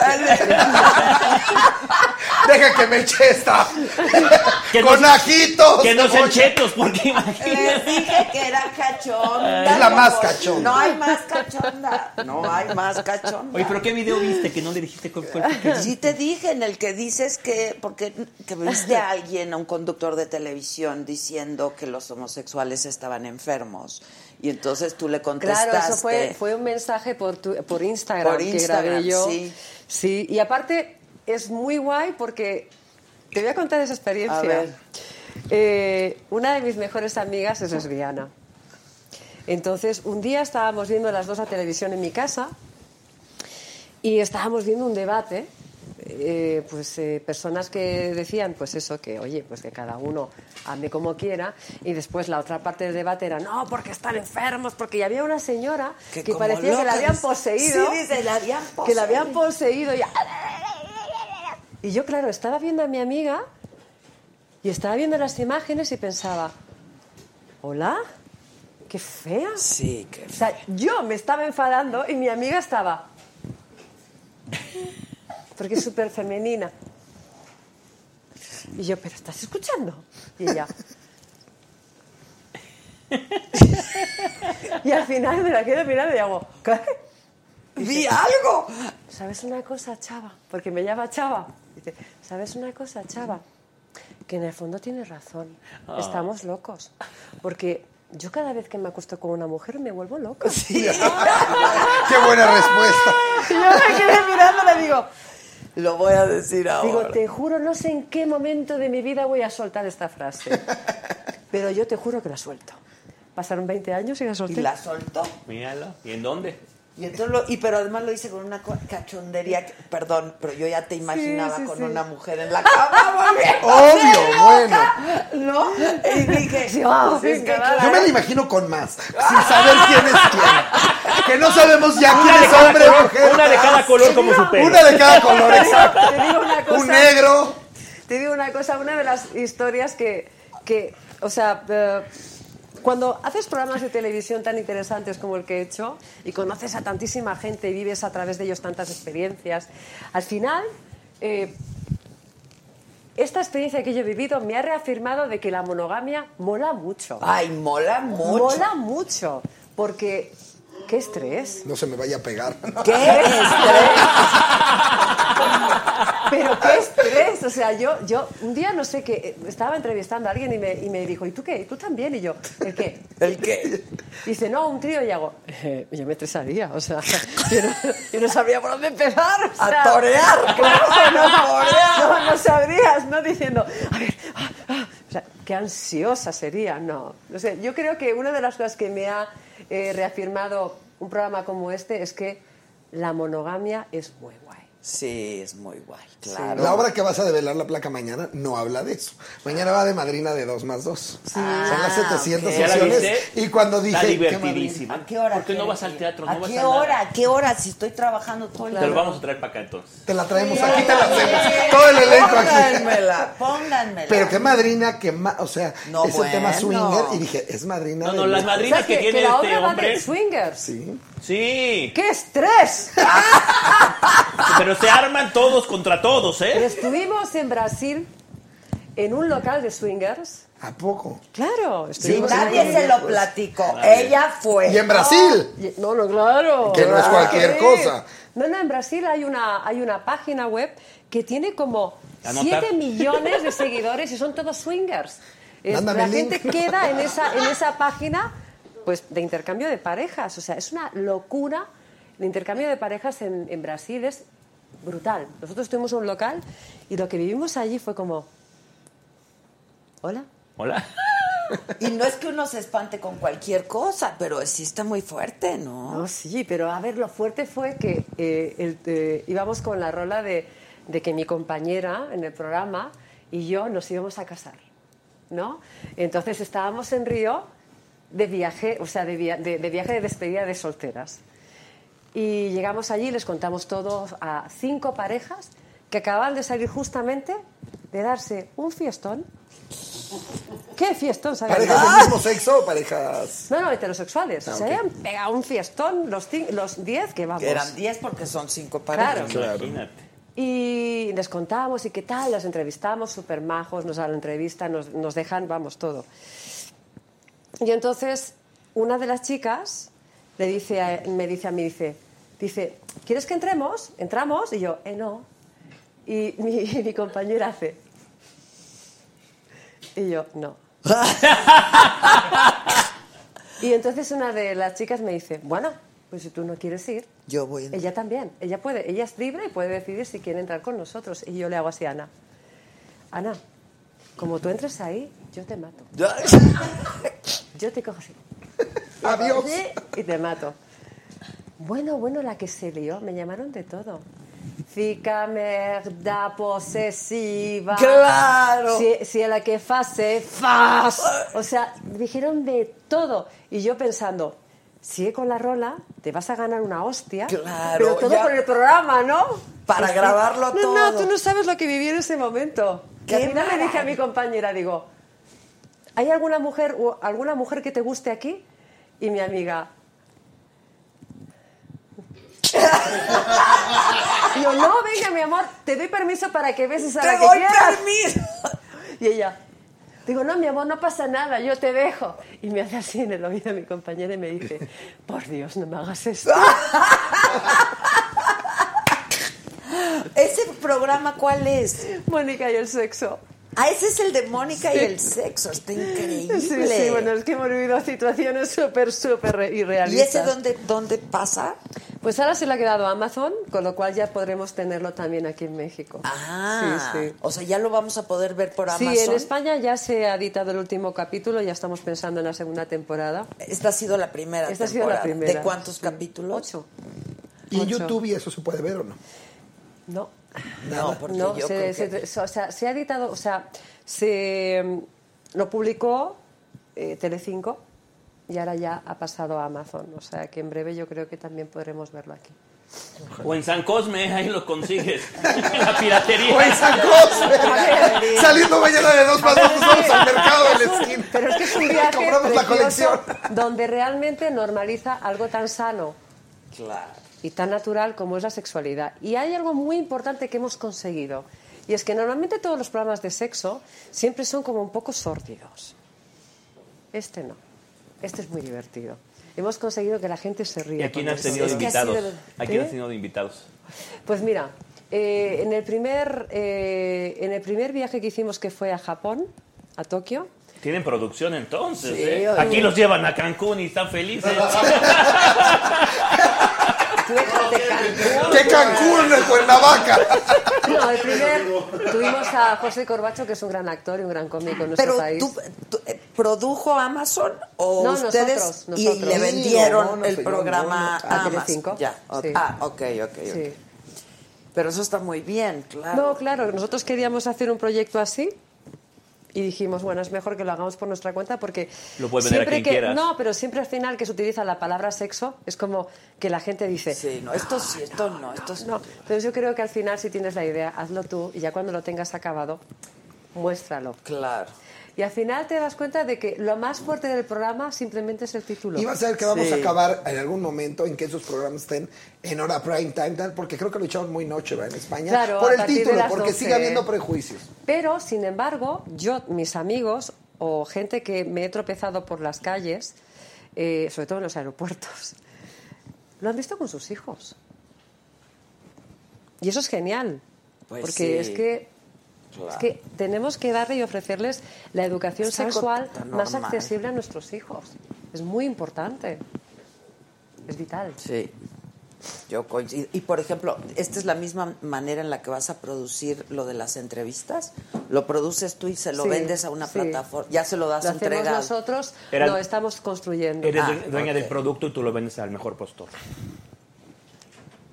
Deja que me eche esta. Que Con no- ajitos. Que no sean chetos, porque imagínate. Les dije que era cachonda. Es la más cachonda. No hay más cachonda. No hay más cachonda. Oye, pero ¿qué video viste que no le dijiste cuál fue el que- Sí te dije en el que dices que porque que viste a alguien, a un conductor de televisión diciendo que los homosexuales estaban enfermos y entonces tú le contestaste. Claro, eso fue, fue un mensaje por, tu- por Instagram Por que grabé yo. sí. Sí, y aparte es muy guay porque te voy a contar esa experiencia. A ver. Eh, una de mis mejores amigas es lesbiana. Entonces, un día estábamos viendo las dos a televisión en mi casa y estábamos viendo un debate. Eh, pues eh, personas que decían pues eso que oye pues que cada uno ame como quiera. Y después la otra parte del debate era no porque están enfermos porque ya había una señora que, parecía que la habían poseído. Sí, dice, la habían que la habían poseído. y, y yo claro estaba viendo a mi amiga y estaba viendo las imágenes y pensaba hola qué fea Sí, que o sea, yo me estaba enfadando y mi amiga estaba. Porque es súper femenina. Y yo, ¿pero estás escuchando? Y ella. y al final me la quedo mirando y hago, ¿qué? Vi algo. ¿Sabes una cosa, chava? Porque me llama chava. Dice, ¿sabes una cosa, chava? Que en el fondo tienes razón. Ah. Estamos locos. Porque yo cada vez que me acuesto con una mujer me vuelvo loca. <laughs> Qué buena respuesta. Y yo me quedé mirándola y digo, Lo voy a decir ahora. digo, te juro, no sé en qué momento de mi vida voy a soltar esta frase. <laughs> Pero yo te juro que la suelto. Pasaron 20 años y la solté. y la soltó. Míralo. ¿Y en dónde? Y entonces lo- y pero además lo hice con una cachondería, que- perdón, pero yo ya te imaginaba sí, con sí. una mujer en la cama <laughs> Obvio, bueno. ¿No? Y dije, Sí, ah, pues es que venga, Yo claro, me la imagino con más, sin saber quién es quién. <laughs> <laughs> Que no sabemos ya quién es hombre o mujer. una de cada color como su pelo. Una de cada color, exacto. Te digo una cosa. Un negro. Te digo una cosa, una de las historias que, que o sea, eh, cuando haces programas de televisión tan interesantes como el que he hecho y conoces a tantísima gente y vives a través de ellos tantas experiencias, al final eh, esta experiencia que yo he vivido me ha reafirmado de que la monogamia mola mucho. Ay, mola mucho. Mola mucho, porque qué estrés. No se me vaya a pegar. <laughs> ¿Qué estrés? Pero qué estrés, o sea, yo, yo un día no sé qué, estaba entrevistando a alguien y me, y me dijo, ¿y tú qué? ¿Y tú también? Y yo, ¿el qué? ¿El qué? Dice, no, un trío y hago, "Eh, yo me estresaría, o sea, yo no, yo no sabría por dónde empezar. o A torear, Claro, no, <laughs> a torear. no, no sabrías, ¿no? Diciendo, a ver, ah, ah", sea, qué ansiosa sería, no. No sé, yo creo que una de las cosas que me ha eh, reafirmado un programa como este es que la monogamia es muy guay. Sí, es muy guay, claro. La obra que vas a develar la placa mañana no habla de eso. Mañana va de madrina de 2 más 2. Son las 700 ¿Ya la sesiones. viste? Y cuando dije. Está ¿qué divertidísima. ¿A qué hora ¿Por qué no vas al teatro? ¿A ¿No vas qué hora? ¿A qué hora? Si estoy trabajando todo el Te lo vamos a traer para acá entonces. Te la traemos aquí, te la hacemos. Todo el elenco aquí. Pónganmela, pónganmela. Pero qué madrina, que ma o sea, No, es el tema bueno. swinger. Y dije, es madrina. No, de no, las lujo. madrinas O sea, que tiene la este obra va hombre. de swingers. Sí. Sí, ¡Qué estrés! <laughs> pero se arman todos contra todos, ¿eh? Estuvimos en Brasil en un local de swingers. ¿A poco? Claro, Y estuvimos nadie ahí. se lo platicó. Nadie. Ella fue. Y en Brasil. Y- No, no, claro. Que no es cualquier Sí. cosa. No, no, en Brasil hay una, hay una página web que tiene como Anotar. 7 millones de seguidores y son todos swingers. Es- Mándame la el link. gente queda en esa, en esa página pues, de intercambio de parejas. O sea, es una locura. El intercambio de parejas en, en Brasil es brutal. Nosotros tuvimos un local y lo que vivimos allí fue como... Hola. Hola. Y no es que uno se espante con cualquier cosa, pero sí está muy fuerte, ¿no? No, sí, pero a ver, lo fuerte fue que eh, el- eh, íbamos con la rola de, de que mi compañera en el programa y yo nos íbamos a casar, ¿no? Entonces estábamos en Río de viaje, o sea, de, via- de- de viaje de despedida de solteras. Y llegamos allí y les contamos todos a cinco parejas que acababan de salir justamente de darse un fiestón. ¿Qué fiestón? ¿sabes? ¿Parejas del mismo sexo o parejas.? No, no, heterosexuales. Ah, Se habían pegado un fiestón los, los diez que vamos. Que eran 10 porque son 5 parejas. Claro. Imagínate. Y les contamos y qué tal, los entrevistamos, súper majos, nos dan la entrevista, nos, nos dejan, vamos, todo. Y entonces una de las chicas le dice a- me dice a mí, dice, dice, ¿quieres que entremos? ¿Entramos? Y yo, eh, no. Y mi, <laughs> mi compañera hace, y yo, no. <laughs> y entonces una de las chicas me dice, bueno, pues si tú no quieres ir, Yo voy. ella también, ella puede, ella es libre y puede decidir si quiere entrar con nosotros. Y yo le hago así a Ana. Ana, como tú entres ahí, yo te mato. Yo te cojo así. <laughs> Adiós. Y te mato. Bueno, bueno, la que se lió, me llamaron de todo. Fica, merda, posesiva. Claro. Si, si a la que fase, fas. O sea, dijeron de todo. Y yo pensando, sigue con la rola, te vas a ganar una hostia. Claro, Pero todo ya. por el programa, ¿no? Para Sí. grabarlo no, todo. No, tú no sabes lo que viví en ese momento. Que ¡Qué al final le dije a mi compañera, digo, ¿hay alguna mujer o alguna mujer que te guste aquí? Y mi amiga. Y <laughs> yo, no, venga, mi amor, te doy permiso para que beses a ¡Te la que doy quieras. permiso! <laughs> Y ella, digo, no, mi amor, no pasa nada, yo te dejo. Y me hace así en el oído mi compañera y me dice, por Dios, no me hagas esto. <laughs> ¿Ese programa cuál es? Mónica y el sexo. Ah, ese es el de Mónica y el sexo. Está increíble. Sí, sí, bueno, es que hemos vivido situaciones súper, súper re- ¿Y irrealistas. ese dónde, dónde pasa? Pues ahora se le ha quedado a Amazon, con lo cual ya podremos tenerlo también aquí en México. Ah, Sí, sí. o sea, ya lo vamos a poder ver por Sí, Amazon. en España ya se ha editado el último capítulo, ya estamos pensando en la segunda temporada. Esta ha sido la primera Esta ha sido la primera. ¿De cuántos capítulos? Ocho. ¿Y en. YouTube y eso se puede ver o no? No. No, porque No, yo se, creo se- que... se- o sea, se ha editado, o sea, se mm, lo publicó eh, Telecinco y ahora ya ha pasado a Amazon. O sea, que en breve yo creo que también podremos verlo aquí. O en San Cosme, ahí lo consigues. <laughs> la piratería. O en San Cosme. <laughs> Saliendo mañana de dos más dos, nos vamos al mercado de la esquina. Pero es que es un viaje Compramos la colección. donde realmente normaliza algo tan sano Claro. Y tan natural como es la sexualidad. Y hay algo muy importante que hemos conseguido. Y es que normalmente todos los programas de sexo siempre son como un poco sórdidos. Este no. Este es muy divertido. Hemos conseguido que la gente se ríe. ¿Y a quién has tenido de invitados? sido- ¿A quién ¿Eh? has tenido de invitados? Pues mira, eh, en, el primer, eh, en el primer viaje que hicimos que fue a Japón, a Tokio, Tienen producción entonces, Sí, ¿eh? Aquí los llevan a Cancún y están felices. <laughs> ¡Qué Cancún en Cuernavaca! No, el primer tuvimos a José Corbacho, que es un gran actor y un gran cómico en nuestro Pero país. tú, tú, eh, produjo Amazon o No, ustedes nosotros, y nosotros. le vendieron no, no, el programa no, no. a. Telecinco. Ya. Sí. Ah, ok, ok, ok. Sí. Pero eso está muy bien, claro. No, claro, nosotros queríamos hacer un proyecto así y dijimos, bueno, es mejor que lo hagamos por nuestra cuenta porque Lo puedes vender a siempre quien que quieras. no, pero siempre al final que se utiliza la palabra sexo es como que la gente dice, Sí, no, esto sí, esto no, esto sí. no. Entonces yo creo que al final si tienes la idea, hazlo tú y ya cuando lo tengas acabado, muéstralo. Claro. Y al final te das cuenta de que lo más fuerte del programa simplemente es el título. Y va a ser que vamos Sí. a acabar en algún momento en que esos programas estén en hora prime time, tal, porque creo que lo echamos muy noche ¿verdad? en España. Claro, por el título, porque 12. sigue habiendo prejuicios. Pero, sin embargo, yo, mis amigos o gente que me he tropezado por las calles, eh, sobre todo en los aeropuertos, <laughs> lo han visto con sus hijos. Y eso es genial. Pues porque sí. es que. Es que tenemos que darle y ofrecerles la educación Es sexual más normal. accesible a nuestros hijos. Es muy importante. Es vital. Sí. Yo coincido. Y por ejemplo, esta es la misma manera en la que vas a producir lo de las entrevistas. Lo produces tú y se lo Sí, vendes a una sí. plataforma. Ya se lo das Lo entregado. nosotros, Era- lo estamos construyendo. Eres Ah, due- dueña ok. del producto y tú lo vendes al mejor postor.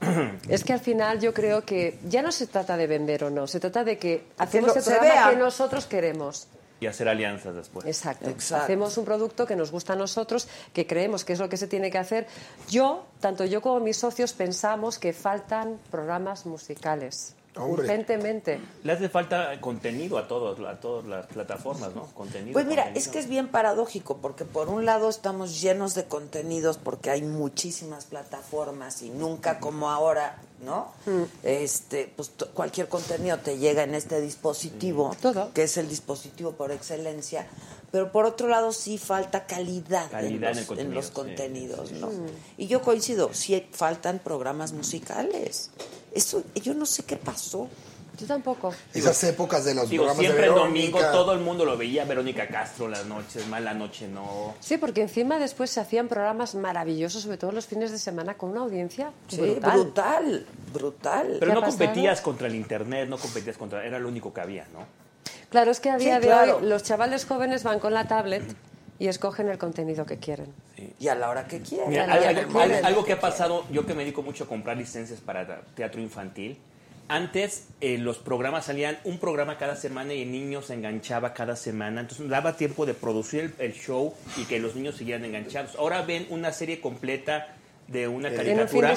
<clears throat> Es que al final yo creo que ya no se trata de vender o no, se trata de que hacemos lo- el programa que nosotros queremos. Y hacer alianzas después. Exacto. Exacto. Hacemos un producto que nos gusta a nosotros, que creemos que es lo que se tiene que hacer. Yo, tanto yo como mis socios, pensamos que faltan programas musicales. Hombre. Urgentemente. Le hace falta contenido a todos, a todas las plataformas, ¿no? Contenido. Pues mira, contenido. es que es bien paradójico, porque por un lado estamos llenos de contenidos, porque hay muchísimas plataformas y nunca como ahora, ¿no? Este, pues cualquier contenido te llega en este dispositivo, que es el dispositivo por excelencia, pero por otro lado sí falta calidad, Calidad en, los, en contenidos, sí, sí, ¿no? sí. Y yo coincido, sí faltan programas musicales. Eso, yo no sé qué pasó. Yo tampoco. Esas épocas de los Digo, programas siempre de el Verónica. domingo todo el mundo lo veía. Verónica Castro, las noches, mala noche, no. Sí, porque encima después se hacían programas maravillosos, sobre todo los fines de semana, con una audiencia Sí, brutal. brutal, brutal. Pero ¿Qué no competías contra el internet, no competías contra. Era lo único que había, ¿no? Claro, es que a Sí, día de claro. hoy los chavales jóvenes van con la tablet y escogen el contenido que quieren. Y a la hora que. Mira, hora algo, que algo- quieran. algo que ha pasado, yo que me dedico mucho a comprar licencias para teatro infantil, antes eh, los programas salían un programa cada semana y el niño se enganchaba cada semana, entonces daba tiempo de producir el, el show y que los niños siguieran enganchados. Ahora ven una serie completa de una En un caricatura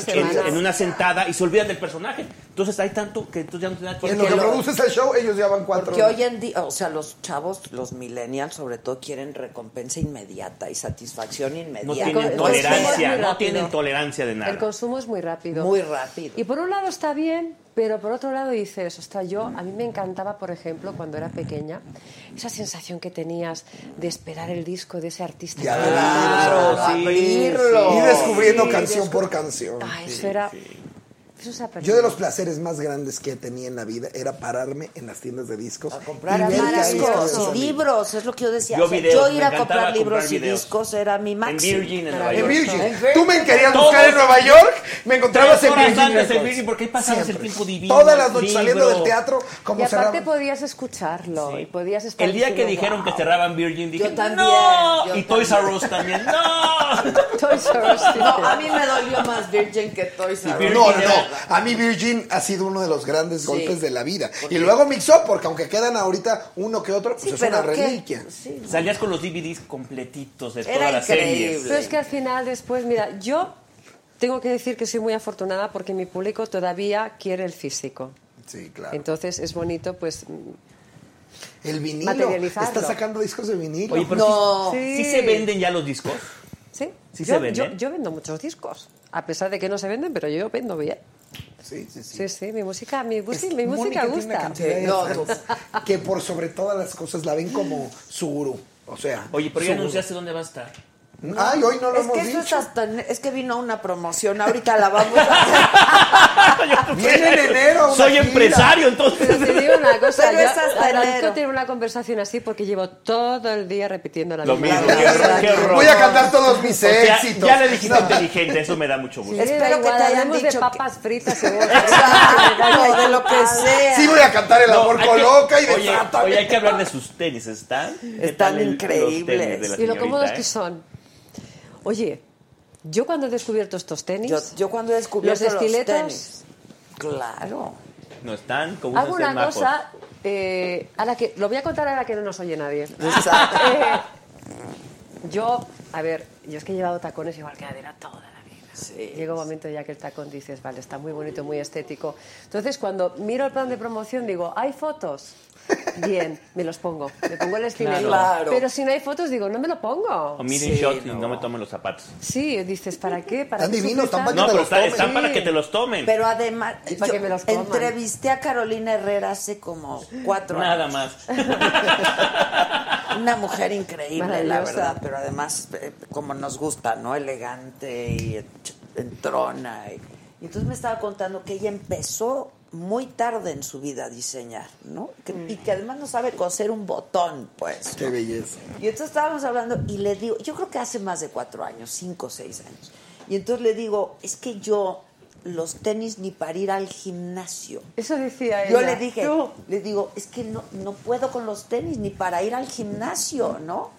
en una sentada y se olvidan del personaje. Entonces hay tanto que entonces ya no da Y en lo que produces el show, ellos ya van cuatro. Porque hoy en día, o sea, los chavos, los millennials sobre todo, quieren recompensa inmediata y satisfacción No inmediata. tienen el tolerancia, no tienen tolerancia de nada. El consumo es muy rápido. Muy rápido. Y por un lado está bien, pero por otro lado dices, ostras, yo, a mí me encantaba, por ejemplo, cuando era pequeña, esa sensación que tenías de esperar el disco de ese artista. Ya, que claro, gustaba. sí, abrirlo. Y descubriendo Sí, canción descu- por canción. Ah, eso era... Yo de los placeres más grandes que tenía en la vida era pararme en las tiendas de discos. A comprar y discos y libros, es lo que yo decía. Yo O sea, videos, yo me ir a comprar libros comprar y videos. discos era mi En máximo. Virgin, en Nueva En York. Virgin. En Virgin. Tú me querías Todos- buscar en Nueva York, me encontrabas en Virgin antes en. Virgin, porque ahí pasabas el tiempo divino, Todas las noches saliendo del teatro, Y como aparte cerraba. podías escucharlo Sí. y podías estar El día que dijeron que cerraban Virgin, dije, Yo también, ¡No! yo y Toys R. Us también, ¡No! <laughs> Toys R Us. No, a mí me dolió más Virgin que Toys R Us. No, no. A mí Virgin ha sido uno de los grandes Sí. golpes de la vida. Porque- Y luego mixó, porque aunque quedan ahorita uno que otro, pues Sí, es una reliquia. Sí. Salías con los DVDs completitos de Era todas las increíble. series. Pero es que al final después, mira, yo tengo que decir que soy muy afortunada porque mi público todavía quiere el físico. Sí, claro. Entonces es bonito, pues, El vinilo. materializarlo. Está sacando discos de vinilo. Oye, pero No. sí, Sí. sí se venden ya los discos. sí. ¿Sí yo, se venden? yo, yo vendo muchos discos, a pesar de que no se venden, pero yo vendo bien. Sí, sí, sí. Sí, sí, mi música, mi, Es música- que mi música Mónica tiene una gusta. de No, fans que por sobre todas las cosas la ven como su gurú. O sea, Oye, pero ya anunciaste dónde va a estar. Ay, hoy no lo es hemos que eso es dicho. hasta es que vino una promoción, ahorita la vamos a hacer. <laughs> Viene en enero. una Soy gira. empresario, entonces. Pero te digo una cosa, Pero yo es hasta enero. tener una conversación así porque llevo todo el día repitiendo la Lo misma mismo, cosa. qué, qué horror. Voy a cantar todos mis O sea, éxitos. ya le dijiste No. inteligente, eso me da mucho Sí, gusto. da Espero que igual, te hayan dicho de que- papas fritas <laughs> y Exacto, de lo que sea. Sí voy a cantar el amor hay con que- loca y de oye, oye, hay que hablar de sus tenis, ¿están? ¿Qué Están increíbles. Y lo cómodos eh? que son. Oye, yo cuando he descubierto estos tenis, Yo, yo cuando he los descubierto los, estiletos, tenis, Claro. No están como Hago unos una semáforos. cosa, eh, a la que, lo voy a contar ahora que no nos oye nadie. Exacto. <laughs> Eh, yo, a ver, yo es que he llevado tacones igual que Adela toda la vida. Llega un momento ya que el tacón dices, vale, está muy bonito, muy estético. Entonces, cuando miro el plan de promoción, digo, ¿hay fotos? Bien, me los pongo. Me pongo el estilete. Claro. Pero si no hay fotos, digo, no me lo pongo. O miren shot y no me tomen los zapatos. Sí, dices, ¿para qué? ¿Para Están divinos, están tanto? No, pero está- están Sí. para que te los tomen. Pero además, para yo que me los coman. entrevisté a Carolina Herrera hace como cuatro Nada años. más. <laughs> Una mujer increíble, la Maravillosa. verdad, pero además, eh, como nos gusta, ¿no? Elegante y entrona. Y entonces me estaba contando que ella empezó muy tarde en su vida a diseñar, ¿no? Que- Y que además no sabe coser un botón, pues. Qué belleza. Y entonces estábamos hablando y le digo, yo creo que hace más de cuatro años, cinco o seis años. Y entonces le digo, es que yo los tenis ni para ir al gimnasio. Eso decía Yo ella. le dije, Tú. le digo, es que no, no puedo con los tenis ni para ir al gimnasio, ¿no?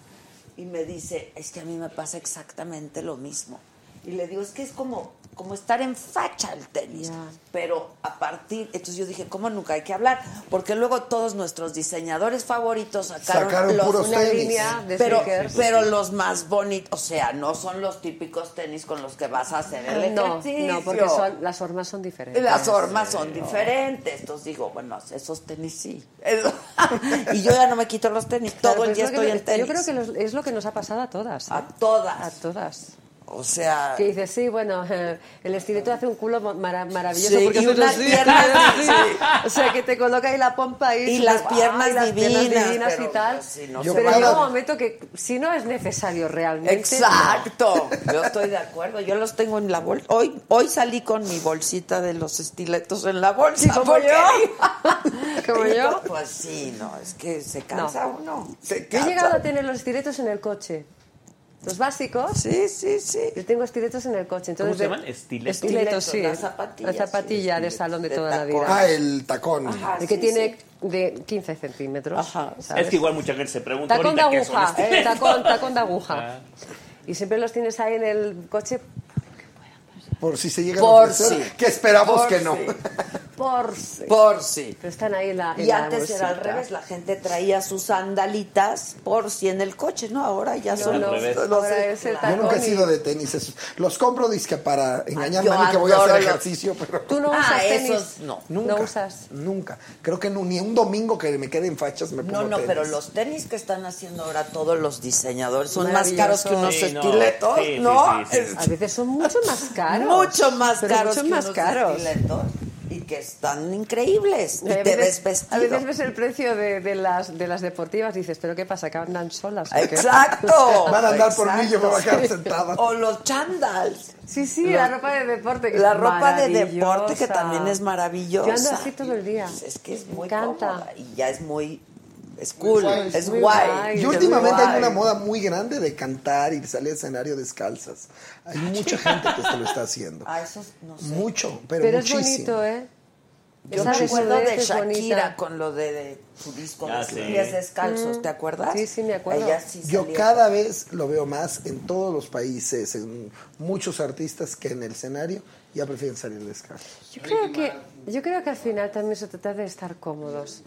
Y me dice, es que a mí me pasa exactamente lo mismo. Y le digo, es que es como, como estar en facha el tenis. Pero a partir, entonces yo dije, ¿cómo nunca hay que hablar? Porque luego todos nuestros diseñadores favoritos sacaron, Sacaron los, puros una tenis. línea de pero- pero los más bonitos, o sea, no son los típicos tenis con los que vas a hacer el No, ejercicio. no, porque son, las formas son diferentes. Las formas son diferentes. Entonces digo, bueno, esos tenis sí. <laughs> y yo ya no me quito los tenis. Claro, Todo el día estoy que- en tenis. Yo creo que los- es lo que nos ha pasado a todas. ¿eh? A todas. A todas. O sea. Que dices, sí, bueno, <laughs> el estileto hace un culo mara- maravilloso. Sí, porque y unas así, piernas, sí. <laughs> O sea, que te coloca ahí la pompa ahí. Y súper- las piernas ay, las piernas divinas, divinas pero, y tal. sí, no pero llega un momento que si no es necesario realmente. Exacto. Yo estoy de acuerdo. Yo los tengo en la bolsa. Hoy, hoy salí con mi bolsita de los estiletos en la bolsa. Sí, como yo. <laughs> Como yo. Pues sí, no, es que se cansa No. uno. Se he llegado a tener los estiletos en el coche. Los básicos. Sí, sí, sí. Yo tengo estiletos en el coche. Entonces ¿Cómo se llaman? ¿Estiletos? Estiletos, sí. La zapatilla sí, de salón de toda la vida. Ah, el tacón. Ajá, el que sí, tiene de 15 centímetros. ¿sabes? Es que igual mucha gente se pregunta Tacón de ahorita qué son aguja, estos. eh, tacón, tacón de aguja. Ah. Y siempre los tienes ahí en el coche Por si se llega Por a ofrecer, que esperamos Por que no. Por si. Por si. Pero están ahí en la en Y la antes era al revés, la gente traía sus sandalitas por si en el coche, ¿no? Ahora ya son no, los, revés. los- ahora es el Yo tacón nunca he sido de tenis. Los compro disque para engañarme a mí que voy a hacer los- ejercicio, pero Tú no Ah, usas tenis. esos no. nunca. No usas. Nunca. Creo que no- ni un domingo que me quede en fachas me pongo No, no, tenis. pero los tenis que están haciendo ahora todos los diseñadores son más caros que unos Sí, no. estiletos, ¿no? sí, sí. Es A veces son mucho más <laughs> caros. mucho más caros mucho que más unos caros. estiletos y que están increíbles y Y a te veces- ves vestido. A veces ves el precio de, de las, de las deportivas y dices, ¿pero qué pasa? ¿Que andan solas? Exacto. <laughs> Van a andar por mí, yo me voy a quedar Exacto. sentada. O los chandals. Sí, sí, Los- la ropa de deporte. que La es ropa de deporte que también es maravillosa. Yo ando así todo el día. Es que es muy Me encanta. cómoda y ya es muy es cool, guay, es muy guay. guay. Y Es últimamente guay. hay una moda muy grande de cantar y de salir al escenario descalzas. Hay mucha gente que se lo está haciendo. Ah, eso no sé. Mucho, pero, Pero es muchísimo. bonito, ¿eh? Yo me acuerdo de es Shakira con lo de, de su disco Ah, de sí. pies descalzos, Mm. ¿te acuerdas? Sí, sí, me acuerdo. Ella sí Yo cada vez lo veo más en todos los países, en muchos artistas que en el escenario ya prefieren salir descalzos. Yo creo que yo creo que al final también se trata de estar cómodos.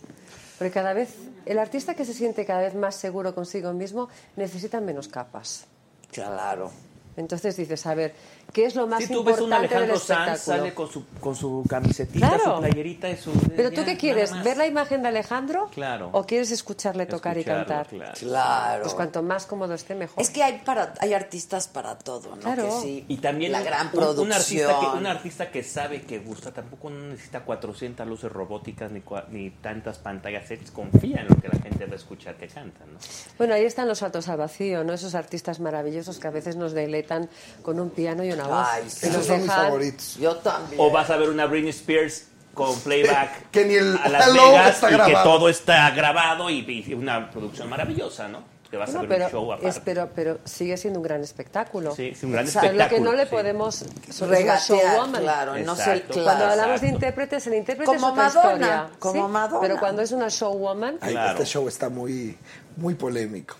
Porque cada vez el artista que se siente cada vez más seguro consigo mismo necesita menos capas. Claro. Entonces dices, a ver, ¿qué es lo más Si tú ves un importante del Alejandro Sanz, espectáculo? sale con su, con su camisetita, Claro. su playerita y su... Pero tú qué quieres. ¿ver la imagen de Alejandro? Claro. ¿O quieres escucharle tocar Escucharlo, y cantar? claro. Claro. Pues cuanto más cómodo esté, mejor. Es que hay para hay artistas para todo, ¿no? Claro. Que sí. Y también la un- gran un- producción. Un artista, que, un artista que sabe que gusta, tampoco necesita 400 luces robóticas ni, ni tantas pantallas confía en lo que la gente va a escuchar que canta, ¿no? Bueno, ahí están los saltos al vacío, ¿no? Esos artistas maravillosos que a veces nos deleitan con un piano y una voz. Ay, sí. Esos son mis favoritos. Yo también. O vas a ver una Britney Spears con playback <laughs> Que ni el a Las hello Vegas está y que grabado. todo está grabado y, y una producción maravillosa, ¿no? Que vas Bueno, a ver pero, un show aparte. es- pero, pero sigue siendo un gran espectáculo. Sí, es un gran O sea, Lo que espectáculo, no le sí. podemos una Regatear, showwoman. claro, no sé, Exacto. claro. Cuando hablamos de Exacto. intérpretes, el intérprete Como es otra Madonna, historia. como Sí, Madonna. Pero cuando es una showwoman, Ay, Claro. Este show está muy, muy polémico.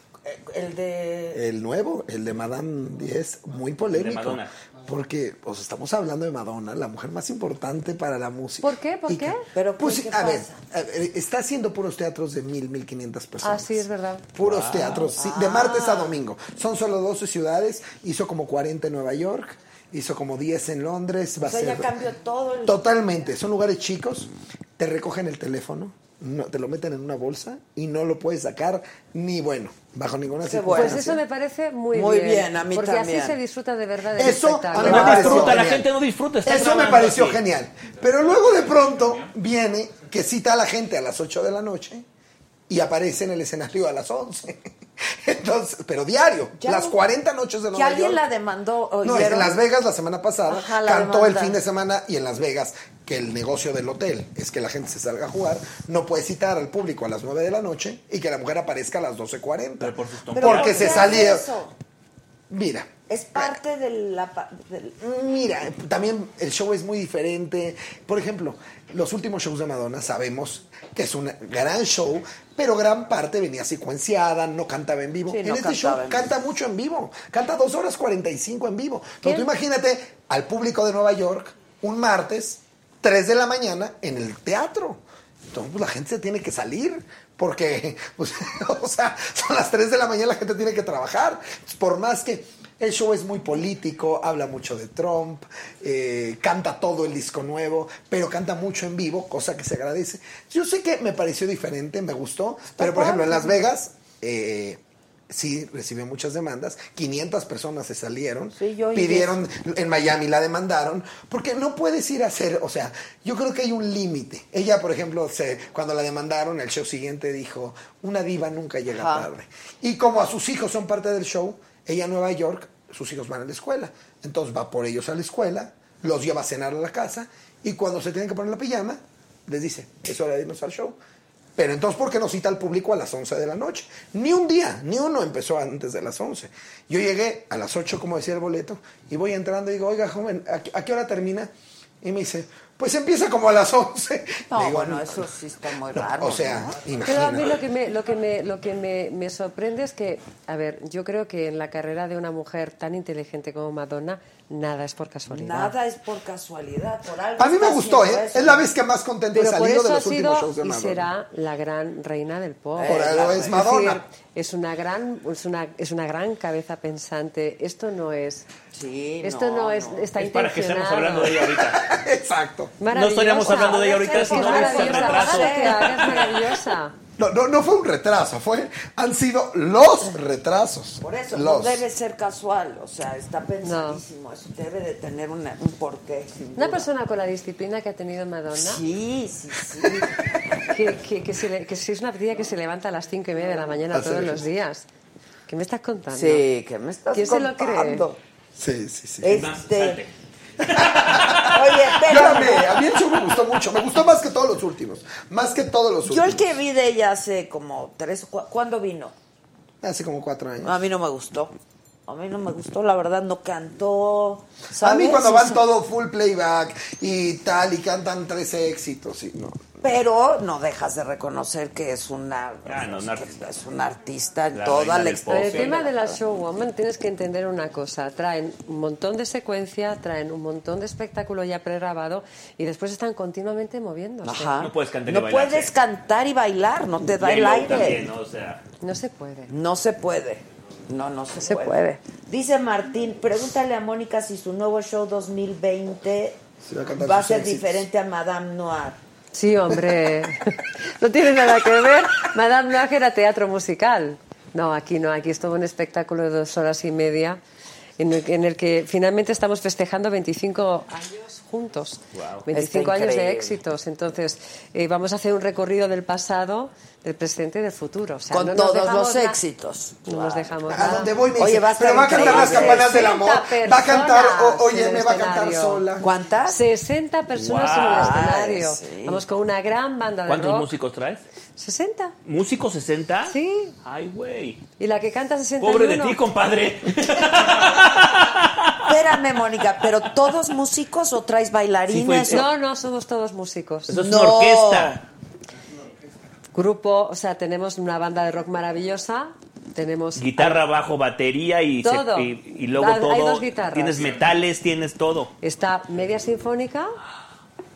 El de El nuevo, el de Madame 10, muy polémico. Madonna. Porque pues, estamos hablando de Madonna, la mujer más importante para la música. ¿Por qué? ¿Por Y qué? que- Pero pues, ¿qué a ver, pasa? a ver, está haciendo puros teatros de mil, mil quinientas personas. Ah, sí, es verdad. Puros Wow. teatros, sí, de martes a domingo. Son solo 12 ciudades, hizo como 40 en Nueva York, hizo como 10 en Londres. Va O sea, a ya ser... cambió todo el... Totalmente, son lugares chicos, te recogen el teléfono, no, te lo meten en una bolsa y no lo puedes sacar ni bueno, bajo ninguna Pues circunstancia. eso me parece muy, Muy bien. bien, a mí porque también. así se disfruta de verdad del Eso a mí me pareció disfruta, la gente no disfruta, está Eso me pareció así. genial. Pero luego de pronto viene que cita a la gente a las 8 de la noche y aparece en el escenario a las 11. <laughs> Entonces, pero diario, Ya las no- 40 noches de Que Nueva alguien York. la demandó. No, en Las Vegas la semana pasada Ajá, la cantó el fin de semana y en Las Vegas que el negocio del hotel es que la gente se salga a jugar, no puede citar al público a las 9 de la noche y que la mujer aparezca a las 12.40. Pero porque ¿por qué se eso? Mira, Es parte de la... del- Mira, también el show es muy diferente. Por ejemplo, los últimos shows de Madonna sabemos que es un gran show, pero gran parte venía secuenciada, no cantaba en vivo. Sí, en no este show vivo. canta mucho en vivo, canta dos horas 45 en vivo. Pero tú imagínate al público de Nueva York un martes, 3 de la mañana, en el teatro. Entonces, pues, la gente se tiene que salir. Porque, pues, <laughs> o sea, son las 3 de la mañana, la gente tiene que trabajar. Por más que el show es muy político, habla mucho de Trump, eh, canta todo el disco nuevo, pero canta mucho en vivo, cosa que se agradece. Yo sé que me pareció diferente, me gustó, pero por ejemplo en Las Vegas eh, sí recibió muchas demandas, 500 personas se salieron, yo oí pidieron, en Miami la demandaron, porque no puedes ir a hacer, o sea, yo creo que hay un límite. Ella, por ejemplo, se, cuando la demandaron, el show siguiente dijo, una diva nunca llega Ajá. tarde. Y como a sus hijos son parte del show, ella en Nueva York, sus hijos van a la escuela. Entonces va por ellos a la escuela, los lleva a cenar a la casa y cuando se tienen que poner la pijama, les dice, es hora de irnos al show. Pero entonces, ¿por qué no cita al público a las 11 de la noche? Ni un día, ni uno empezó antes de las 11. Yo llegué a las 8, como decía el boleto, y voy entrando y digo, oiga, joven, ¿a, a qué hora termina? Y me dice, pues empieza como a las 11. No, Digo, bueno, eso sí está muy no, raro. o sea, ¿no? Pero a mí lo que, me, lo que, me, lo que me, me sorprende es que, a ver, yo creo que en la carrera de una mujer tan inteligente como Madonna, nada es por casualidad. Nada es por casualidad, por algo. A mí me gustó, ¿eh? eso. Es la vez que más contento he salido de ha los últimos sido shows de y Madonna. será la gran reina del pop. Por algo es Madonna. decir, es una gran, es una, es una gran cabeza pensante. Esto no es. Sí, Esto no, es, está Es para que estemos hablando de ella ahorita. <laughs> Exacto. No estaríamos hablando de ella ahorita si Es no hubiese retraso. hagas <laughs> maravillosa. No, no, no fue un retraso, fue, han sido los retrasos. Por eso, los. no debe ser casual, o sea, está pensadísimo, eso debe de tener una- un porqué. sin Una duda. persona con la disciplina que ha tenido Madonna. Sí, sí, sí. <laughs> Que, que, que, se le- que si es una tía que se levanta a las cinco y media de la mañana todos los días. ¿Qué me estás contando? Sí, que me estás ¿Quién se lo cree? Sí, sí, sí. Este... <laughs> Oye, Yo espérame. a mí el show me gustó mucho, me gustó más que todos los últimos, más que todos los Yo últimos. el que vi de ella hace como tres... cu- ¿Cuándo vino? Hace como cuatro años. A mí no me gustó. A mí no me gustó, la verdad, no cantó. A mí cuando van todo full playback y tal y cantan tres éxitos, sí, no. Pero no dejas de reconocer que es una, Ah, no, una artista. es una artista en La toda la pop. En el tema de la showwoman tienes que entender una cosa. Traen un montón de secuencia, traen un montón de espectáculo ya pregrabado y después están continuamente moviéndose. Ajá. No puedes cantar y No bailar, puedes cantar y bailar, no te da el aire. también, ¿no? O sea, No se puede. No se puede. No, no se, Se puede. puede. Dice Martín, pregúntale a Mónica si su nuevo show 2020 Sí, va a va a ser éxitos. diferente a Madame Noir. Sí, hombre. <laughs> no tiene nada que ver. Madame Noir era teatro musical. No, aquí no. Aquí es todo un espectáculo de dos horas y media en el, en el que finalmente estamos festejando 25 años juntos. Wow. 25 Está años de éxitos. Entonces, eh, vamos a hacer un recorrido del pasado, del presente y del futuro. O sea, Con no todos los na- éxitos. No nos dejamos A nada. donde voy me Oye, dice, va a pero va a cantar las campanas del amor, 60 va a cantar, o- oye, me va a cantar sola. ¿Cuántas? 60 personas en el Wow. escenario. sí. Vamos con una gran banda de ¿Cuántos rock. músicos traes? 60. ¿Músicos 60? Sí. Ay, güey. Y la que canta 61. Pobre de ti, compadre. <laughs> Espérame, Mónica, ¿pero todos músicos o traes bailarines? Sí, fue- o- No, no, somos todos músicos. Eso es No. una orquesta. Grupo, o sea, tenemos una banda de rock maravillosa, tenemos Guitarra, bajo, batería y, se- Todo. y, y luego Hay- dos guitarras. Tienes metales, tienes todo. está media sinfónica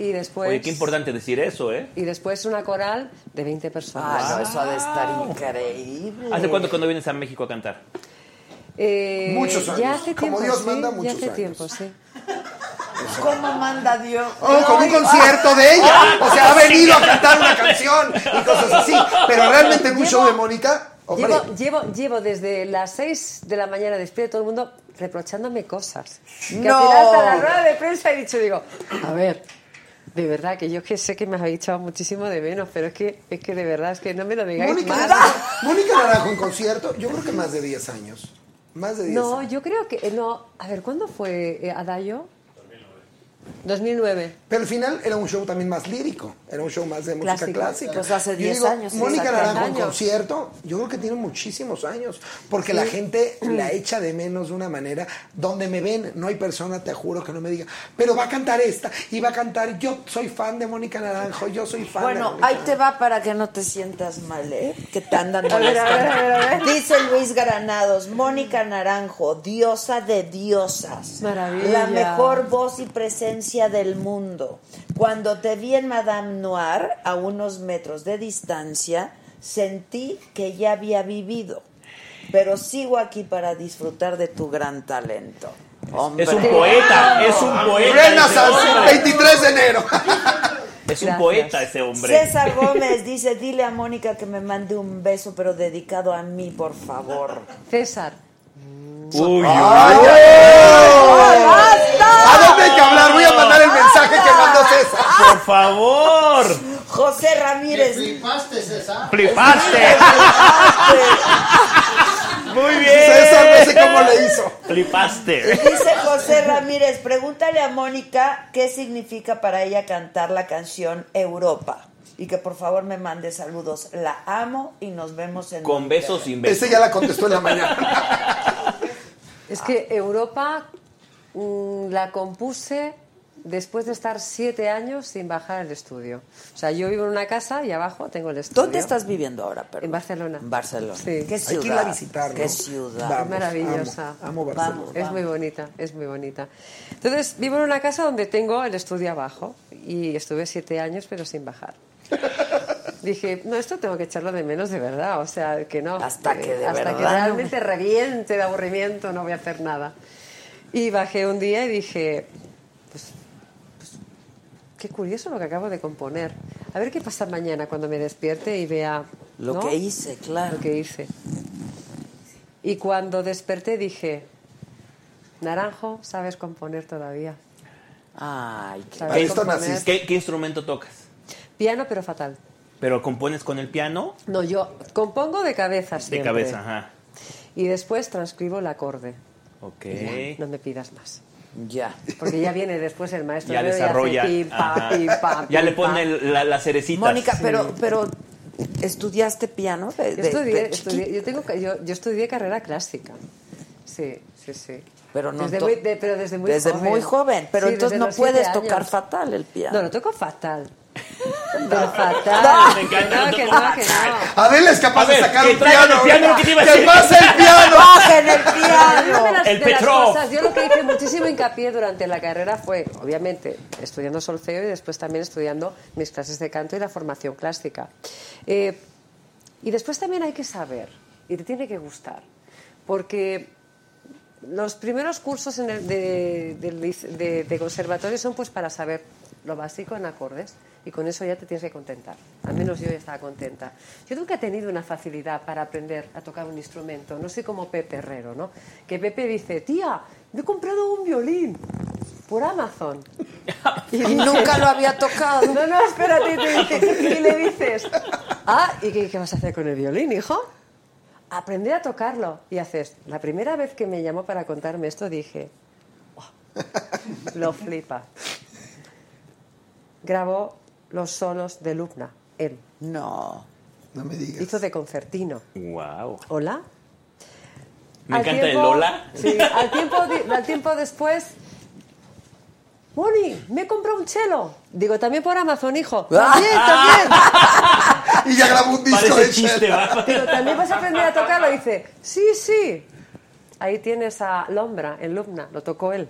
y después Oye, qué importante decir eso, ¿eh? y después una coral de 20 personas. Ah, no, eso ha de estar increíble. ¿Hace cuánto que no vienes a México a cantar? Eh, Muchos Ya años. hace Como tiempo, Dios sí, manda, ya muchos hace años. tiempo, sí. ¿Cómo manda Dios? Oh, con un concierto de ella. O sea, ha venido a cantar una canción y cosas así. Pero realmente en un show de Mónica. Llevo, llevo, llevo desde las 6 de la mañana despierto todo el mundo reprochándome cosas. Que No. al final hasta la rueda de prensa he dicho, digo, a ver, de verdad que yo que sé que me habéis echado muchísimo de menos, pero es que, es que de verdad es que no me lo digáis Mónica, más. Naranjo, Mónica Naranjo en concierto, yo creo que más de 10 años. Más de 10 No, años. yo creo que, eh, no, a ver, ¿cuándo fue eh, Adayo? 2009. Pero al final era un show también más lírico, era un show más de música Clásico. clásica. Pues hace Yo 10 digo, años, Mónica. Naranjo en concierto, yo creo que tiene muchísimos años, porque Sí. la gente <clears throat> la echa de menos de una manera. Donde me ven, no hay persona, te juro, que no me diga, pero va a cantar esta, y va a cantar, yo soy fan de Mónica Naranjo, yo soy fan de Bueno, Mónica ahí te va para que no te sientas mal, ¿eh? Que te andan <laughs> A ver, a ver, a ver, a ver. Dice Luis Granados, Mónica Naranjo, diosa de diosas. Maravilla. La mejor voz y presencia del mundo. Cuando te vi en Madame Noir, a unos metros de distancia, sentí que ya había vivido. Pero sigo aquí para disfrutar de tu gran talento. Hombre. Es un poeta, es un poeta. Hombre. 23 de enero. Es un Gracias. poeta ese hombre. César Gómez dice, dile a Mónica que me mande un beso, pero dedicado a mí, por favor. César. Uy, ¡Ay, uy. ¿A dónde hay que hablar? Voy a mandar el mensaje que mandó César. Por favor. José Ramírez. Flipaste, César. Flipaste. Muy bien. César no sé cómo le hizo. Flipaste. Dice José Ramírez, pregúntale a Mónica qué significa para ella cantar la canción Europa. Y que por favor me mande saludos. La amo y nos vemos en Con besos sin besos. Ese ya la contestó en la mañana. Es que Europa la compuse después de estar siete años sin bajar al estudio. O sea, yo vivo en una casa y abajo tengo el estudio. ¿Dónde estás viviendo ahora? perdón? En Barcelona. En Barcelona. Sí. ¿Qué Hay ciudad? que ir a visitar, ¿Qué ciudad? Vamos, es maravillosa. Amo, amo Barcelona. Vamos. Es muy bonita, es muy bonita. Entonces, vivo en una casa donde tengo el estudio abajo y estuve siete años pero sin bajar. <laughs> Dije, no, esto tengo que echarlo de menos de verdad, o sea, que no. Hasta que de hasta que verdad. realmente reviente de aburrimiento no voy a hacer nada. Y bajé un día y dije, pues, pues, qué curioso lo que acabo de componer. A ver qué pasa mañana cuando me despierte y vea Lo ¿no? que hice, claro. lo que hice. Y cuando desperté dije, Naranjo, sabes componer todavía. Ay, qué- componer. ¿Qué, qué instrumento tocas? Piano, pero fatal. ¿Pero compones con el piano? No, yo compongo de cabeza De siempre. cabeza, ajá. Y después transcribo el acorde. Ok. No me pidas más. Ya. Porque ya viene después el maestro Ya Leo y hace desarrolla. Ya le pone la, las cerecitas. Mónica, pero, pero ¿estudiaste piano? de- Yo de- estudié, de estudié- yo, tengo, yo, yo estudié carrera clásica. Sí, sí, sí. Pero no desde muy, de- pero desde muy desde joven. muy joven. Pero Sí, entonces no puedes tocar fatal el piano. No, lo toco fatal. Pero fatal. Me encanta, no, lo que toco no, que no. Adela es capaz A ver, de sacar que un traigan piano. el piano, que te iba a ¡Que decir. pase el <laughs> piano! ¡Bajen el Una de piano! las, El de las Petrov. cosas, yo lo que hice muchísimo hincapié durante la carrera fue, obviamente, estudiando solfeo y después también estudiando mis clases de canto y la formación clásica. Eh, y después también hay que saber, y te tiene que gustar, porque los primeros cursos en el- de, de- de conservatorio son pues para saber lo básico en acordes y con eso ya te tienes que contentar. Al menos yo ya estaba contenta. Yo nunca he tenido una facilidad para aprender a tocar un instrumento. No soy como Pepe Herrero, ¿no? Que Pepe dice, tía, me he comprado un violín por Amazon. <laughs> Y nunca lo había tocado. No, no, espérate, y, te dice- y le dices, ah, ¿y qué, qué vas a hacer con el violín, hijo? Aprender a tocarlo. Y haces, la primera vez que me llamó para contarme esto dije, "Buah, lo flipa. Grabó los solos de Lubna, él. No. No me digas. Hizo de concertino. Wow. ¿Hola? Me Al encanta el Lola. Sí, al tiempo, al tiempo después. Moni, me he comprado un chelo. Digo, también por Amazon, hijo. <laughs> También, también. <laughs> y ya grabó un disco Parece de chiste, <laughs> ¿también vas a aprender a tocarlo? Dice, sí, sí. Ahí tienes a Lombra, en Lubna, lo tocó él.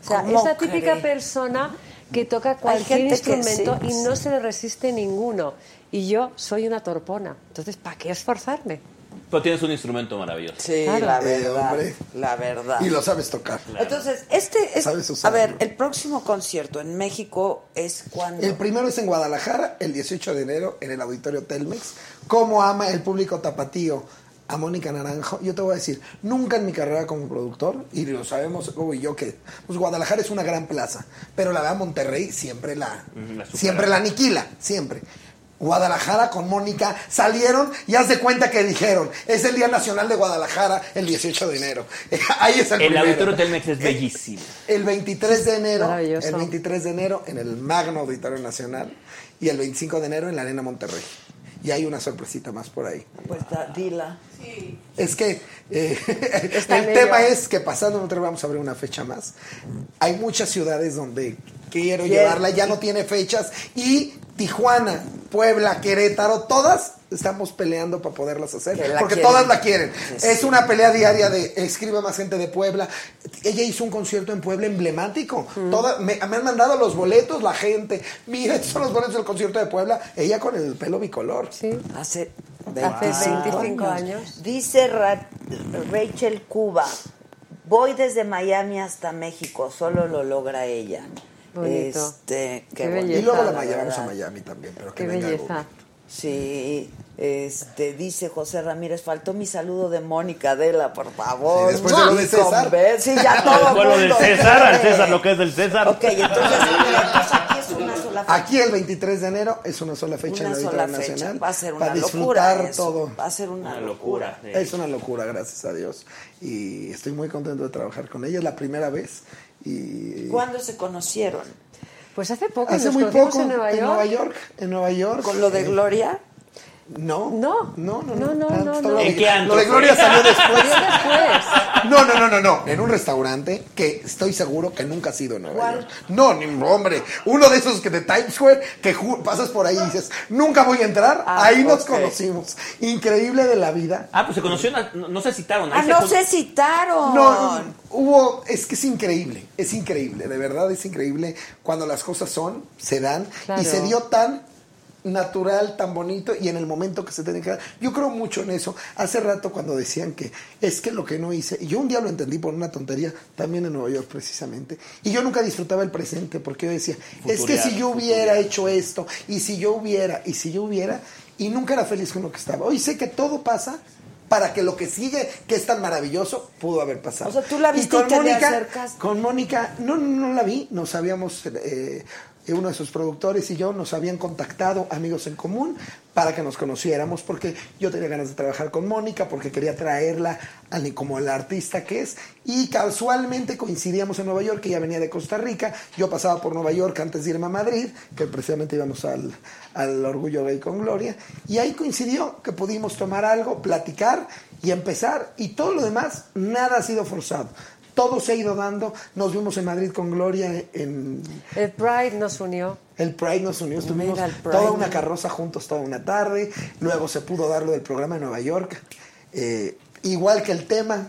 O sea, ¿Cómo es la típica cree? persona que toca cualquier instrumento sí. y no se le resiste ninguno. Y yo soy una torpona. Entonces, ¿para qué esforzarme? Pero tienes un instrumento maravilloso. Sí, Claro. la Eh, verdad. hombre. La verdad. Y lo sabes tocar. Entonces, este es. Sabes A usarlo. ver, el próximo concierto en México es cuando. El primero es en Guadalajara, el 18 de enero, en el Auditorio Telmex. ¿Cómo ama el público tapatío a Mónica Naranjo? Yo te voy a decir, nunca en mi carrera como productor, y lo sabemos Hugo y yo, que pues Guadalajara es una gran plaza, pero la verdad Monterrey siempre la, supera. siempre la aniquila, siempre. Guadalajara con Mónica salieron y haz de cuenta que dijeron, es el Día Nacional de Guadalajara el 18 de enero. <laughs> Ahí es el, El primero. auditorio Telmex es bellísimo. El 23 de enero, el 23 de enero en el Magno Auditorio Nacional y el 25 de enero en la Arena Monterrey. Y hay una sorpresita más por ahí. Pues da- dila. Es que eh, <laughs> el tema ello. es que pasando Monterrey vamos a abrir una fecha más. Hay muchas ciudades donde quiero llevarla, ya no tiene fechas y Tijuana, Puebla, Querétaro, todas estamos peleando para poderlas hacer, porque quieren. todas la quieren. Sí, Es sí. una pelea diaria de escribe más gente de Puebla. Ella hizo un concierto en Puebla emblemático. Toda, me, me han mandado los boletos la gente. Mira, estos son los boletos del concierto de Puebla. Ella con el pelo bicolor. Sí. Hace Hace 25 años. Dice Ra- Rachel Cuba. Voy desde Miami hasta México, solo lo logra ella. Bonito. Este, qué, Qué belleza. Y luego la la llevamos a. Miami también, pero que Qué venga belleza. Sí, este, dice José Ramírez, faltó mi saludo de Mónica Adela, por favor. Sí, después de lo de César. Sí, ya todo Después lo del mundo César, al. César lo que es del César. Ok, entonces, entonces aquí es una sola fecha. Aquí el 23 de enero es una sola fecha una en el sola fecha. Nacional. Va a ser una para locura. disfrutar eso. todo. Va a ser una, Una locura. locura. sí. Es una locura, gracias a Dios. Y estoy muy contento de trabajar con ella. Es la primera vez. Y ¿Cuándo se conocieron? Pues hace poco hace nos muy poco en Nueva York. Nueva York. En Nueva York. ¿Con lo de Eh, Gloria? No. No. No, no, No, no, Ah, no, está no. ¿En qué antro lo de fue? Gloria salió después. No, no, no, no, no. En un restaurante que estoy seguro que nunca ha sido en Nueva ¿Cuál? York. No, ni hombre. Uno de esos que de Times Square que pasas por ahí y dices, nunca voy a entrar. Ah, ahí nos conocimos. Increíble de la vida. Ah, pues se conocieron, no, no se citaron. ahí Ah, se no se citaron. No, hubo, es que es increíble, es increíble, de verdad es increíble cuando las cosas son, se dan Claro. y se dio tan natural, tan bonito y en el momento que se tiene que dar. Yo creo mucho en eso. Hace rato cuando decían que es que lo que no hice, y yo un día lo entendí por una tontería, también en Nueva York precisamente, y yo nunca disfrutaba el presente porque yo decía, es que si yo hubiera hecho esto, y si yo hubiera, y si yo hubiera, y nunca era feliz con lo que estaba. Hoy sé que todo pasa para que lo que sigue, que es tan maravilloso, pudo haber pasado. O sea, tú la viste y con te Mónica, con Mónica, no, no, no la vi, nos habíamos, eh, uno de sus productores y yo nos habían contactado, amigos en común, para que nos conociéramos, porque yo tenía ganas de trabajar con Mónica, porque quería traerla al- como la artista que es, y casualmente coincidíamos en Nueva York, que ella venía de Costa Rica, yo pasaba por Nueva York antes de irme a Madrid, que precisamente íbamos al, al Orgullo Gay con Gloria, y ahí coincidió que pudimos tomar algo, platicar y empezar, y todo lo demás, nada ha sido forzado. Todo se ha ido dando. Nos vimos en Madrid con Gloria en El Pride nos unió. el Pride nos unió, estuvimos toda una carroza juntos toda una tarde, luego se pudo dar lo del programa de Nueva York, Eh, igual que el tema,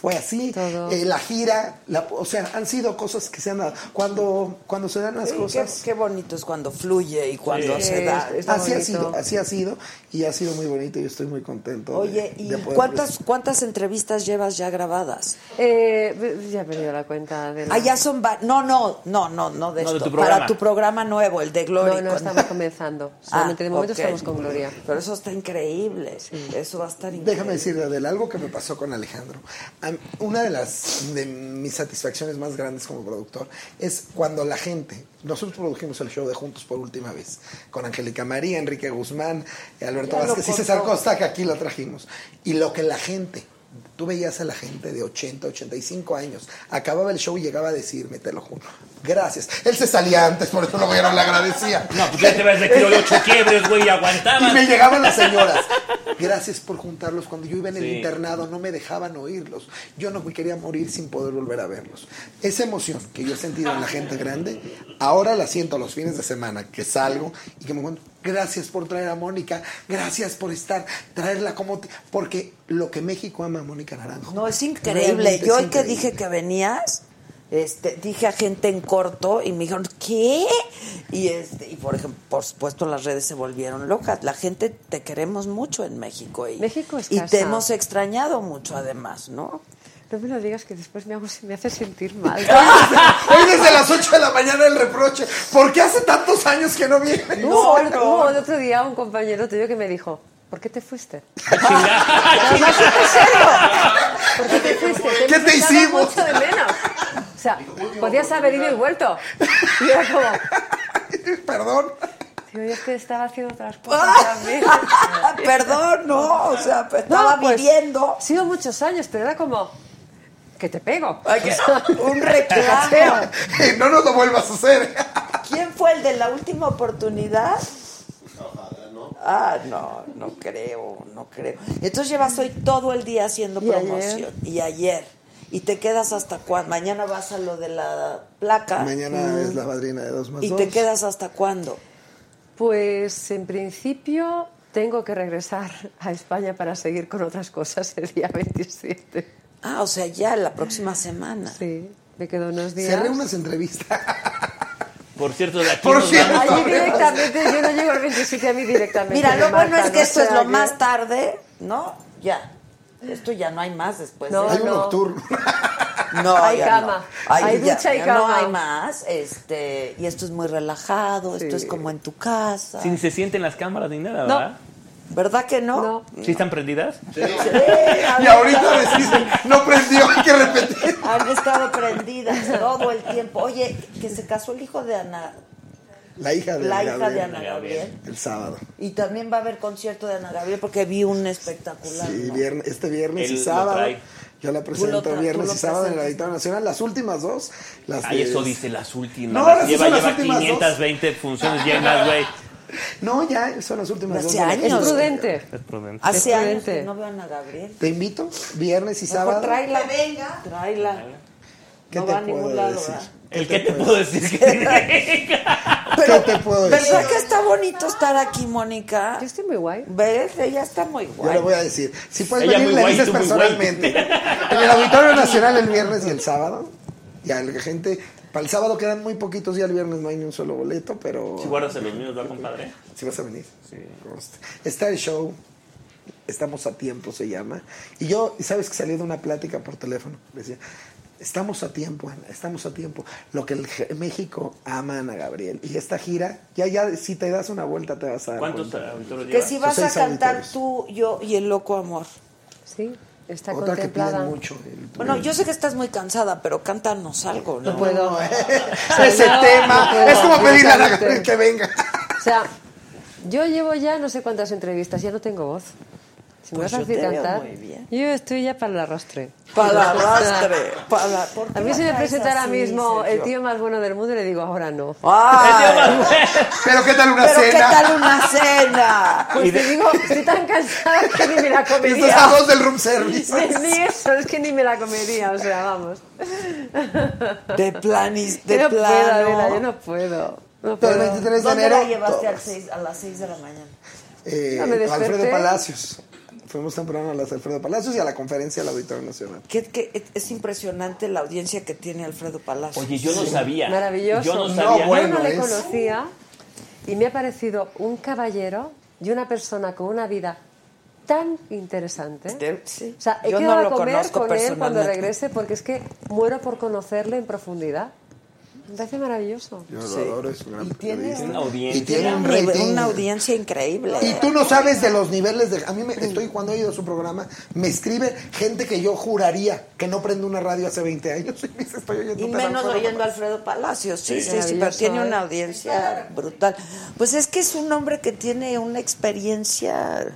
fue así. Eh, la gira, la- o sea, han sido cosas que se han dado. Cuando, cuando se dan las Sí, cosas, qué bonito es cuando fluye y cuando Sí, se da. es- así ha sido, así ha sido, y ha sido muy bonito y estoy muy contento. de- Oye, ¿y de cuántas, cuántas entrevistas llevas ya grabadas? Eh, ya he perdido la cuenta de la... Ah, ya son... va- No, no, no, no, no de No, de esto. tu programa. Para tu programa nuevo, el de Gloria. No, no, con- estamos <laughs> comenzando. Ah, Solamente de momento estamos con Gloria. Pero eso está increíble. Eso va a estar increíble. Déjame decirle, Adela, algo que me pasó con Alejandro. Una de las de mis satisfacciones más grandes como productor es cuando la gente, nosotros produjimos el show de Juntos por última vez, con Angélica María, Enrique Guzmán, Alberto Vázquez y César. Costa, que aquí lo trajimos. Y lo que la gente Tú veías a la gente de 80, 85 años. Acababa el show y llegaba a decirme, te lo juro. Gracias. Él se salía antes, por eso luego ya no le agradecía. No, pues ya te vas de kilo de ocho quiebres, güey, y aguantabas. Y me llegaban las señoras. Gracias por juntarlos. Cuando yo iba en el Sí. internado no me dejaban oírlos. Yo no me quería morir sin poder volver a verlos. Esa emoción que yo he sentido en la gente grande, ahora la siento los fines de semana que salgo y que me encuentro. Gracias por traer a Mónica. Gracias por estar, traerla como... te-". Porque lo que México ama Mónica Naranjo. No, es increíble. Realmente Yo es hoy que dije que venías, este, dije a gente en corto y me dijeron, ¿qué? Y este, y por ejemplo, por supuesto las redes se volvieron locas. La gente te queremos mucho en México y, México es y te hemos extrañado mucho además, ¿no? No me lo digas que después me, hago, me hace sentir mal. <laughs> Hoy desde las 8 de la mañana el reproche. ¿Por qué hace tantos años que no viene? Hubo, hubo el otro día un compañero tuyo que me dijo, ¿por qué te fuiste? Además, en serio. ¿Por qué te fuiste? ¿Qué te hicimos? mucho de menos. O sea, podías haber ido y vuelto. Y era como, <laughs> Perdón. digo, yo es que estaba haciendo otras <laughs> cosas también. Perdón, no, o sea, pues, estaba pues, viviendo. Ha sido muchos años, pero era como, que te pego. Ay, que- un <laughs> reclamo. no nos lo vuelvas a hacer. ¿Quién fue el de la última oportunidad? Ah, no, no creo, no creo. Entonces llevas hoy todo el día haciendo ¿Y ayer? promoción. Y ayer. Y te quedas hasta cuándo? Mañana vas a lo de la placa. Mañana es la madrina de dos más ¿Y dos. te quedas hasta cuándo? Pues en principio tengo que regresar a España para seguir con otras cosas el día 27. Ah, o sea, ya la próxima semana. Sí, me quedo unos días. Cerré unas entrevistas. <laughs> Por cierto, de aquí Por nos cierto. vamos. Allí directamente, yo no llego el 27 a mí directamente. Mira, lo bueno es que esto es lo más tarde, ¿no? Ya. Esto ya no hay más después. No, de Hay un no. nocturno. <laughs> No, Hay ya cama, no. hay ya- ducha y ya No cama. hay más. Este, y esto es muy relajado, esto es como en tu casa. Si ni se sienten las cámaras ni nada, No. ¿verdad? ¿Verdad que no? No. ¿Sí están prendidas? Y ahorita les dicen, no prendió, hay que repetir. Han estado prendidas todo el tiempo. Oye, que se casó el hijo de Ana, La hija de la Ana hija de Gabriel. Ana Gabriel. El sábado. Y también va a haber concierto de Ana Gabriel porque vi un espectacular. Sí, ¿no? viernes, este viernes Él y sábado. Yo la presento tra- viernes y sábado en el presentas. Auditorio Nacional. Las últimas dos. Las Ay, de- eso dice las últimas. No, Las lleva las lleva últimas dos. 520 funciones llenas, güey. No, ya, son las últimas Hace dos. años. Es prudente. Es prudente. Hace Es años que no veo a Ana Gabriel. Te invito, viernes y Mejor sábado. tráela. venga. Tráela. ¿Qué no te va a ningún lado, decir? ¿verdad? ¿El qué te puedo decir? Que <laughs> ¿Qué te puedo decir? ¿Verdad que está bonito estar aquí, Mónica? Yo estoy muy guay. ¿Ves? Ella está muy Yo guay. le voy a decir. Si puedes Ella venir, le guay, dices personalmente. En el Auditorio Nacional el viernes y el sábado. Ya, la gente. Para el sábado quedan muy poquitos, ya el viernes no hay ni un solo boleto, pero. Si guardas los míos, ¿va, compadre? Si vas a venir. Conste. Está el show. Estamos a tiempo, se llama. Y yo, ¿sabes que salí de una plática por teléfono? Decía, estamos a tiempo, Ana, estamos a tiempo. Lo que el México ama a Ana Gabriel. Y esta gira, ya, ya, si te das una vuelta te vas a dar ¿Cuántos auditorios Que si vas a cantar auditorios. tú, yo y el loco amor. Sí, está Otra que piden mucho. el- Bueno, yo sé que estás muy cansada, pero cántanos algo, ¿no? No puedo. No, <laughs> ese No, tema no puedo, es como pedirle a. Gabriel que venga. O sea, yo llevo ya no sé cuántas entrevistas, ya no tengo voz. Si me Pues vas a yo veo cantar, muy bien. yo estoy ya para el arrastre. Para el <laughs> arrastre. Para, ¿por qué A mí la si me presentara así, mismo el Sergio? tío más bueno del mundo, le digo, ahora no. ¡Ay! <laughs> Pero ¿qué tal una ¿Pero qué cena? tal una cena? <laughs> Pues te digo, estoy tan cansada que ni me la comería. dos del room service. Ni, ni eso, es que ni me la comería, o sea, vamos. De planis, Yo de no puedo, plano. Adela, yo no puedo. No Pero el puedo. 23 de ¿Dónde enero. la llevaste a las 6 de la mañana? Eh, desperté. Alfredo Palacios. Fuimos temprano a las Alfredo Palacios y a la conferencia del Auditorio Nacional. Que, que es impresionante la audiencia que tiene Alfredo Palacio. Oye, yo no sabía. Maravilloso. Yo no No, sabía. bueno. Yo no le es- conocía y me ha parecido un caballero y una persona con una vida tan interesante. Sí. O sea, he Yo no quedado lo a comer con él cuando regrese porque es que muero por conocerle en profundidad. Me parece maravilloso. Yo lo Sí. adoro, es un gran Y tiene. Una audiencia. Y tiene un rating. una audiencia increíble. Y tú no sabes de los niveles de... A mí me, estoy, cuando he ido a su programa, me escribe gente que yo juraría que no prende una radio hace 20 años. <laughs> Y me dice, estoy oyendo Y menos Alfredo oyendo a. Alfredo Palacios, sí, Sí, sí, sí, pero tiene ¿eh? una audiencia brutal. Pues es que es un hombre que tiene una experiencia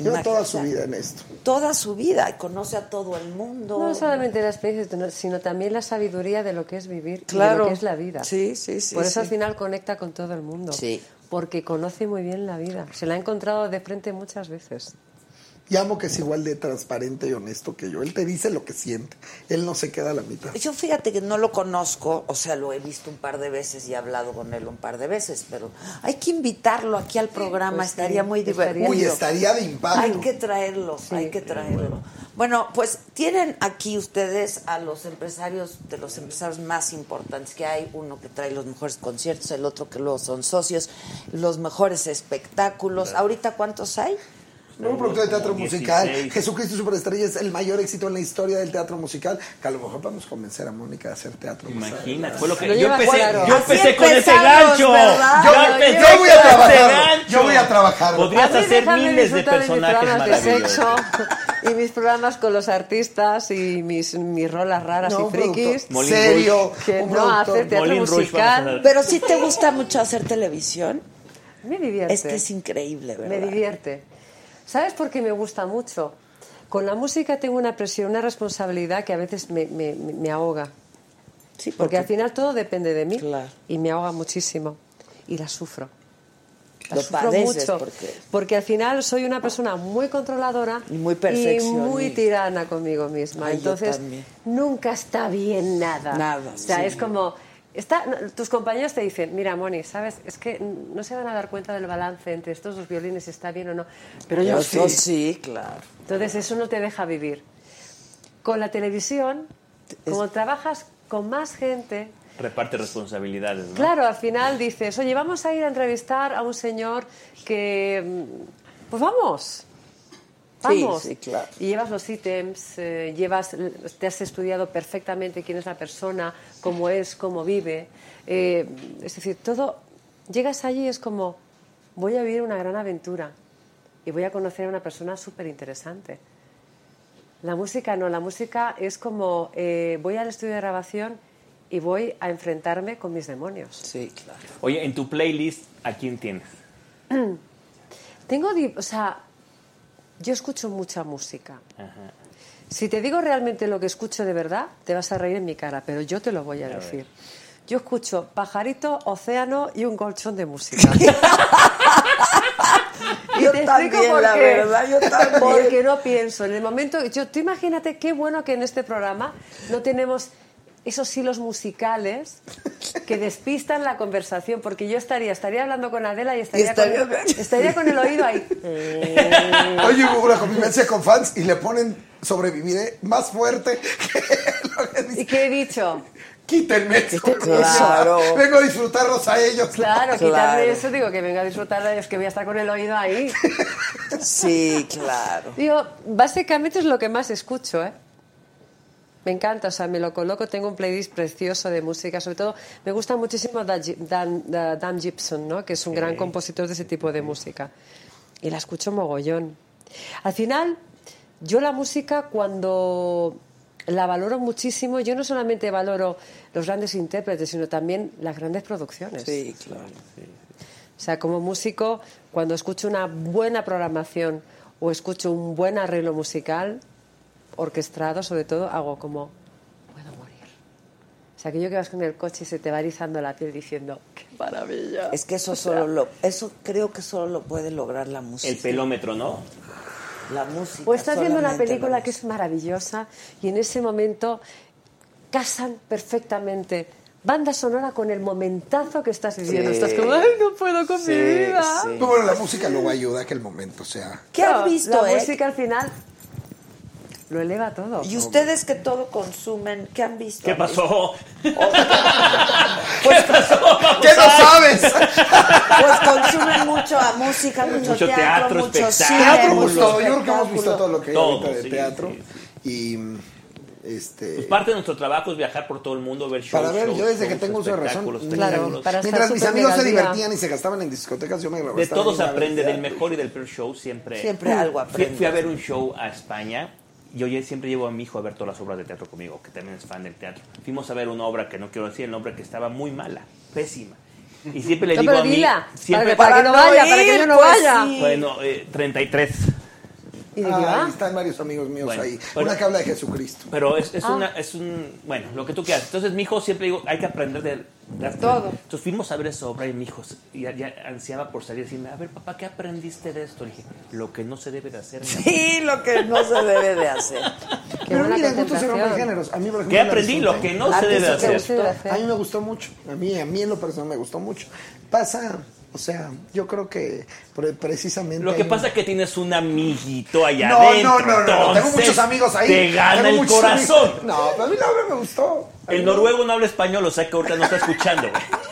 Lleva toda su vida en esto. Toda su vida, y conoce a todo el mundo. No solamente la experiencia, sino también la sabiduría de lo que es vivir y de Claro. lo que es la vida. Sí, sí, sí, Por eso sí. al final conecta con todo el mundo. Sí. Porque conoce muy bien la vida. Se la ha encontrado de frente muchas veces. Y amo que es igual de transparente y honesto que yo. Él te dice lo que siente. Él no se queda a la mitad. Yo fíjate que no lo conozco, o sea, lo he visto un par de veces y he hablado con él un par de veces, pero hay que invitarlo aquí al programa, pues sí, estaría muy divertido. Uy, estaría de impacto. Hay que traerlo, hay que traerlo. Bueno, pues tienen aquí ustedes a los empresarios, de los empresarios más importantes que hay, uno que trae los mejores conciertos, el otro que luego son socios, los mejores espectáculos. ¿Ahorita cuántos hay? Nuevo productor de teatro musical. 16. Jesucristo Superestrella es el mayor éxito en la historia del teatro musical. Que a lo mejor podemos convencer a Mónica de hacer teatro musical. Imagínate, fue lo que Lo yo empecé, claro. yo empecé con ese gancho. ¿verdad? Yo, Yo- empecé yo voy a gancho. Yo voy a trabajarlo. Podrías A hacer miles de personajes programas de sexo y mis programas con los artistas y mis, mis rolas raras No, y frikis. serio. Que un no productor. hacer teatro Molin vamos a musical. Pero si te gusta mucho hacer televisión, Me divierte. es que es increíble, ¿verdad? Me divierte. ¿Sabes por qué me gusta mucho? Con la música tengo una presión, una responsabilidad que a veces me, me- ahoga. Sí, Porque al final todo depende de mí Claro. y me ahoga muchísimo. Y la sufro. La Lo sufro mucho. porque- Porque al final soy una persona muy controladora Y muy y perfeccionista. muy tirana conmigo misma. Ay, Entonces, nunca está bien nada. Nada, O sea, sí. es como. Está, tus compañeros te dicen, mira, Moni, ¿sabes? Es que no se van a dar cuenta del balance entre estos dos violines, si está bien o no. Pero yo sí. sí, claro. Entonces eso no te deja vivir. Con la televisión, como trabajas con más gente, Reparte responsabilidades, ¿no? claro, al final dices, oye, vamos a ir a entrevistar a un señor que, mm, pues vamos, vamos. sí, claro. Y llevas los ítems, eh, llevas, te has estudiado perfectamente quién es la persona, cómo es, cómo vive. Eh, es decir, todo, llegas allí y es como, voy a vivir una gran aventura y voy a conocer a una persona súper interesante. La música no, la música es como eh, voy al estudio de grabación y voy a enfrentarme con mis demonios. Sí, claro. Oye, en tu playlist, ¿a quién tienes? <clears throat> Tengo, o sea, yo escucho mucha música. Ajá. Si te digo realmente lo que escucho de verdad, te vas a reír en mi cara, pero yo te lo voy a decir. Yo escucho pajarito, océano y un colchón de música. <laughs> Y Yo te también, la verdad, yo también. Porque no pienso. En el momento, yo, tú imagínate qué bueno que en este programa no tenemos esos hilos musicales que despistan la conversación, porque yo estaría, estaría hablando con Adela y estaría, estaría- con, estaría con el oído ahí. Hoy hubo una convivencia con fans y le ponen sobreviviré más fuerte que lo que dice. ¿Y qué he dicho? Quítenme eso. Claro. Vengo a disfrutarlos a ellos. Claro, Claro. quitarme eso, digo que venga a disfrutar, es que voy a estar con el oído ahí. Sí, claro. Digo, básicamente es lo que más escucho, ¿eh? Me encanta, o sea, me lo coloco, tengo un playlist precioso de música, sobre todo me gusta muchísimo Dan, Gi- Dan- Da- Dan Gibson, ¿no? que es un gran compositor de ese tipo de música. Y la escucho mogollón. Al final, yo la música cuando la valoro muchísimo, yo no solamente valoro los grandes intérpretes, sino también las grandes producciones. Sí, claro. O sea, como músico, cuando escucho una buena programación o escucho un buen arreglo musical, orquestado sobre todo, hago como, puedo morir. O sea, que yo que vas con el coche y se te va erizando la piel diciendo, qué maravilla. Es que eso solo lo, eso creo que solo lo puede lograr la música. El pelómetro, ¿no? La música. O estás viendo una película la que es maravillosa y en ese momento casan perfectamente banda sonora con el momentazo que estás viviendo. Sí. Estás como, ay, no puedo con Sí, mi vida. Pero bueno, la música luego ayuda a que el momento sea. ¿Qué has visto, La eh? música al final lo eleva todo. Y ustedes que todo consumen, ¿qué han visto? ¿Qué pasó? Pues, ¿Qué no sabes? pues consumen mucho a música, mucho, Mucho teatro, mucho Teatro, mucho pues, todo. Yo creo que hemos visto todo lo que hay Todo, ahorita de sí, teatro. sí. Y este. Pues parte de nuestro trabajo es viajar por todo el mundo, ver shows. para ver, shows, yo desde que shows, tengo uso de razón, para estar mientras mis amigos se divertían y se gastaban en discotecas, yo me De gastaba todos en una aprende, del mejor y del peor show siempre. Siempre algo Fui, aprendes. fui a ver un show a España y oye, siempre llevo a mi hijo a ver todas las obras de teatro conmigo, que también es fan del teatro. Fuimos a ver una obra que no quiero decir el nombre, que estaba muy mala, pésima. Y siempre le digo a mí... siempre, para que- para que no vaya, para que yo no pues vaya. sí. Bueno, eh, 33. Y ah. están varios amigos míos Bueno, ahí. pero- Una que habla de Jesucristo. Pero es, es Ah. una, es un, bueno, lo que tú quieras. Entonces, mi hijo siempre digo, hay que aprender de las Todo. Entonces fuimos a ver esa obra y mi hijo ya, ya ansiaba por salir y decirme, a ver, papá, ¿qué aprendiste de esto? Le dije, lo que no se debe de hacer. Sí, lo que no se debe de hacer. <laughs> Pero mira, gustos se rompen géneros. A mí, por ejemplo, ¿Qué aprendí? Lo que no ¿A se debe de hacer. A mí me gustó mucho. A mí, a mí en lo personal me gustó mucho. Pasa, o sea, yo creo que pre- precisamente. Lo que pasa un- es que tienes un amiguito allá No, adentro. no, no, no, no, Tengo muchos amigos ahí. Te gana Tengo el corazón. amigos. No, pero a mí la obra me gustó. A El no- noruego no habla español, o sea que ahorita no está escuchando, güey. <laughs>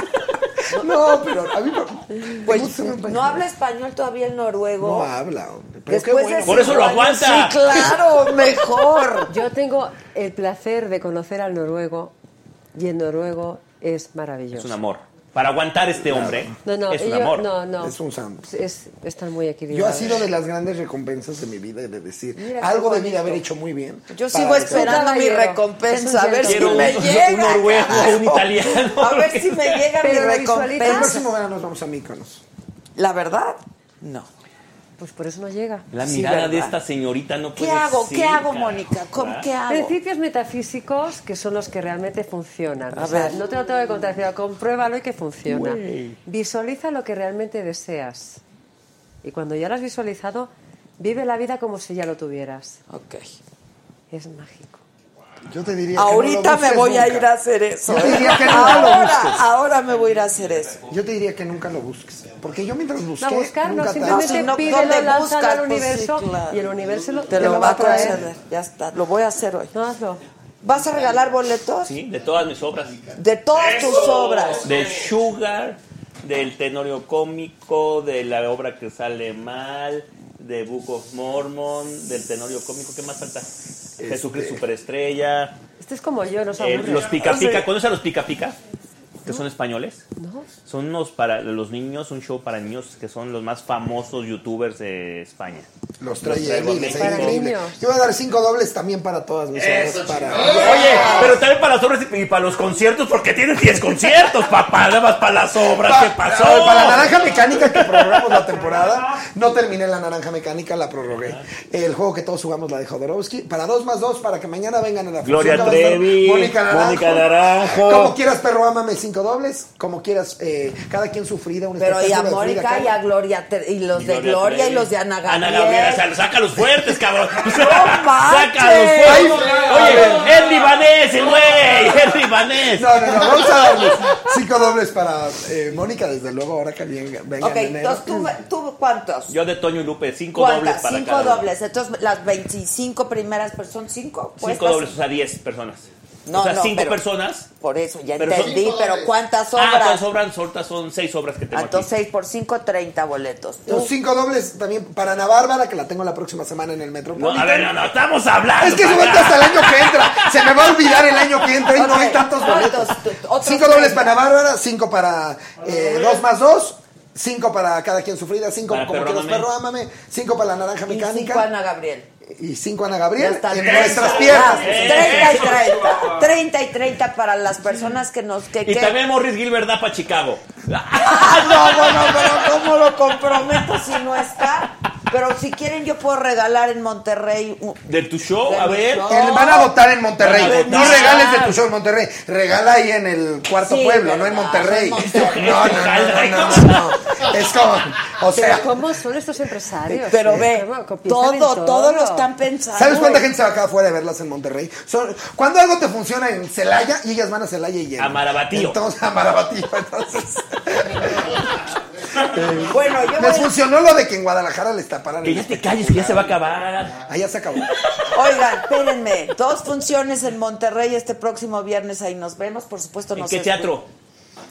No, pero a mí me- Pues no habla español todavía el noruego. No habla, hombre. Pero qué Después bueno. de Por eso lo aguanta. Sí, claro, <laughs> mejor. Yo tengo el placer de conocer al noruego y el noruego es maravilloso. Es un amor. Para aguantar este hombre, No, no, es un yo- amor. no, no. Es un santo. Es, están muy Yo equilibrados. ha sido de las grandes recompensas de mi vida de decir, Mira algo debí de haber hecho muy bien. Yo sigo esperando mi recompensa, a ver si me llega. un noruego, un italiano. A ver si me llega Pero mi la El recompensa. próximo verano nos vamos a Míconos. La verdad, no. Pues por eso no llega. La Sí, mirada de esta señorita no puede ¿Qué hago? ser, ¿Qué hago. Mónica? ¿Cómo, ¿Qué hago? Principios metafísicos que son los que realmente funcionan. A O sea, ver. no te lo tengo que contar, compruébalo y que funciona. Visualiza lo que realmente deseas. Y cuando ya lo has visualizado, vive la vida como si ya lo tuvieras. Ok. Es mágico. Yo te diría que no Ahorita lo me voy a nunca. ir a hacer eso. Yo te diría que nunca lo ahora, busques. ahora me voy a ir a hacer eso. Yo te diría que nunca lo busques. Porque yo mientras busqué, No, buscar, no, nunca simplemente No, si no, pídelo, ¿dónde lánzalo buscas? al Pues sí, universo claro. y el universo lo- Te lo va a traer. conceder. Ya está. Lo voy a hacer hoy. No, hazlo. ¿Vas a regalar boletos? Sí, de todas mis obras. De todas tus obras. De Sugar, del Tenorio Cómico, de la obra que sale mal, de Book of Mormon, del Tenorio Cómico. ¿Qué más falta? Jesucristo Superestrella. Este es como yo, no eh, aburre. los Pica. Pica. ¿Conoces a los Pica Pica? Que son españoles. ¿No? Son unos para los niños, un show para niños que son los más famosos youtubers de España. Los trae él les increíble. Yo voy a dar cinco dobles también para todas mis obras. Para... Oye, pero también para las obras y y para los conciertos, porque tienes 10 conciertos, papá. Nada más para las obras. ¿Qué pasó? Para la naranja mecánica que prorrogamos la temporada, no terminé la naranja mecánica, la prorrogué. El juego que todos jugamos, la de Jodorowsky. Para dos más dos, para que mañana vengan a la Gloria Trevi, Mónica Naranjo. Mónica Naranjo. Como quieras, perro, ámame cinco dobles. Como quieras, eh, cada quien su Frida. Un Pero y a Mónica y a Gloria, y los Y de Gloria Gloria y los de Ana Gabriel. Ana Gabriel, o sea, saca los fuertes, cabrón. <laughs> manches. saca los fuertes. Ay, Oye, es libanés, el güey. Es libanés. No, no, no, vamos a darles cinco dobles para eh, Mónica, desde luego, ahora que venga, venga Ok, en entonces tú, tú ¿cuántos? Yo de Toño y Lupe, cinco dobles para Cinco cada dobles. Entonces las 25 primeras personas, ¿son cinco? Cinco dobles, o sea, 10 personas. No, o sea, no, cinco pero- personas. Por eso, ya Pero entendí, Cinco pero dobles. ¿cuántas Ah, obras? todas obras soltas son seis obras que tengo Entonces aquí. 6 por 5, 30 boletos. Tú, Los cinco dobles también para Ana Bárbara, que la tengo la próxima semana en el No, Metropolitan. a ver, no, no, estamos hablando. Es que se vete hasta el año que entra. Se me va a olvidar el año que entra y no hay tantos boletos. Otros Cinco dobles 30. para Ana Bárbara, cinco para eh, dos más dos, cinco para cada quien sufrida, cinco Para como Perro quieras Ámame. perro ámame, cinco para la naranja y 5 mecánica Ana Gabriel. Y cinco Ana Ya Gabriel en 30. nuestras piernas. Eh. 30 y 30. 30 y 30 para las personas que nos... Que, Y que- también Morris Gilbert da para Chicago. Ah, no, bueno, pero ¿cómo lo comprometo si no está? Pero si quieren yo puedo regalar en Monterrey un- De tu show, De a ver. show. Eh, Van a votar en Monterrey. Van a votar. No regales de tu show en Monterrey. Regala ahí en el cuarto Sí, pueblo, no verdad, en Monterrey. en Monterrey. No, no, no, no, no, no. Es como, o sea, Pero ¿cómo son estos empresarios? Pero ve, todo, todo lo están pensando. ¿Sabes cuánta gente se va a quedar afuera de verlas en Monterrey? Son- cuando algo te funciona en Celaya y ellas van a Celaya y llegan. A Marabatío. Entonces, a Marabatío. Entonces, <laughs> <laughs> Bueno, yo les voy... funcionó lo de que en Guadalajara les taparan Que ya te calles, que ya se va a acabar. Allá se acabó. Oigan, espérenme. Dos funciones en Monterrey este próximo viernes. Ahí nos vemos. Por supuesto, ¿En nos qué teatro?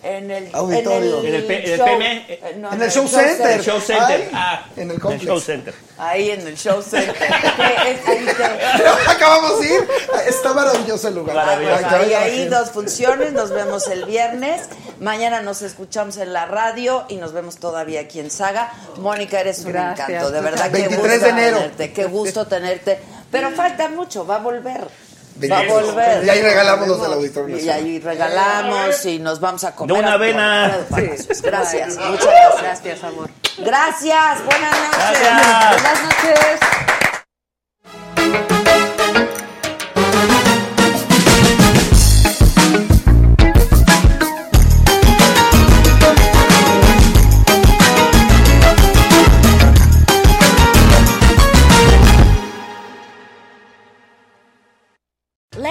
En el Auditorio. En el P- en el show- PM. eh, no, En el show center. El show center. Ay, ah, en el complex. show center. Ahí en el show center. <laughs> <laughs> Acabamos de ir. Está maravilloso el lugar. Maravilloso. Ahí, dos funciones, nos vemos el viernes. Mañana nos escuchamos en la radio y nos vemos todavía aquí en Saga. Mónica, eres un Gracias. encanto, de verdad. qué 23 gusto de enero. Tenerte, qué gusto tenerte. Pero falta mucho, va a volver. Va a 23. volver. Y ahí regalamos los del Auditorio Y ahí regalamos y nos vamos a comer. De una avena. Gracias, Muchas gracias. Gracias, amor. Gracias, buenas noches. Gracias. Buenas noches.